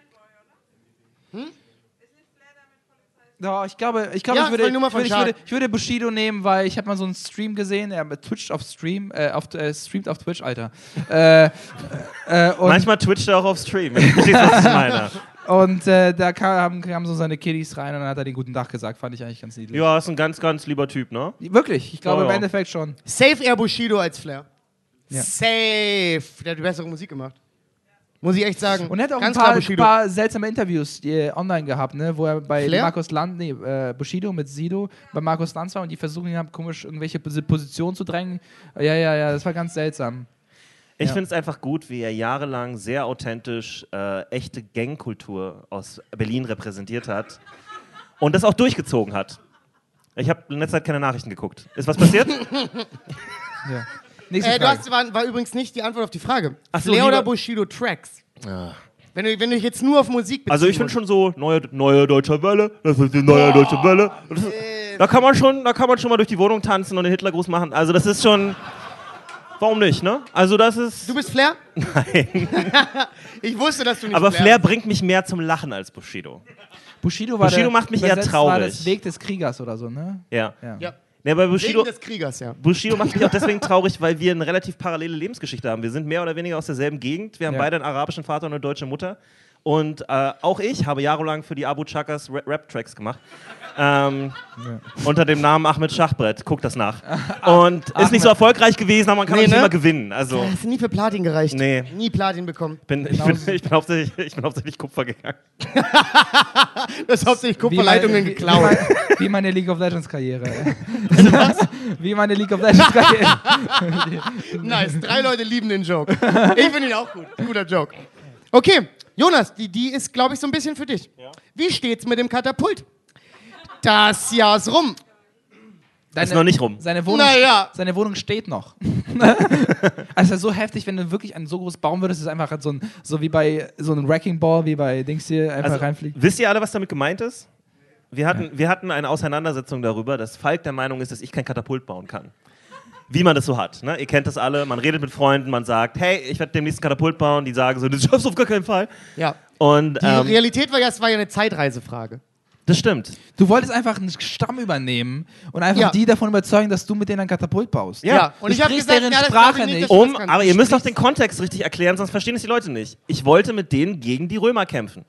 Ja, ich glaube, ich, glaube Ja, ich, würde, ich, würde, ich, würde, ich würde Bushido nehmen, weil ich habe mal so einen Stream gesehen, er twitcht auf Stream, äh, auf, äh, streamt auf Twitch, Alter. äh, äh, und Manchmal twitcht er auch auf Stream. wenn was ich meine? Und äh, da kamen, kamen so seine Kiddies rein und dann hat er den guten Tag gesagt, fand ich eigentlich ganz niedlich. Ja, ist ein ganz, ganz lieber Typ, ne? Wirklich, ich glaube Ja, ja. im Endeffekt schon. Safe eher Bushido als Flair. Ja. Safe. Der hat die bessere Musik gemacht. Muss ich echt sagen. Und er hat auch Ganz ein paar, klar Bushido. paar seltsame Interviews äh, online gehabt, ne, wo er bei Flair? Markus Land, nee, äh, Bushido mit Sido bei Markus Lanz war und die versuchen haben, komisch irgendwelche Pos- Positionen zu drängen. Ja, ja, ja, das war ganz seltsam. Ich Ja. finde es einfach gut, wie er jahrelang sehr authentisch äh, echte Gangkultur aus Berlin repräsentiert hat und das auch durchgezogen hat. Ich habe in letzter Zeit keine Nachrichten geguckt. Ist was passiert? Ja. Nächste Äh, du Frage. hast, war, war übrigens nicht die Antwort auf die Frage. Ach so, Flair oder Bushido Tracks? Wenn du, wenn du dich jetzt nur auf Musik beziehst. Also ich finde schon so neue, neue deutsche Welle, das ist die neue deutsche Welle. Ist, da kann man schon, da kann man schon mal durch die Wohnung tanzen und den Hitlergruß machen. Also das ist schon, warum nicht, ne? Also das ist. Du bist Flair? Nein. ich wusste, dass du nicht aber Flair bringt mich mehr zum Lachen als Bushido. Bushido, war Bushido der, macht mich eher übersetzt War traurig. das Weg des Kriegers oder so, ne? Ja. Ja. Ja. Ja, bei Wegen Bushido, des Kriegers, ja. Bushido macht mich auch deswegen traurig, weil wir eine relativ parallele Lebensgeschichte haben. Wir sind mehr oder weniger aus derselben Gegend. Wir haben Ja. beide einen arabischen Vater und eine deutsche Mutter. Und äh, auch ich habe jahrelang für die Abu Chakas Ra- Rap-Tracks gemacht. Ähm, Unter dem Namen Ahmed Schachbrett. Guck das nach. Und ist nicht so erfolgreich gewesen, aber man kann Nee, nicht ne? immer gewinnen. Also Hast du nie für Platin gereicht? Nee. Nie Platin bekommen. bin, ich, bin, ich, bin hauptsächlich, ich bin hauptsächlich Kupfer gegangen. Du hast hauptsächlich Wie Kupferleitungen Wie, geklaut. mein, wie meine League of Legends Karriere. wie meine League of Legends Karriere. Nice. Drei Leute lieben den Joke. Ich finde ihn auch gut. Guter Joke. Okay, Jonas, die, die ist, glaube ich, so ein bisschen für dich. Wie steht's mit dem Katapult? Das Jahr ist rum. Ist noch nicht rum. Seine Wohnung, Naja. seine Wohnung steht noch. also so heftig, wenn du wirklich einen so groß bauen würdest, ist es einfach so, ein, so wie bei so einem Wrecking Ball, wie bei Dings hier, einfach Also, reinfliegt. wisst ihr alle, was damit gemeint ist? Wir hatten, wir hatten eine Auseinandersetzung darüber, dass Falk der Meinung ist, dass ich kein Katapult bauen kann. Wie man das so hat. Ne? Ihr kennt das alle, man redet mit Freunden, man sagt, hey, ich werde demnächst ein Katapult bauen. Die sagen so, das schaffst du auf gar keinen Fall. Ja. Und Die ähm, Realität war ja, es war ja eine Zeitreisefrage. das stimmt. Du wolltest einfach einen Stamm übernehmen und einfach Ja. die davon überzeugen, dass du mit denen ein Katapult baust. Ja. Ja, und Du ich habe sprichst gesagt, deren ja, das Sprache ich nicht. du Um, aber ihr müsst auch den Kontext richtig erklären, sonst verstehen es die Leute nicht. Ich wollte mit denen gegen die Römer kämpfen.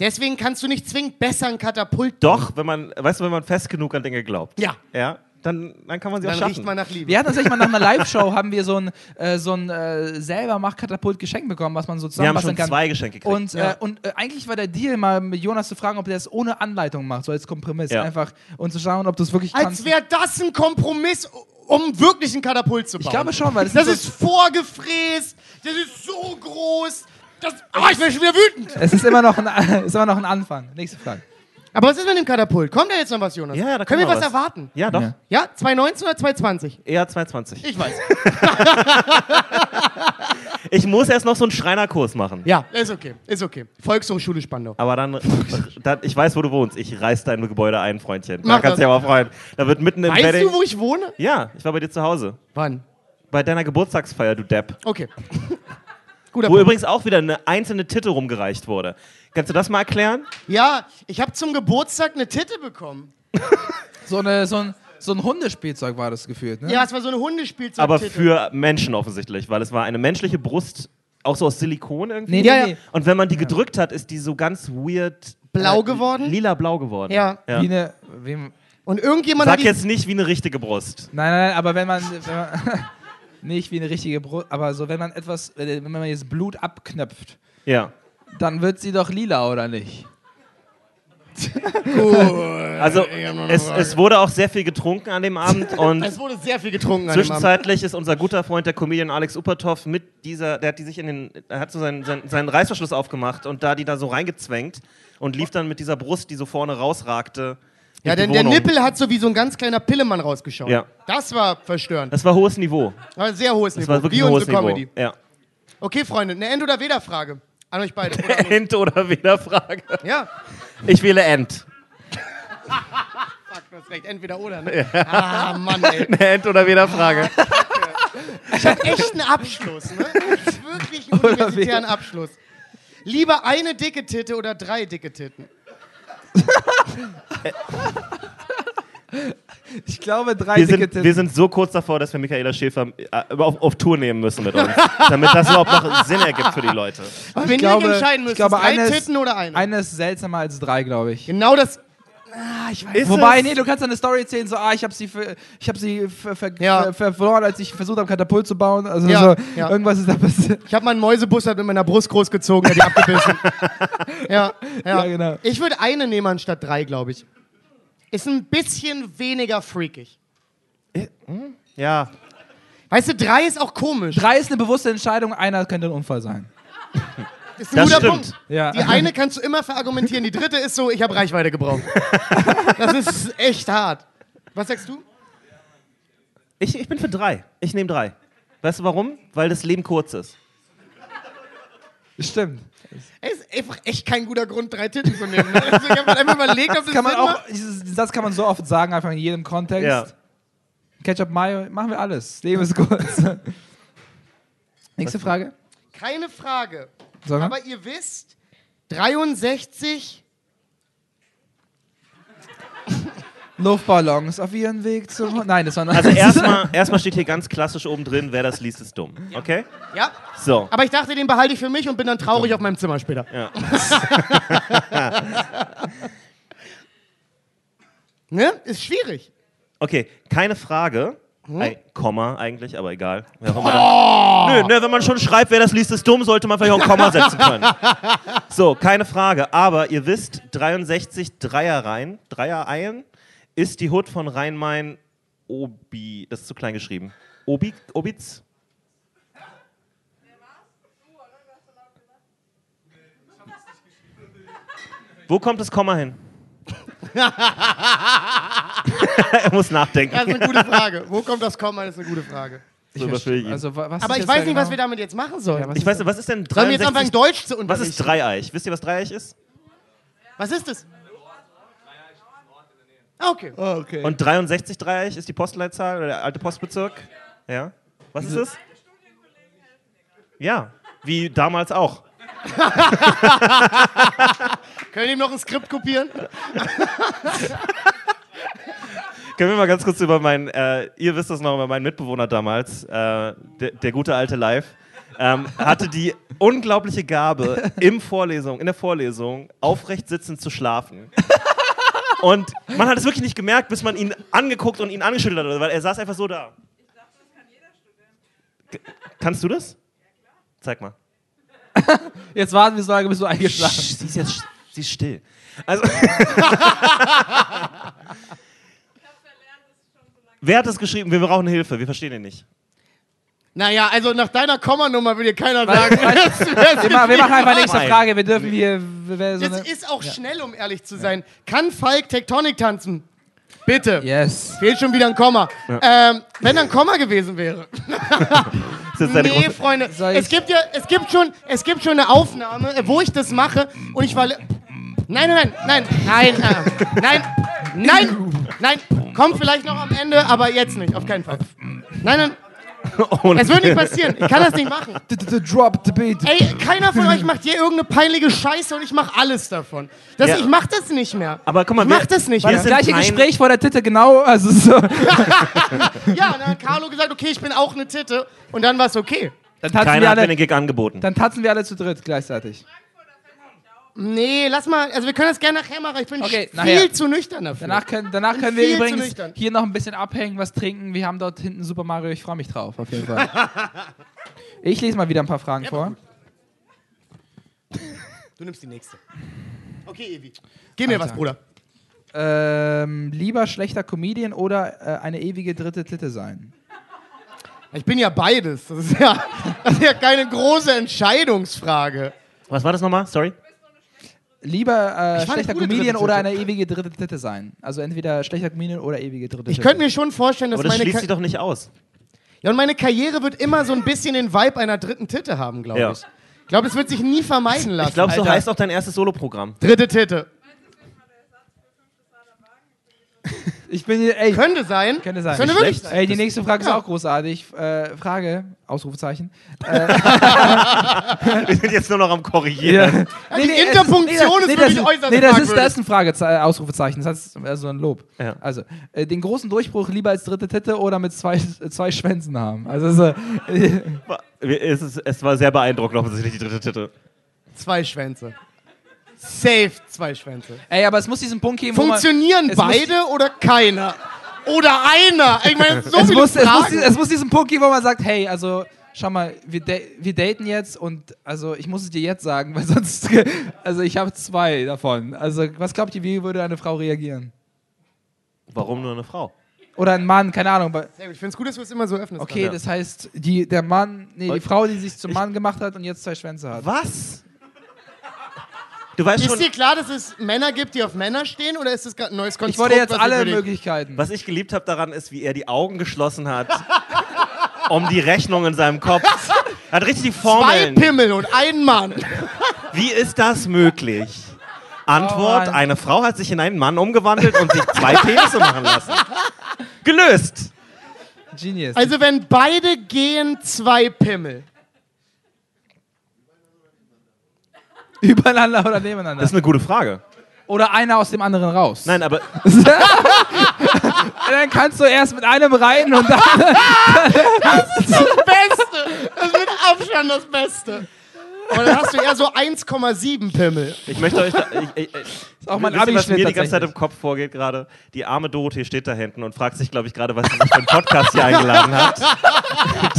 Deswegen kannst du nicht zwingend besser ein Katapult Doch, wenn man, weißt du, wenn man fest genug an Dinge glaubt. Ja. Ja, dann, dann kann man sie Dann auch riecht schaffen. man nach Liebe. Wir hatten tatsächlich mal nach einer Live-Show haben wir so ein, äh, so ein äh, selber Mach-Katapult geschenkt bekommen, was man so Wir haben schon kann. zwei Geschenke gekriegt. Und, Ja. äh, und äh, eigentlich war der Deal mal mit Jonas zu fragen, ob der das ohne Anleitung macht, so als Kompromiss Ja. einfach und zu schauen, ob du es wirklich Als kannst. wäre das ein Kompromiss, um wirklich ein Katapult zu bauen. Ich glaube schon, weil das, Das sind ist vorgefräst, das ist so groß. Das, ah, ich bin schon wieder wütend. so, es ist immer, noch ein, ist immer noch ein Anfang. Nächste Frage. Aber was ist mit dem Katapult? Kommt da jetzt noch was, Jonas? Ja, ja, da Können wir was erwarten? ja, doch. Ja. Ja, 2019 oder 2020? Eher 220. Ich weiß. Ich muss erst noch so einen Schreinerkurs machen. Ja, ist okay, ist okay. Volkshochschule Spandau. Aber dann, dann, ich weiß, wo du wohnst. Ich reiß dein Gebäude ein, Freundchen. Da Mach kannst du das. dich aber freuen. Da wird mitten im Weißt Wedding. du, wo ich wohne? ja, ich war bei dir zu Hause. Wann? Bei deiner Geburtstagsfeier, du Depp. Okay. Guter Wo Punkt. übrigens auch wieder eine einzelne Titte rumgereicht wurde. Kannst du das mal erklären? Ja, ich habe zum Geburtstag eine Titte bekommen. So, eine, so, ein, so ein Hundespielzeug war das gefühlt, ne? Ja, es war so eine Hundespielzeug. Aber für Menschen offensichtlich, weil es war eine menschliche Brust, auch so aus Silikon irgendwie. Nee, Ja, nee. Und wenn man die gedrückt hat, ist die so ganz weird. Blau äh, geworden? Lila-blau geworden. Ja. ja. Wie eine. Wie, nein, Und irgendjemand Sag jetzt nicht wie eine richtige Brust. nein, nein, aber wenn man. Wenn man nicht wie eine richtige Brust, aber so, wenn man etwas. Wenn man jetzt Blut abknöpft, Ja. dann wird sie doch lila, oder nicht? Also, es, es wurde auch sehr viel getrunken an dem Abend und Es wurde sehr viel getrunken an dem Abend. zwischenzeitlich ist unser guter Freund, der Comedian Alex Uppertoff, mit dieser, der hat die sich in den, er hat so seinen, seinen, seinen Reißverschluss aufgemacht und da die da so reingezwängt und lief dann mit dieser Brust, die so vorne rausragte. Ja, denn der. Nippel hat so wie so ein ganz kleiner Pillemann rausgeschaut. Ja. Das war verstörend. Das war hohes Niveau. War ein sehr hohes Das Niveau. war wirklich wie ein hohes unsere Niveau. Comedy. Ja. Okay, Freunde, eine End- oder Weder-Frage. An euch beide. Oder. End oder weder Frage. ja, Ich wähle End. fuck, du hast recht. Entweder oder, ne? Ah, Mann, ey. End oder weder Frage. Ich hab echt einen Abschluss, ne? Wirklich einen universitären Abschluss. Lieber eine dicke Titte oder drei dicke Titten? Ich glaube, drei Wir sind, Titten. wir sind so kurz davor, dass wir Michaela Schäfer äh, auf, auf Tour nehmen müssen mit uns. damit das überhaupt noch Sinn ergibt für die Leute. Aber wenn ich glaube, ihr entscheiden müsst, ich glaube, drei eine ist- Titten oder eine? Eine ist seltsamer als drei, glaube ich. Genau das. Ah, ich weiß. Ist Wobei, nee, du kannst eine Story erzählen, so, ah, ich habe sie, ver, ich hab sie ver, ver, Ja. ver, ver, verloren, als ich versucht habe, Katapult zu bauen. Also Ja, so, ja. irgendwas ist da passiert. Ich habe meinen Mäusebussard mit meiner Brust großgezogen, der die abgebissen. ja, ja. Ja, genau. Ich würde eine nehmen anstatt drei, glaube ich. Ist ein bisschen weniger freakig. Ja. Weißt du, drei ist auch komisch. Drei ist eine bewusste Entscheidung, einer könnte ein Unfall sein. ist ein Das guter stimmt. Punkt. Ja. Die eine kannst du immer verargumentieren, die dritte ist so, ich habe Reichweite gebraucht. Das ist echt hart. Was sagst du? Ich, ich bin für drei. Ich nehme drei. Weißt du warum? Weil das Leben kurz ist. Stimmt. Ey, ist einfach echt kein guter Grund, drei Titten zu nehmen. ne? Also ich habe einfach überlegt, ob das Kann man Sinn auch, diesen Satz kann man so oft sagen, einfach in jedem Kontext. Ja. Ketchup, Mayo, machen wir alles. Leben ist kurz. Nächste Frage. Keine Frage. Wir? Aber ihr wisst, 63 Luftballons auf ihren Weg zum. Nein, das war noch. Also erstmal erstmal steht hier ganz klassisch oben drin, wer das liest, ist dumm. Okay? Ja, So. aber ich dachte, den behalte ich für mich und bin dann traurig auf meinem Zimmer später. Ja. Ne? Ist schwierig. Okay, keine Frage. Ein Komma eigentlich, aber egal. Immer Oh! Nö, ne, wenn man schon schreibt, wer das liest, ist dumm, sollte man vielleicht auch ein Komma setzen können. So, keine Frage. Aber ihr wisst, 63 Dreierreihen, Dreiereien, ist die Hood von Rhein-Main Obi. Das ist zu klein geschrieben. Obi, Obitz? Wo kommt das Komma hin? er muss nachdenken. Das ist eine gute Frage. Wo kommt das Komma? Das ist eine gute Frage. So. Also, was Aber ich weiß nicht, genau? was wir damit jetzt machen sollen. Ja, was Ich ist weiß nicht, was ist denn Sollen wir jetzt 63 anfangen, Deutsch zu Was unterrichten? ist Dreieich? Wisst ihr, was Dreieich ist? Was ist das? Ah, okay. Oh, okay. Und 63 Dreieich ist die Postleitzahl oder der alte Postbezirk? Ja. Was ist es? Ja, wie damals auch. Können wir ihm noch ein Skript kopieren? Können wir mal ganz kurz über meinen, äh, ihr wisst das noch, über meinen Mitbewohner damals, äh, der, der gute alte Live, ähm, hatte die unglaubliche Gabe, im Vorlesung, in der Vorlesung aufrecht sitzend zu schlafen. Und man hat es wirklich nicht gemerkt, bis man ihn angeguckt und ihn angeschüttelt hat, weil er saß einfach so da. G- Kannst du das? Zeig mal. Jetzt warten wir so lange, bis du eingeschlafen Sie ist jetzt sie ist still. Also Wer hat das geschrieben? Wir brauchen Hilfe. Wir verstehen ihn nicht. Naja, also nach deiner Kommanummer will dir keiner sagen. das wir, ma- wir machen einfach nächste Nein. Frage. Wir dürfen hier. wir- wir- So eine, Jetzt ist auch schnell, um ehrlich zu sein. Kann Falk Tektonik tanzen? Bitte. yes. Fehlt schon wieder ein Komma. Ähm, wenn da ein Komma gewesen wäre. Das ist seine Nee, große- Freunde. Soll ich- Es gibt ja, es gibt schon, es gibt schon eine Aufnahme, äh, wo ich das mache und ich war. le- Nein, nein, nein, nein, nein, äh, nein, nein, nein. Kommt vielleicht noch am Ende, aber jetzt nicht, auf keinen Fall. Nein, nein, Ohne- es wird nicht passieren. Ich kann das nicht machen. Drop the beat. Ey, keiner von euch macht je irgendeine peinliche Scheiße und ich mach alles davon. Das, Ja. Ich mach das nicht mehr. Aber guck mal, ich mach das nicht mehr. Das gleiche Gespräch vor der Titte, genau. Also so. Ja, dann hat Carlo gesagt, okay, ich bin auch eine Titte und dann war's okay. Dann wir Keiner hat mir alle, den Gig angeboten. dann tanzen wir alle zu dritt gleichzeitig. Nee, lass mal, also wir können das gerne nachher machen. Ich bin Okay, viel nachher. zu nüchtern dafür. Danach können, danach können wir übrigens hier noch ein bisschen abhängen, was trinken. Wir haben dort hinten Super Mario. Ich freue mich drauf, auf jeden Fall. ich lese mal wieder ein paar Fragen vor. Du nimmst die nächste. Okay, Evi. Gib mir Alter. was, Bruder. Ähm, lieber schlechter Comedian oder äh, eine ewige dritte Titte sein? Ich bin ja beides. Das ist ja, das ist ja keine große Entscheidungsfrage. Was war das nochmal? Sorry. Lieber äh, Ich schlechter Comedian oder eine ewige dritte Titte sein? Also entweder schlechter Comedian oder ewige dritte Ich Titte. könnte mir schon vorstellen, dass Aber das meine, schließt Ka sich doch nicht aus. ja, und meine Karriere wird immer so ein bisschen den Vibe einer dritten Titte haben, glaube Ja. ich. Ich glaube, es wird sich nie vermeiden lassen. Ich glaube, so Alter. heißt auch dein erstes Soloprogramm. Dritte Titte. Ich bin hier, ey, Könnte sein. könnte sein. Könnte wirklich sein. Ey, die nächste Frage ist Ja. auch großartig. Äh, Frage, Ausrufezeichen. Wir sind jetzt nur noch am Korrigieren. die Interpunktion ist wirklich das, äußerst Nee, das ist, das ist ein Fragezeichen, Ausrufezeichen. Das heißt also ein Lob. Ja. Also, äh, den großen Durchbruch lieber als dritte Titte oder mit zwei, äh, zwei Schwänzen haben. Also, so, äh, Es, ist, es war sehr beeindruckend, offensichtlich die dritte Titte. Zwei Schwänze. Safe zwei Schwänze. ey, aber es muss diesen Punkt geben, wo man, Funktionieren es muss- beide oder keiner? Oder einer? Ich meine, so es viele muss, es, muss, es muss diesen Punkt geben, wo man sagt, hey, also schau mal, wir, da wir daten jetzt und also ich muss es dir jetzt sagen, weil sonst, also ich habe zwei davon. Also was glaubt ihr, wie würde eine Frau reagieren? Warum nur eine Frau? Oder ein Mann, keine Ahnung. aber- Sehr gut. Ich finde es gut, dass du es immer so öffnest. Okay, Ja. das heißt, die, der Mann, nee, die Und- Frau, die sich zum Mann gemacht hat und jetzt zwei Schwänze hat. Was? Du weißt Ist schon, dir klar, dass es Männer gibt, die auf Männer stehen? Oder ist das gerade ein neues Konstrukt? Ich wollte jetzt was alle Möglichkeiten. was ich geliebt habe daran ist, wie er die Augen geschlossen hat, um die Rechnung in seinem Kopf. Er hat richtig die Zwei Formeln. Pimmel und ein Mann. Wie ist das möglich? Antwort: Mann. Eine Frau hat sich in einen Mann umgewandelt und sich zwei Penisse machen lassen. Gelöst. Genius. Also wenn beide gehen, zwei Pimmel. Übereinander oder nebeneinander. Das ist eine gute Frage. oder einer aus dem anderen raus. Nein, aber Dann kannst du erst mit einem rein und dann. Das Beste. Das ist mit Abstand das Beste. Aber dann hast du eher so 1,7 Pimmel. ich möchte euch. Da, ich, ich, ich, ist auch mein ihr, was mir die ganze Zeit im. Kopf vorgeht gerade? Die arme Dorothee steht da hinten und fragt sich, glaube ich, gerade, was sie sich für einen Podcast hier eingeladen hat.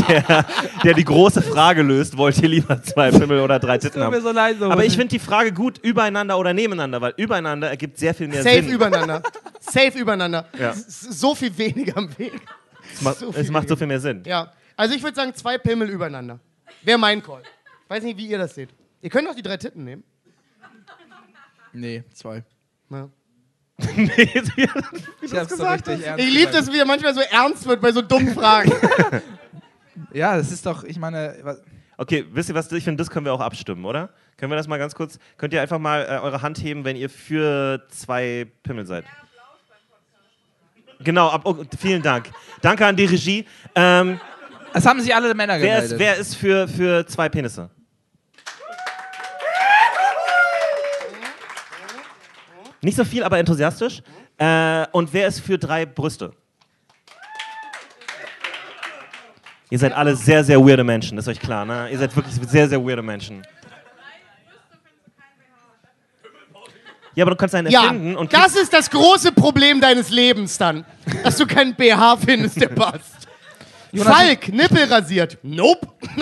Der, der die große Frage löst: Wollt ihr lieber zwei Pimmel oder drei Titten Tut mir haben? so leid, so. Aber ich finde die Frage gut, übereinander oder nebeneinander, weil übereinander ergibt sehr viel mehr Safe Sinn. übereinander. Safe übereinander. Ja. So viel weniger am Weg. es macht, so viel es macht so viel mehr Sinn. Ja. Also ich würde sagen, zwei Pimmel übereinander. Wäre mein Call. Weiß nicht, wie ihr das seht. Ihr könnt auch die drei Titten nehmen. Nee, zwei. Ja. Ich hab's so richtig ernst Ich liebe das, wie er manchmal so ernst wird bei so dummen Fragen. Ja, das ist doch, ich meine, was- Okay, wisst ihr was? Ich finde, das können wir auch abstimmen, oder? Können wir das mal ganz kurz? Könnt ihr einfach mal äh, eure Hand heben, wenn ihr für zwei Pimmel seid? Genau, ab, oh, vielen Dank. Danke an die Regie. Ähm, es haben sich alle Männer wer, gemeldet. ist, wer ist für, für zwei Penisse? Nicht so viel, aber enthusiastisch. Äh, und wer ist für drei Brüste? Ihr seid alle sehr, sehr weirde Menschen, ist euch klar, ne? Ihr seid wirklich sehr, sehr weirde Menschen. Ja, aber du kannst einen Ja, erfinden und das ist das große Problem deines Lebens dann. Dass du keinen BH findest, der passt. Jonas, Falk, Nippel rasiert. Nope.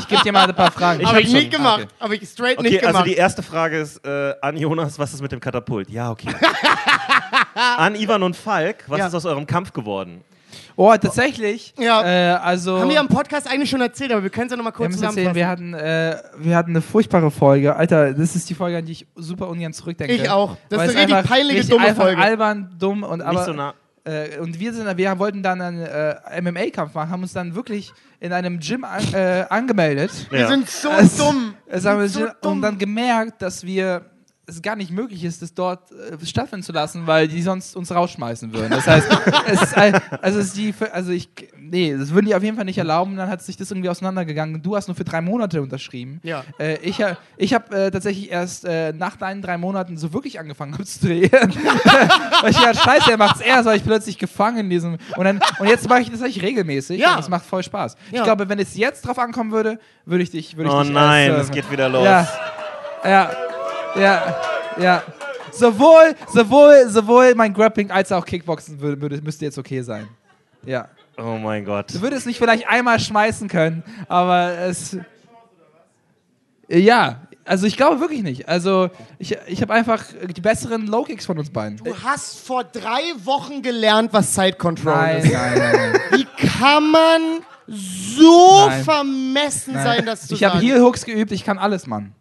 Ich gebe dir mal ein paar Fragen. Ich Habe hab ich nicht gemacht. Okay. Habe ich straight Okay, nicht also gemacht. die erste Frage ist äh, an Jonas, was ist mit dem Katapult? Ja, okay. an Ivan und Falk, was Ja. ist aus eurem Kampf geworden? Oh, tatsächlich. Ja. Äh, also. Haben wir am Podcast eigentlich schon erzählt, aber wir können es ja nochmal wir kurz erzählen, zusammenfassen. wir hatten, äh, wir hatten eine furchtbare Folge. Alter, das ist die Folge, an die ich super ungern zurückdenke. Ich auch. Das ist eine richtig peinliche, richtig dumme Folge. albern, dumm und aber. Nicht so nah. Äh, und wir, sind, wir wollten dann einen äh, MMA-Kampf machen, haben uns dann wirklich in einem Gym an, äh, angemeldet. Wir Ja. sind so Es- dumm. Es haben wir so so dumm. und dann gemerkt, dass wir es gar nicht möglich ist, das dort äh, stattfinden zu lassen, weil die sonst uns rausschmeißen würden. Das heißt, es ist, also es ist die, also ich, nee, das würden die auf jeden Fall nicht erlauben. Dann hat sich das irgendwie auseinandergegangen. Du hast nur für drei Monate unterschrieben. Ja. Äh, ich ich habe äh, tatsächlich erst äh, nach deinen drei Monaten so wirklich angefangen hab zu drehen. weil ich ja scheiße, er macht's erst, weil ich plötzlich gefangen in diesem und dann und jetzt mache ich das eigentlich regelmäßig. Ja. Und das macht voll Spaß. Ja. Ich glaube, wenn es jetzt drauf ankommen würde, würde ich dich, würde ich Oh dich nein, erst, es äh, geht wieder los. ja, ja, ja, ja. Sowohl, sowohl, sowohl mein Grappling als auch Kickboxen würde, würde, müsste jetzt okay sein. Ja. Oh mein Gott. Du würdest mich vielleicht einmal schmeißen können, aber es. Ja, also ich glaube wirklich nicht. Also ich, ich habe einfach die besseren Low Kicks von uns beiden. Du hast vor drei Wochen gelernt, was Side Control Nein, ist. nein, nein, nein. Wie kann man so Nein. vermessen nein. sein, das zu ich habe? Heel Hooks geübt, ich kann alles, Mann.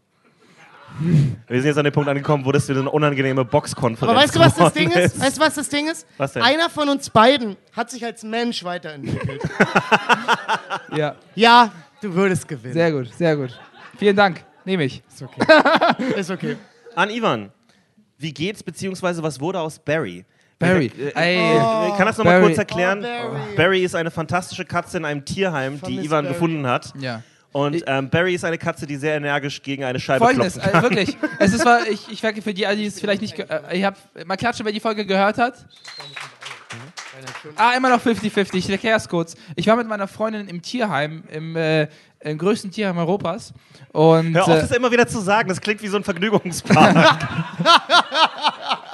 Wir sind jetzt an dem Punkt angekommen, wo das wieder eine unangenehme Boxkonferenz Aber weißt du, was das Ding ist? Weißt du, was das Ding ist? Was denn? Einer von uns beiden hat sich als Mensch weiterentwickelt. Ja, ja, du würdest gewinnen. sehr gut, sehr gut. Vielen Dank. Nehme ich. Ist okay. Ist okay. An Ivan. Wie geht's, beziehungsweise was wurde aus Barry? Barry. Äh, Ey. Ich kann das nochmal Barry. kurz erklären. Oh, Barry. Barry ist eine fantastische Katze in einem Tierheim, die Ivan Barry. gefunden hat. Ja. Und ähm, Barry ist eine Katze, die sehr energisch gegen eine Scheibe Folgendes, klopfen äh, kann. wirklich. Es ist ich, ich werke für die, die es vielleicht nicht. Äh, ich hab, mal klatschen, wer die Folge gehört hat. Ah, immer noch 50-50. Ich erkläre es kurz. Ich war mit meiner Freundin im Tierheim, im, äh, im größten Tierheim Europas. Und, Hör auf, äh, das immer wieder zu sagen. Das klingt wie so ein Vergnügungspark.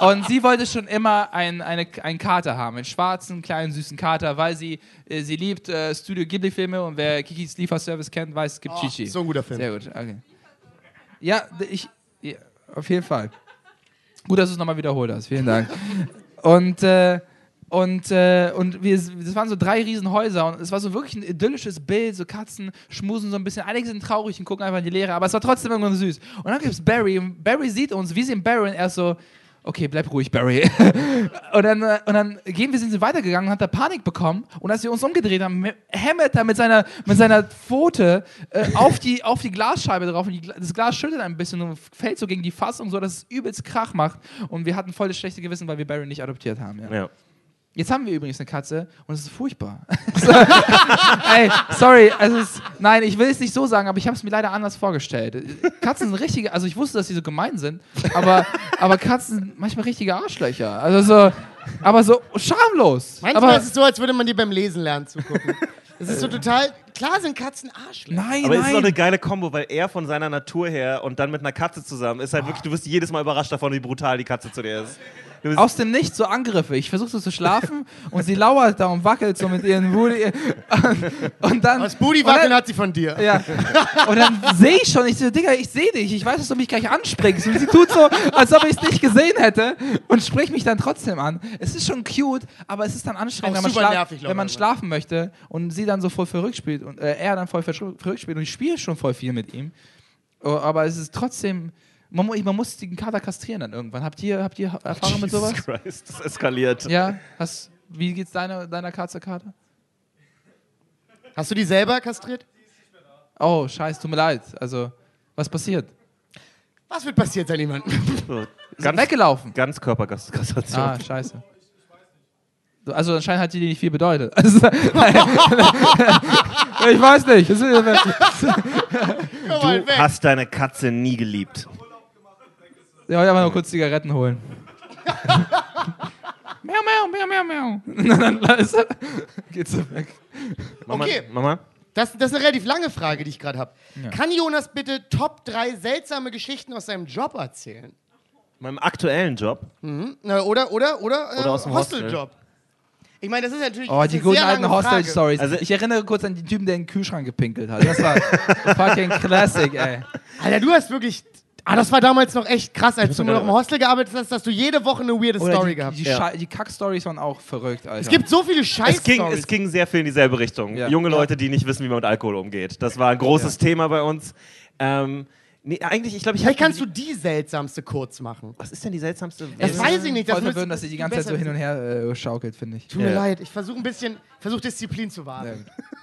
Und sie wollte schon immer ein, eine, einen Kater haben, einen schwarzen, kleinen, süßen Kater, weil sie, äh, sie liebt äh, Studio Ghibli-Filme und wer Kikis Lieferservice kennt, weiß, es gibt Chichi. So ein guter Film. Sehr gut, okay. Ja, ich, ja, auf jeden Fall. Gut, dass du es nochmal wiederholt hast, vielen Dank. und, äh, und, äh, und wir, das waren so drei Riesenhäuser und es war so wirklich ein idyllisches Bild, so Katzen schmusen so ein bisschen, einige sind traurig und gucken einfach in die Leere, aber es war trotzdem irgendwann süß. Und dann gibt es Barry und Barry sieht uns, wir sehen Barry und er ist so, okay, bleib ruhig, Barry. und, dann, äh, und dann gehen wir, sind sie weitergegangen und hat da Panik bekommen und als wir uns umgedreht haben, hämmert er mit seiner, mit seiner Pfote äh, auf, die, auf die Glasscheibe drauf und die, das Glas schüttelt ein bisschen und fällt so gegen die Fassung, so dass es übelst Krach macht und wir hatten voll das schlechte Gewissen, weil wir Barry nicht adoptiert haben. Ja. ja. Jetzt haben wir übrigens eine Katze und es ist furchtbar. Ey, sorry, also es, nein, ich will es nicht so sagen, aber ich habe es mir leider anders vorgestellt. Katzen sind richtige, also ich wusste, dass sie so gemein sind, aber, aber Katzen sind manchmal richtige Arschlöcher. Also so, aber so schamlos. Manchmal aber, ist es so, als würde man dir beim Lesen lernen zugucken. Das ist so total. Klar sind Katzen Arschlöcher. nein, Aber es ist doch nein. eine geile Kombo, weil er von seiner Natur her und dann mit einer Katze zusammen ist halt wirklich, du wirst jedes Mal überrascht davon, wie brutal die Katze zu dir ist. Aus dem Nichts so Angriffe. Ich versuche so zu schlafen und sie lauert da und wackelt so mit ihren Booty. Und dann. Das Booty und dann- wackeln hat sie von dir. Ja. Und dann sehe ich schon, ich so, Digga, ich sehe dich, ich weiß, dass du mich gleich anspringst. Und sie tut so, als ob ich es nicht gesehen hätte und spricht mich dann trotzdem an. Es ist schon cute, aber es ist dann anstrengend, wenn man, schla nervig, wenn man schlafen möchte und sie dann so voll verrückt spielt und äh, er dann voll verrückt spielt und ich spiele schon voll viel mit ihm. Oh, aber es ist trotzdem, man, man muss den Kater kastrieren dann irgendwann. Habt ihr, habt ihr Erfahrung mit sowas? Jesus Christ, das eskaliert. Ja, hast, wie geht's deiner, deiner Katze, Kater? Hast du die selber kastriert? Oh, scheiße, tut mir leid. Also, was passiert? Was wird passiert sein, jemand? So, ganz, weggelaufen. Ganzkörperkastration. Ah, scheiße. So, Also anscheinend hat die dir nicht viel bedeutet. Also, ich weiß nicht. Es Du hast deine Katze nie geliebt. Ja, wollte einfach nur kurz Zigaretten holen. Miau, miau, miau, miau, miau. Dann er- geht so weg. Mama, Okay. Mama? Das, das ist eine relativ lange Frage, die ich gerade habe. Ja. Kann Jonas bitte Top 3 seltsame Geschichten aus seinem Job erzählen? Meinem aktuellen Job. Na, oder, oder, oder, äh, Oder aus dem Hostel. Hosteljob. Ich meine, das ist natürlich Oh, das ist die eine guten sehr alten lange Frage. Hostel-Stories. Also- ich erinnere kurz an den Typen, der in den Kühlschrank gepinkelt hat. Das war fucking Classic, ey. Alter, du hast wirklich. Ah, das war damals noch echt krass, als du nur noch im Hostel gearbeitet hast, dass du jede Woche eine weirde Oder Story die, gehabt die, hast. Schei- die Kack-Stories waren auch verrückt, Alter. Es gibt so viele scheiß Es ging, es ging sehr viel in dieselbe Richtung. Ja. Junge Leute, die nicht wissen, wie man mit Alkohol umgeht. Das war ein großes Thema bei uns. Ähm, nee, eigentlich, ich glaube, ich Vielleicht kannst du die seltsamste kurz machen. Was ist denn die seltsamste? Das weiß ich nicht. Das Voll verwirrend, dass sie die ganze Zeit so hin und her äh, schaukelt, finde ich. Tut mir Ja. leid, ich versuche ein bisschen, versuche Disziplin zu wahren. Ja.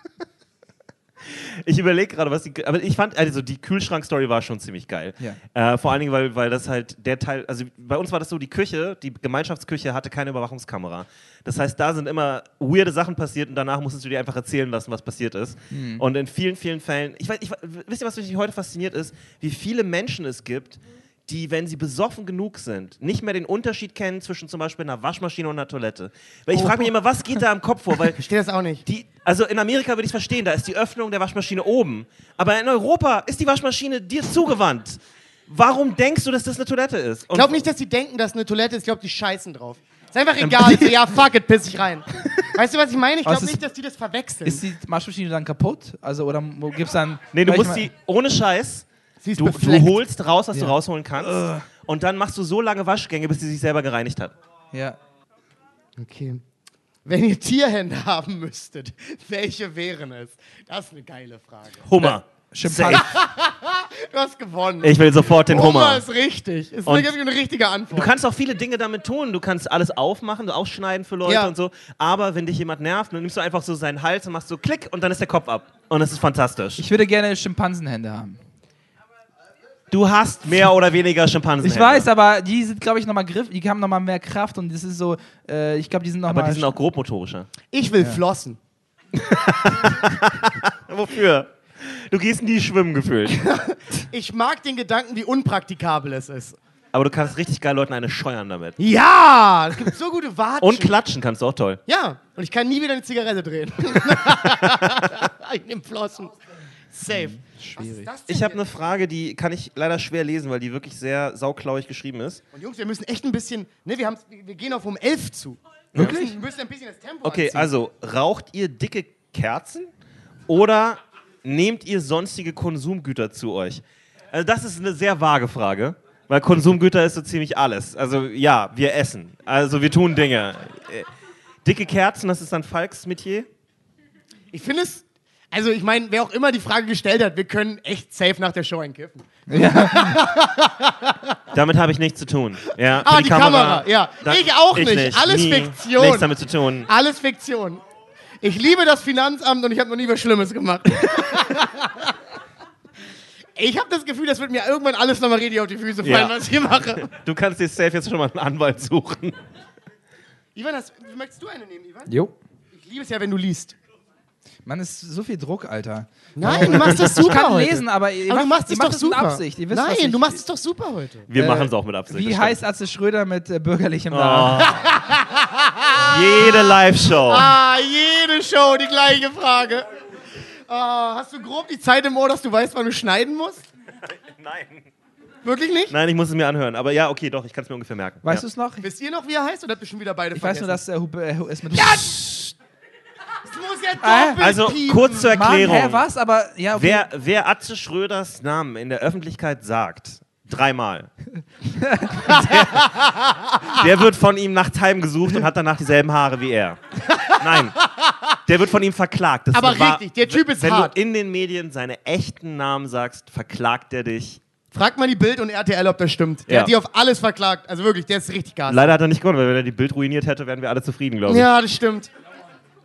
Ich überlege gerade, was die. Aber ich fand, also die Kühlschrank-Story war schon ziemlich geil. Ja. Äh, vor allen Dingen, weil, weil das halt der Teil. Also bei uns war das so, die Küche, die Gemeinschaftsküche hatte keine Überwachungskamera. Das heißt, da sind immer weirde Sachen passiert und danach musstest du dir einfach erzählen lassen, was passiert ist. Hm. Und in vielen, vielen Fällen. Ich weiß, ich, wisst ihr, was mich heute fasziniert ist? Wie viele Menschen es gibt, die, wenn sie besoffen genug sind, nicht mehr den Unterschied kennen zwischen zum Beispiel einer Waschmaschine und einer Toilette. Weil ich Oh. frage mich immer, was geht da im Kopf vor? Weil Ich verstehe das auch nicht. die, also in Amerika würde ich es verstehen, da ist die Öffnung der Waschmaschine oben. Aber in Europa ist die Waschmaschine dir zugewandt. Warum denkst du, dass das eine Toilette ist? Und Ich glaube nicht, dass die denken, dass eine Toilette ist. Ich glaube, die scheißen drauf. Ist einfach egal. so, ja, fuck it, piss ich rein. Weißt du, was ich meine? Ich glaube es nicht, dass die das verwechseln. Ist die Waschmaschine dann kaputt? Also, oder gibt es dann. nee, du musst die ohne Scheiß, Sie ist du, du holst raus, was du Ja. rausholen kannst. Und dann machst du so lange Waschgänge, bis sie sich selber gereinigt hat. Ja. Okay. Wenn ihr Tierhände haben müsstet, welche wären es? Das ist eine geile Frage. Hummer. Schimpanse. Safe. Du hast gewonnen. Ich will sofort den Hummer. ist richtig. Ist Und- eine richtige Du Antwort. kannst auch viele Dinge damit tun. Du kannst alles aufmachen, ausschneiden für Leute Ja. und so. Aber wenn dich jemand nervt, dann nimmst du einfach so seinen Hals und machst so Klick und dann ist der Kopf ab. Und das ist fantastisch. Ich würde gerne Schimpansenhände haben. Du hast mehr oder weniger Schimpansen. Ich weiß, aber die sind, glaube ich, nochmal Griff, die haben nochmal mehr Kraft und das ist so, äh, ich glaube, die sind Aber nochmal. die sind auch grobmotorischer. Ich will flossen. Wofür? Du gehst nie schwimmen gefühlt. Ich mag den Gedanken, wie unpraktikabel es ist. Aber du kannst richtig geil Leuten eine scheuern damit. Ja, es gibt so gute Watschen. Und klatschen kannst du auch toll. Ja, und ich kann nie wieder eine Zigarette drehen. ich nehme Flossen. Safe. Schwierig. Ich habe eine Frage, die kann ich leider schwer lesen, weil die wirklich sehr sauklauig geschrieben ist. Und Jungs, wir müssen echt ein bisschen. Ne, wir, wir gehen auf um 11 zu. Wirklich? Wir müssen ein bisschen das Tempo Okay, anziehen. also raucht ihr dicke Kerzen oder nehmt ihr sonstige Konsumgüter zu euch? Also das ist eine sehr vage Frage, weil Konsumgüter ist so ziemlich alles. Also ja, wir essen, also wir tun Dinge. Äh, Dicke Kerzen, das ist dann Falks Metier. Ich finde es. Also, ich meine, wer auch immer die Frage gestellt hat, wir können echt safe nach der Show einkiffen. Damit habe ich nichts zu tun. Ja, Ah, für die Kamera, ja. Ich auch nicht. Alles Nie. Fiktion. Nichts damit zu tun. Alles Fiktion. Ich liebe das Finanzamt und ich habe noch nie was Schlimmes gemacht. ich habe das Gefühl, das wird mir irgendwann alles nochmal richtig auf die Füße fallen, Ja. was ich hier mache. Du kannst dir safe jetzt schon mal einen Anwalt suchen. Ivan, hast, möchtest du eine nehmen, Ivan? Jo. Ich liebe es ja, wenn du liest. Mann, ist so viel Druck, Alter. Nein, du machst das super Ich kann heute. lesen, aber, ihr Aber du macht- machst ihr es macht doch das mit super. Absicht. Ihr wisst, was Nein, ich, du machst es doch super heute. Wir Äh, machen es auch mit Absicht. Wie heißt Atze Schröder mit äh, bürgerlichem Oh. Namen? Jede Live-Show. Ah, jede Show die gleiche Frage. Ah, hast du grob die Zeit im Ohr, dass du weißt, wann du schneiden musst? Nein. Wirklich nicht? Nein, ich muss es mir anhören. Aber ja, okay, doch, ich kann es mir ungefähr merken. Weißt ja. du es noch? Wisst ihr noch, wie er heißt, oder habt ihr schon wieder beide Ich weiß nur, vergessen? dass er äh, es mit Das muss ja doppelt Also piepen. kurz zur Mann, Erklärung. hä, was? Aber ja, okay. Wer, wer Atze Schröders Namen in der Öffentlichkeit sagt, dreimal, der, der wird von ihm nachts heimgesucht und hat danach dieselben Haare wie er. Nein, der wird von ihm verklagt. Das Aber war- richtig, der Typ ist Wenn hart. du in den Medien seine echten Namen sagst, verklagt er dich. Frag mal die Bild und RTL, ob das stimmt. Der Ja. hat die auf alles verklagt. Also wirklich, der ist richtig Gas. Leider hat er nicht gewonnen, weil wenn er die Bild ruiniert hätte, wären wir alle zufrieden, glaube ich. Ja, das stimmt.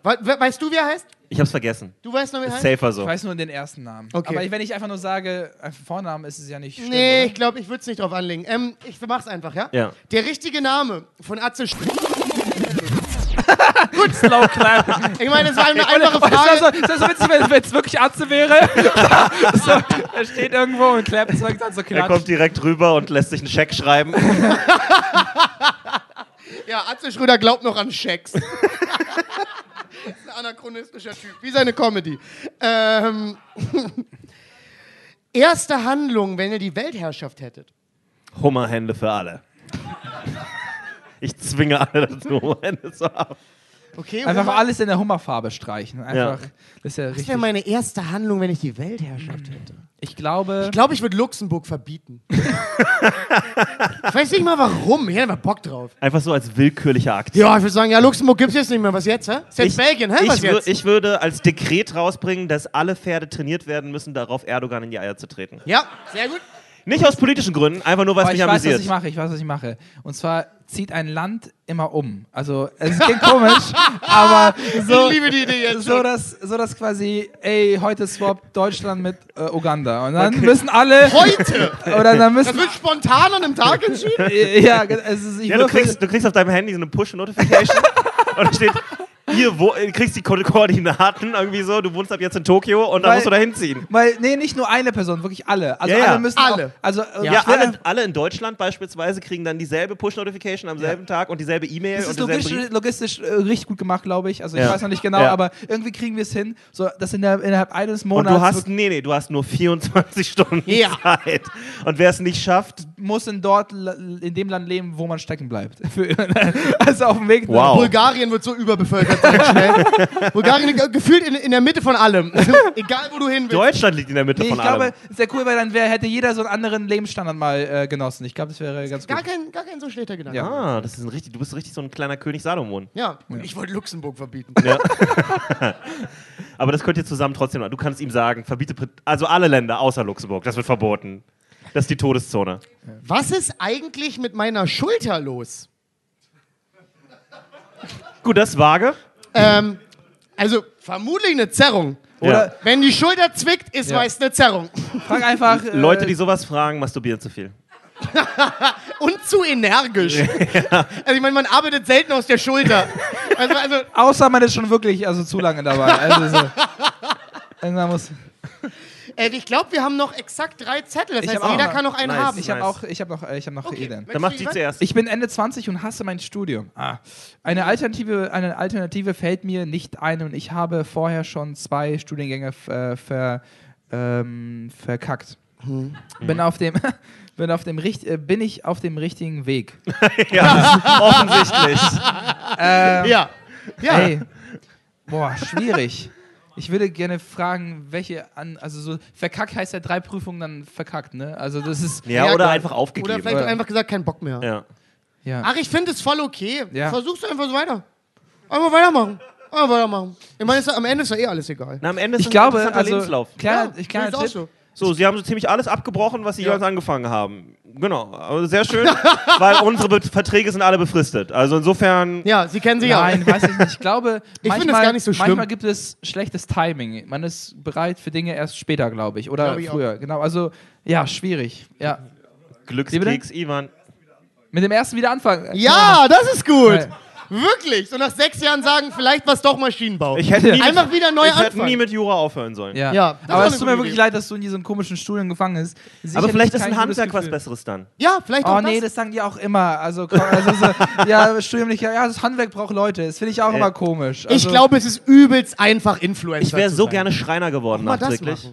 We we weißt du, wie er heißt? Ich hab's vergessen. Du weißt noch, wie er Ist heißt? safer Ich so. weiß nur den ersten Namen. Okay. Aber wenn ich einfach nur sage, äh, Vornamen ist es ja nicht schlimm. Nee, oder? ich glaube, ich würde es nicht drauf anlegen. Ähm, ich mach's einfach, ja? Ja. Der richtige Name von Atze Sch Gut, Slow Clap. Ich meine, es war eine einfache Das wäre so, Frage. das wär so witzig, wenn es wirklich Atze wäre. so, er steht irgendwo und klappt es dann so Er kommt direkt rüber und lässt sich einen Scheck schreiben. Ja, Atze Schröder glaubt noch an Schecks. Ist ein anachronistischer Typ, wie seine Comedy. Ähm, erste Handlung, wenn ihr die Weltherrschaft hättet. Hummerhände für alle. Ich zwinge alle dazu, Hummerhände zu haben. Okay, Einfach Oma, alles in der Hummerfarbe streichen. Einfach, das ist ja richtig. wäre meine erste Handlung, wenn ich die Weltherrschaft hätte? Ich glaube, Ich glaube, ich würde Luxemburg verbieten. ich weiß nicht mal warum. Ich hätte einfach Bock drauf. Einfach so als willkürlicher Akt. Ja, ich würde sagen, ja, Luxemburg gibt es jetzt nicht mehr. Was jetzt, hä? Ist jetzt Ich, Belgien, hä? Was ich, jetzt? ich würde als Dekret rausbringen, dass alle Pferde trainiert werden müssen, darauf Erdogan in die Eier zu treten. ja, sehr gut. Nicht aus politischen Gründen, einfach nur, weil es mich ich weiß, amüsiert. was ich mache. Ich weiß, was ich mache. Und zwar zieht ein Land immer um. Also, es klingt komisch, aber so, ich liebe die Idee jetzt so dass, so dass quasi, ey, heute swappt Deutschland mit äh, Uganda. Und dann müssen alle. Heute! Oder dann Das müssen. wird spontan an einem Tag entschieden. ja, also ich ja, du kriegst, du kriegst auf deinem Handy so eine Push-Notification und da steht, hier, wo, äh, kriegst die Ko Koordinaten irgendwie so, du wohnst ab jetzt in Tokio und dann musst du da hinziehen. Weil, nee, nicht nur eine Person, wirklich alle. Also Ja, ja. alle müssen Alle. Auch, also, äh, Ja, ich will- alle, alle in Deutschland beispielsweise kriegen dann dieselbe Push-Notification am selben Tag und dieselbe E-Mail Das und ist logistisch, logistisch äh, richtig gut gemacht, glaube ich. Also ich Ja. weiß noch nicht genau, Ja. aber irgendwie kriegen wir es hin, so dass in der, innerhalb eines Und Monats du hast, nee, nee, du hast nur 24 Stunden Ja. Zeit. Und wer es nicht schafft, muss in dort in dem Land leben, wo man stecken bleibt. Also auf dem Weg. Wow. Bulgarien wird so überbevölkert sein schnell. Bulgarien liegt gefühlt in, in der Mitte von allem. Egal, wo du hin willst. Deutschland liegt in der Mitte Nee, ich von glaube, allem. sehr cool, weil dann wär, hätte jeder so einen anderen Lebensstandard mal äh, genossen. Ich glaube, das wäre ganz Gar gut. kein, gar kein so schlechter Gedanke. Ja. Ah, das ist ein richtig, du bist richtig so ein kleiner König Salomon. Ja, und ich wollte Luxemburg verbieten. Aber das könnt ihr zusammen trotzdem machen. Du kannst ihm sagen, verbiete, also alle Länder außer Luxemburg, das wird verboten. Das ist die Todeszone. Was ist eigentlich mit meiner Schulter los? Gut, das ist vage. Ähm, also vermutlich eine Zerrung. Oder Wenn die Schulter zwickt, ist Ja. meist eine Zerrung. frag einfach. Äh, Leute, die sowas fragen, masturbieren zu viel. Und zu energisch. Also ich meine, man arbeitet selten aus der Schulter. Also, also Außer man ist schon wirklich also zu lange dabei. Also so. Irgendwann muss. Äh, ich glaube, wir haben noch exakt drei Zettel. Das Ich heißt, hab auch jeder noch- kann noch einen Nice. haben. Ich habe Nice. auch, ich habe noch, äh, ich habe noch Okay. Ideen. Dann macht du zuerst. Ich bin Ende 20 und hasse mein Studium. Ah. Eine, Alternative, eine Alternative fällt mir nicht ein und ich habe vorher schon zwei Studiengänge äh, ver, ähm, verkackt. Bin auf dem, bin auf dem richt, äh, bin ich auf dem richtigen Weg. ja, offensichtlich. Ähm, Ja. Ja. Ey, boah, schwierig. Ich würde gerne fragen, welche an, also so verkackt heißt ja drei Prüfungen dann verkackt, ne? Also das ist Ja, Ja, oder einfach Oder aufgegeben. vielleicht Ja. einfach gesagt, kein Bock mehr. ja. ja. Ach, ich finde es voll okay. Ja. Versuch's einfach so weiter. Einfach weitermachen. Einfach weitermachen. Ich meine, am Ende ist ja eh alles egal. Na, am Ende ist Ich glaube, also Lebenslauf. kleiner, Ja, ich, kleiner auch Tipp, so. So, sie haben so ziemlich alles abgebrochen, was sie Ja. jeweils angefangen haben. Genau, aber sehr schön, weil unsere Be Verträge sind alle befristet. Also insofern, Ja, Sie kennen sie Nein, ja. weiß ich nicht. Ich glaube, Ich finde manchmal, es gar nicht so schlimm. manchmal gibt es schlechtes Timing. Man ist bereit für Dinge erst später, glaube ich. Oder Glaube ich auch. früher. Genau, also ja, schwierig. Ja. Glückskeks, Ivan. Mit dem ersten wieder anfangen. Ja, das ist gut. Ja. Wirklich. So nach sechs Jahren sagen, vielleicht was doch Maschinenbau. Ich hätte nie, Einfach wieder neu ich hätte anfangen. nie mit Jura aufhören sollen. Ja. Ja, war aber es tut mir wirklich leid, dass du in diesen komischen Studien gefangen bist. Aber Sicherlich vielleicht ist ein Handwerk was. Besseres dann. Ja, vielleicht auch Oh nee, das. das sagen die auch immer. Also, komm, also so, ja, Studium nicht, ja, das Handwerk braucht Leute. Das finde ich auch Äh, immer komisch. ich Also, glaube, es ist übelst einfach, Influencer Ich wäre so sein. gerne Schreiner geworden nachträglich.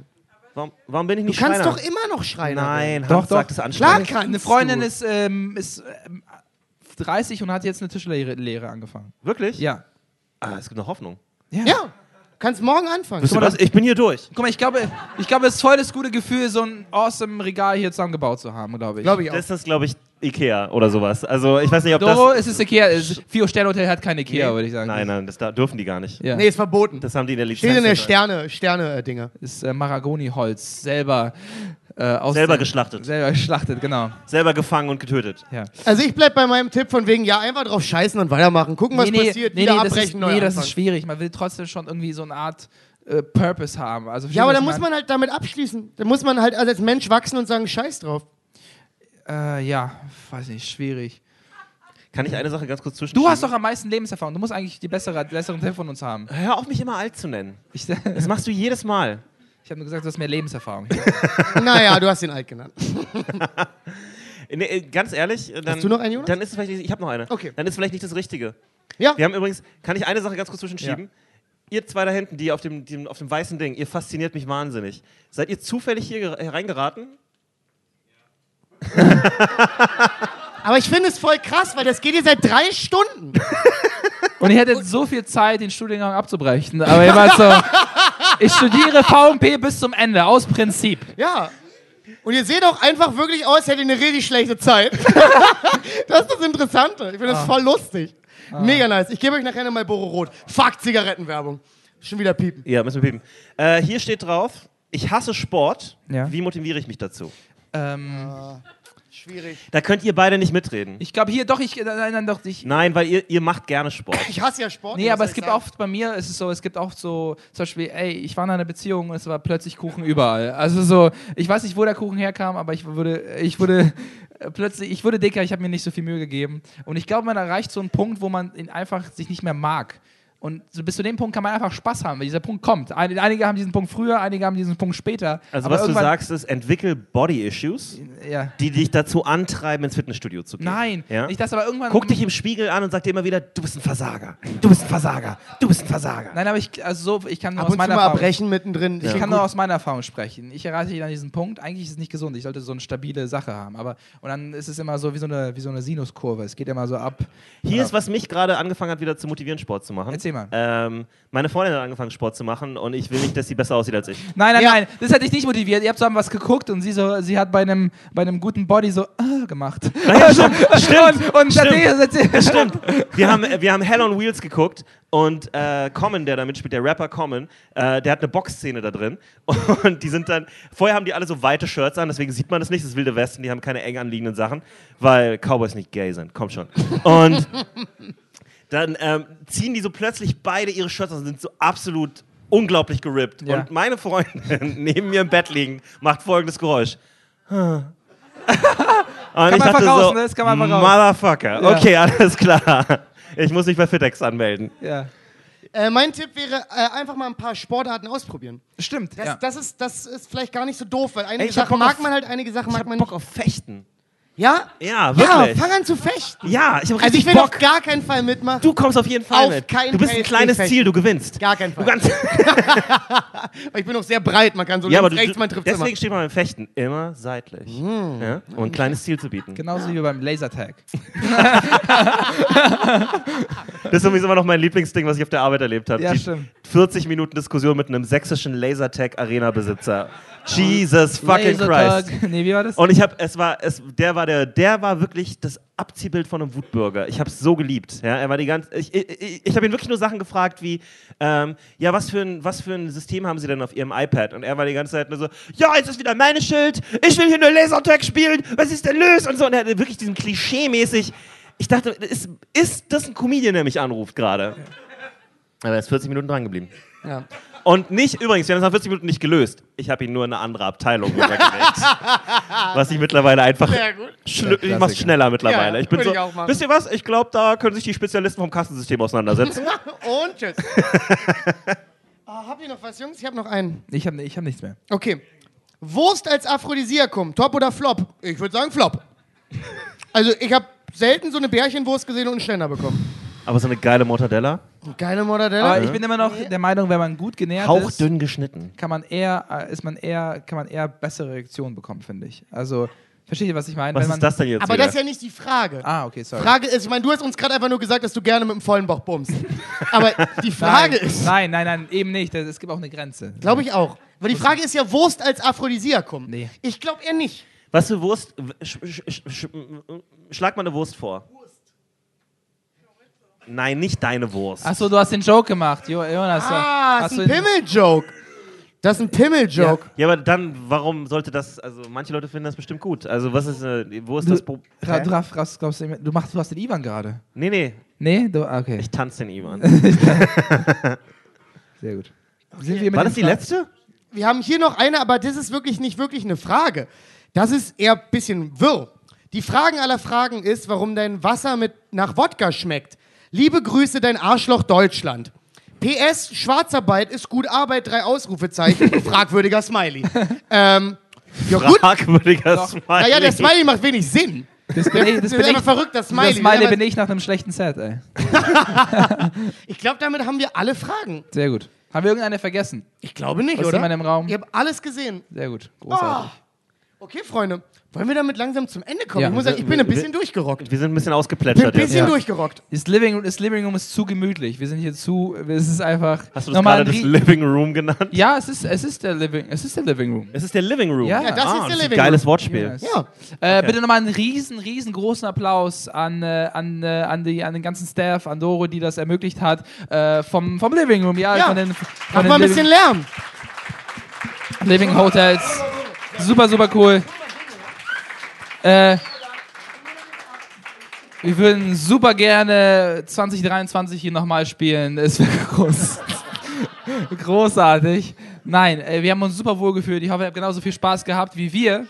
Warum, warum bin ich Du nicht kannst Schreiner? doch immer noch schreien. Nein, Doch, Hans doch. sagt es Klar anstrengend. kannst eine Freundin du. ist, ähm, ist ähm, 30 und hat jetzt eine Tischlehre Lehre angefangen. Wirklich? Ja. Ah, es gibt noch Hoffnung. Ja, kannst morgen anfangen. Wisst ihr was? Ich bin hier durch. Guck mal, ich glaube, ich glaube, es ist voll das gute Gefühl, so ein awesome Regal hier zusammengebaut zu haben, glaube ich. Glaube ich auch. Das ist, glaube ich, Ikea oder sowas. Also ich weiß nicht, ob Doro, das... es ist Ikea. Es- Vier Sterne Hotel hat kein Ikea, Nee. würde ich sagen. Nein, nein, das da dürfen die gar nicht. Ja. Nee, ist verboten. Das haben die in der Lizenz. Steht in der nicht. Sterne, Sterne-Dinger. ist äh, Mahagoni-Holz, selber äh, aus Selber geschlachtet. Selber geschlachtet, genau. Selber gefangen und getötet. Ja. Also ich bleib bei meinem Tipp von wegen, ja, einfach drauf scheißen und weitermachen. Gucken, was passiert, nee, wieder nee, das abbrechen, ist, neu nee, das ist schwierig. Man will trotzdem schon irgendwie so eine Art äh, Purpose haben. Also, Ja, aber da verstehst du, muss man halt damit abschließen. Da muss man halt als Mensch wachsen und sagen, scheiß drauf. Äh, ja, weiß nicht, schwierig. Kann ich eine Sache ganz kurz zwischen? Du hast doch am meisten Lebenserfahrung. Du musst eigentlich die bessere, besseren Tipp von uns haben. Hör auf, mich immer alt zu nennen. Ich, Das machst du jedes Mal. Ich habe nur gesagt, du hast mehr Lebenserfahrung. naja, du hast ihn alt genannt. Nee, äh, ganz ehrlich, äh, dann, Hast du noch einen, Jonas? Dann ist es vielleicht nicht, ich habe noch eine. Okay. Dann ist es vielleicht nicht das Richtige. Ja, Wir haben übrigens, kann ich eine Sache ganz kurz zwischenschieben? Ihr zwei da hinten, die auf dem, die, auf dem weißen Ding, ihr fasziniert mich wahnsinnig. Seid ihr zufällig hier hereingeraten? aber ich finde es voll krass, weil das geht hier seit drei Stunden. Und ihr hättet so viel Zeit, den Studiengang abzubrechen. Aber ihr wart so, ich studiere VMP bis zum Ende, aus Prinzip. Ja. Und ihr seht auch einfach wirklich aus, als hättet ihr eine richtig schlechte Zeit. das ist das Interessante. Ich finde das voll lustig. Mega nice. Ich gebe euch nachher nochmal Boro Rot. Fuck, Zigarettenwerbung. Schon wieder piepen. Ja, müssen wir piepen. Äh, hier steht drauf, ich hasse Sport. Ja. Wie motiviere ich mich dazu? Ähm, Schwierig. Da könnt ihr beide nicht mitreden. ich glaube hier doch, ich, nein, nein, doch, ich, Nein, weil ihr, ihr macht gerne Sport. Ich hasse ja Sport. Nee, aber es gibt sagen? oft bei mir, ist es so, es gibt auch so, zum Beispiel, ey, ich war in einer Beziehung und es war plötzlich Kuchen überall. Also so, ich weiß nicht, wo der Kuchen herkam, aber ich wurde, ich wurde äh, plötzlich, ich wurde dicker, ich habe mir nicht so viel Mühe gegeben. Und ich glaube, man erreicht so einen Punkt, wo man ihn einfach sich nicht mehr mag. Und so bis zu dem Punkt kann man einfach Spaß haben, weil dieser Punkt kommt. Ein- Einige haben diesen Punkt früher, einige haben diesen Punkt später. Also aber was du sagst ist, entwickel Body-Issues, Ja. die dich dazu antreiben, ins Fitnessstudio zu gehen. Nein, Ja? nicht das, aber irgendwann. Guck dich im Spiegel an und sag dir immer wieder, du bist ein Versager. Du bist ein Versager. Du bist ein Versager. Nein, aber ich, also so, ich kann nur Ab aus meiner Erfahrung. abbrechen mittendrin. Ich Klingt kann nur aus meiner Erfahrung sprechen. Ich erreiche an diesen Punkt, eigentlich ist es nicht gesund. Ich sollte so eine stabile Sache haben. Aber, und dann ist es immer so wie so eine, wie so eine Sinuskurve. Es geht immer so ab. Hier Ja. ist, was mich gerade angefangen hat, wieder zu motivieren, Sport zu machen. Erzähl mal. Ähm, meine Freundin hat angefangen, Sport zu machen und ich will nicht, dass sie besser aussieht als ich. Nein, nein, Ja. nein, das hätte ich nicht motiviert. Ihr habt zusammen was geguckt und sie so, sie hat bei einem, bei einem guten Body so ah, gemacht. Ja, stimmt, und und stimmt. Stimmt. Wir haben, wir haben Hell on Wheels geguckt und äh, Common, der da mitspielt, der Rapper Common, äh, der hat eine Boxszene da drin. Und die sind dann, vorher haben die alle so weite Shirts an, deswegen sieht man das nicht, das ist Wilde Westen, die haben keine eng anliegenden Sachen, weil Cowboys nicht gay sind, kommt schon. Und dann ähm, ziehen die so plötzlich beide ihre Shirts aus und sind so absolut unglaublich gerippt. Ja. Und meine Freundin neben mir im Bett liegen, macht folgendes Geräusch. Und man ich einfach dachte raus, so, ne? Das kann man einfach raus. Motherfucker. Ja. Okay, alles klar. Ich muss mich bei Fitex anmelden. Ja. Äh, mein Tipp wäre, äh, einfach mal ein paar Sportarten ausprobieren. Stimmt. Das, ja. das, ist, das ist vielleicht gar nicht so doof, weil einige Ey, ich hab Sachen Bock mag auf- man halt, einige Sachen Ich mag hab man Bock nicht. auf Fechten. Ja? Ja, Ja, wirklich. fang an zu fechten. Ja, ich habe Also ich richtig will Bock. auf gar keinen Fall mitmachen. Du kommst auf jeden Fall Auf mit. keinen du bist ein kleines Ziel, du gewinnst. Gar keinen Du Fall. kannst ich bin auch sehr breit, man kann so ja, aber links, du, rechts, man trifft deswegen immer. steht man beim Fechten immer seitlich. Ja? Um ein kleines Ziel zu bieten. Genauso wie beim Lasertag. Das ist sowieso immer noch mein Lieblingsding, was ich auf der Arbeit erlebt habe. Ja, Die stimmt. 40 Minuten Diskussion mit einem sächsischen Lasertag-Arena-Besitzer. Jesus fucking. Christ. Nee, wie war das? Und ich habe, es war, es, der war der, der war wirklich das Abziehbild von einem Wutbürger. Ich habe es so geliebt. Ja, er war die ganze, ich, ich, ich, habe ihn wirklich nur Sachen gefragt wie, ähm, ja, was für ein, was für ein System haben Sie denn auf Ihrem iPad? Und er war die ganze Zeit nur so, ja, jetzt ist wieder meine Schuld. Ich will hier nur Lasertag spielen. Was ist denn los? Und so. Und er hatte wirklich diesen Klischee-mäßig. Ich dachte, ist, ist das ein Comedian, der mich anruft gerade? Aber er ist 40 Minuten dran geblieben. Ja. Und nicht, übrigens, wir haben es nach 40 Minuten nicht gelöst. Ich habe ihn nur in eine andere Abteilung rübergelegt. was ich mittlerweile einfach. Sehr gut. Ich mach's schneller mittlerweile. Ja, ich bin so, ich auch machen. wisst ihr was? Ich glaube, da können sich die Spezialisten vom Kassensystem auseinandersetzen. Und tschüss. Ah, habt ihr noch was, Jungs? Ich habe noch einen. Ich habe ich hab nichts mehr. Okay. Wurst als Aphrodisiakum, Top oder Flop? Ich würde sagen Flop. Also ich habe selten so eine Bärchenwurst gesehen und einen Ständer bekommen. Aber so eine geile Mortadella. Geile Mortadella. Aber ich bin immer noch der Meinung, wenn man gut genährt ist, Hauchdünn geschnitten. kann man eher, äh, ist man eher, kann man eher bessere Reaktionen bekommen, finde ich. Also, versteht ihr, was ich meine? Was Wenn man, ist das denn jetzt? Aber wieder? das ist ja nicht die Frage. Ah, okay, sorry. Frage ist, ich meine, du hast uns gerade einfach nur gesagt, dass du gerne mit dem vollen Bauch bummst. Aber die Frage nein, ist, Nein, nein, nein, eben nicht. Es gibt auch eine Grenze. glaube ich auch. Aber die Frage ist ja Wurst als Aphrodisiakum. Nee. Ich glaube eher nicht. Was für Wurst? Sch, sch, sch, sch, schlag mal eine Wurst vor. Nein, nicht deine Wurst. Achso, du hast den Joke gemacht, jo Jonas. Ah, das ist du ein Pimmel-Joke. Das ist ein Pimmel-Joke. Ja, aber dann, warum sollte das, also manche Leute finden das bestimmt gut. Also was ist, äh, wo ist Du, das Problem? Ra- du, hast- hast- glaubst, du, du, machst, du hast den Ivan gerade. Nee, nee, Nee? Du, ah, okay. ich tanze den Ivan. Sehr gut. Sind wir mit War das die Fra- letzte? Wir haben hier noch eine, aber das ist wirklich nicht wirklich eine Frage. Das ist eher ein bisschen wirr. Die Fragen aller Fragen ist, warum dein Wasser mit nach Wodka schmeckt. Liebe Grüße, dein Arschloch Deutschland. PS, Schwarzarbeit ist gut Arbeit, drei Ausrufezeichen, fragwürdiger Smiley. ähm, ja gut, Fragwürdiger Smiley. naja, der Smiley macht wenig Sinn. Das bin ich, das bin ist ich, einfach verrückt, das Smiley. das Smiley bin ich nach einem schlechten Set, ey. ich glaube, damit haben wir alle Fragen. Sehr gut. Haben wir irgendeine vergessen? Ich glaube nicht, Ist oder? jemand im Raum? Ihr habt alles gesehen. Sehr gut. Großartig. Okay, Freunde, wollen wir damit langsam zum Ende kommen? Ja. ich muss sagen, ich bin ein bisschen durchgerockt. Wir sind ein bisschen Ich bin ein ausgeplätschert bisschen Ja. durchgerockt. Das Living, das Living Room ist zu gemütlich. Wir sind hier zu. Es ist einfach. Hast du das nochmal gerade ein das Living Room genannt? Ja, es ist, es ist der Living. Es ist der Living Room. Es ist der Living Room. Ja. Ja, das ah, ist der ein Living geiles Room. Wortspiel. Yes. Ja. Äh, Bitte nochmal einen riesen, riesengroßen Applaus an, äh, an, äh, an, die, an den ganzen Staff, an Doro, die das ermöglicht hat. Äh, vom, vom Living Room, ja. Ja. Von den, Mach von mal ein den bisschen Living, Lärm. Living Hotels. Super, super cool. Äh, wir würden super gerne 2023 hier nochmal spielen. Es wäre groß. großartig. Nein, äh, wir haben uns super wohl gefühlt. Ich hoffe, ihr habt genauso viel Spaß gehabt wie wir.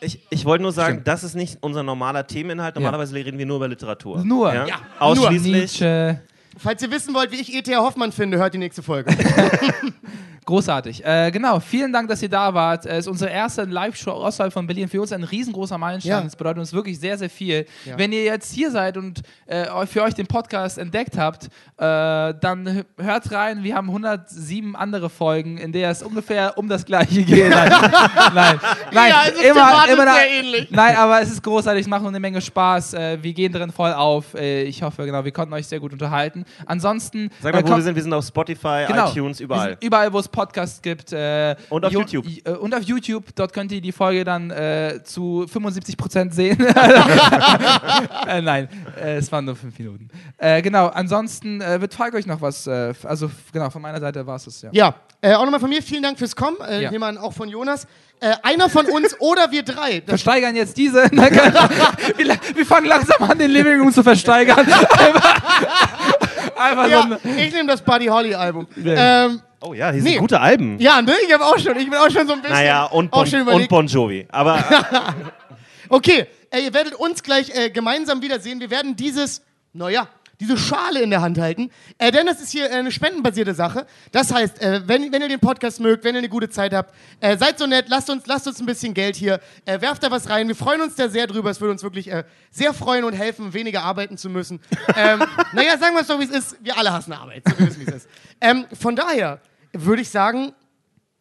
Ich, ich wollte nur sagen, Stimmt. das ist nicht unser normaler Themeninhalt. Normalerweise reden wir nur über Literatur. Nur. Ja? Ja, Ausschließlich. Nietzsche. Falls ihr wissen wollt, wie ich E.T.A. Hoffmann finde, hört die nächste Folge. Großartig. Äh, genau, vielen Dank, dass ihr da wart. Es ist unsere erste Live-Show außerhalb von Berlin. Für uns ein riesengroßer Meilenstein. Ja. Das bedeutet uns wirklich sehr, sehr viel. Ja. Wenn ihr jetzt hier seid und äh, für euch den Podcast entdeckt habt, äh, dann hört rein. Wir haben 107 andere Folgen, in der es ungefähr um das Gleiche geht. Nein, nein, nein. Ja, es ist immer, immer sehr ähnlich. Nein, aber es ist großartig. Es macht uns eine Menge Spaß. Äh, wir gehen drin voll auf. Äh, ich hoffe, genau, wir konnten euch sehr gut unterhalten. Ansonsten. Sag mal, äh, wo wir sind. Wir sind auf Spotify, Genau. iTunes, überall. überall, wo es Podcasts gibt. Äh, Und auf Jo- YouTube. äh, und auf YouTube. Dort könnt ihr die Folge dann äh, zu 75% sehen. äh, nein, äh, es waren nur fünf Minuten. Äh, genau, ansonsten äh, wird Falk euch noch was. Äh, also, genau, von meiner Seite war es es, ja. ja, äh, auch nochmal von mir vielen Dank fürs Kommen. Äh, Ja. Jemand auch von Jonas. Äh, einer von uns oder wir drei. Das, Versteigern jetzt diese. wir fangen langsam an, den Living Room zu versteigern. Einfach so Ja, ein, ich nehme das Buddy Holly Album. Ähm, Oh ja, hier Nee. sind gute Alben. ja, ne? Ich habe auch schon, ich bin auch schon so ein bisschen. Naja, und auch bon, schon und bon Jovi. Aber Okay, äh, ihr werdet uns gleich äh, gemeinsam wiedersehen. Wir werden dieses, naja, diese Schale in der Hand halten. Äh, denn das ist hier äh, eine spendenbasierte Sache. Das heißt, äh, wenn, wenn ihr den Podcast mögt, wenn ihr eine gute Zeit habt, äh, seid so nett, lasst uns, lasst uns ein bisschen Geld hier, äh, werft da was rein. Wir freuen uns da sehr drüber. Es würde uns wirklich äh, sehr freuen und helfen, weniger arbeiten zu müssen. ähm, naja, sagen wir es doch, wie es ist. Wir alle hassen Arbeit. So, wir wissen, wie es ist. Ähm, von daher würde ich sagen,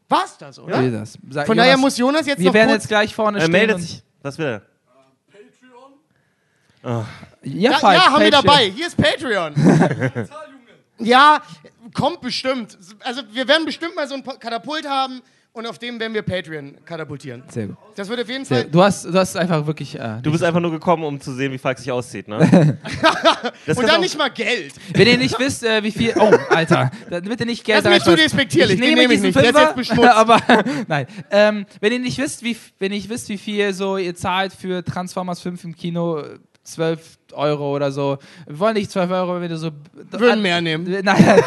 war's das, oder? Wie das? Sag- Von Jonas, daher muss Jonas jetzt wir noch werden kurz jetzt gleich vorne er stehen. meldet sich. Was will er? Ja, Ja, Falk, ja haben wir Patreon. dabei. Hier ist Patreon. ja, kommt bestimmt. Also wir werden bestimmt mal so ein Katapult haben und auf dem werden wir Patreon katapultieren. Sehr gut. Das wird auf jeden Fall. du, hast, du hast einfach wirklich. Äh, Du bist einfach nur gekommen, um zu sehen, wie Falk sich auszieht, ne? Das Und dann nicht mal Geld. Wenn ihr nicht wisst, äh, wie viel. Oh, Alter. Da, bitte nicht Geld Das ist mir zu despektierlich, Ich nehme nehme ich diesen nicht. Der ist Fünfer, jetzt beschmutzt. aber nein. Ähm, wenn ihr nicht wisst, wie, wenn ihr nicht wisst, wie viel so ihr zahlt für Transformers 5 im Kino, äh, 12 Euro oder so. Wir wollen nicht 12 Euro, wenn wir so. Würden mehr nehmen. Nein.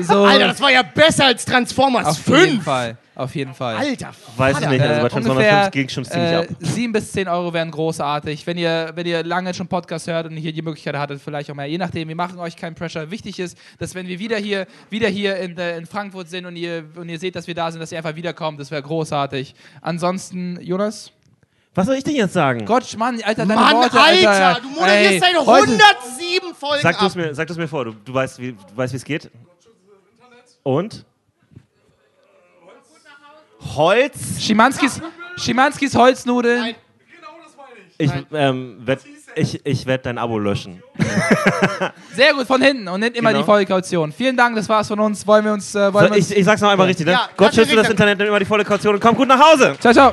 so. Alter, das war ja besser als Transformers auf jeden 5. Fall. Auf jeden Fall. Alter, Weiß ich Vater. nicht, also bei Äh, Transformers ungefähr 5 ging schon ziemlich äh, ab. 7 bis 10 Euro wären großartig. Wenn ihr, wenn ihr lange schon Podcast hört und hier die Möglichkeit hattet, vielleicht auch mehr. Je nachdem, wir machen euch keinen Pressure. Wichtig ist, dass wenn wir wieder hier, wieder hier in, äh, in Frankfurt sind und ihr, und ihr seht, dass wir da sind, dass ihr einfach wiederkommt. Das wäre großartig. Ansonsten, Jonas? Was soll ich denn jetzt sagen? Gott, Mann, Alter, deine Mann, Worte, Alter, Alter. du moderierst heute- 107 Folgen Sag du es ab. mir, sag du's mir vor, du, du weißt, wie du weißt, wie es geht. Und? Holz? Schimanskis, Schimanskis Holznudeln. Nein. Ich, ähm, werd, ich, ich werde dein Abo löschen. Sehr gut, von hinten und nicht immer Genau. die volle Kaution. Vielen Dank, das war's von uns. Wollen wir uns. Äh, wollen So, wir uns ich, ich sag's noch einmal richtig, ne? Ja, Gott schütze das Internet, nimm immer die volle Kaution und komm gut nach Hause. ciao, ciao.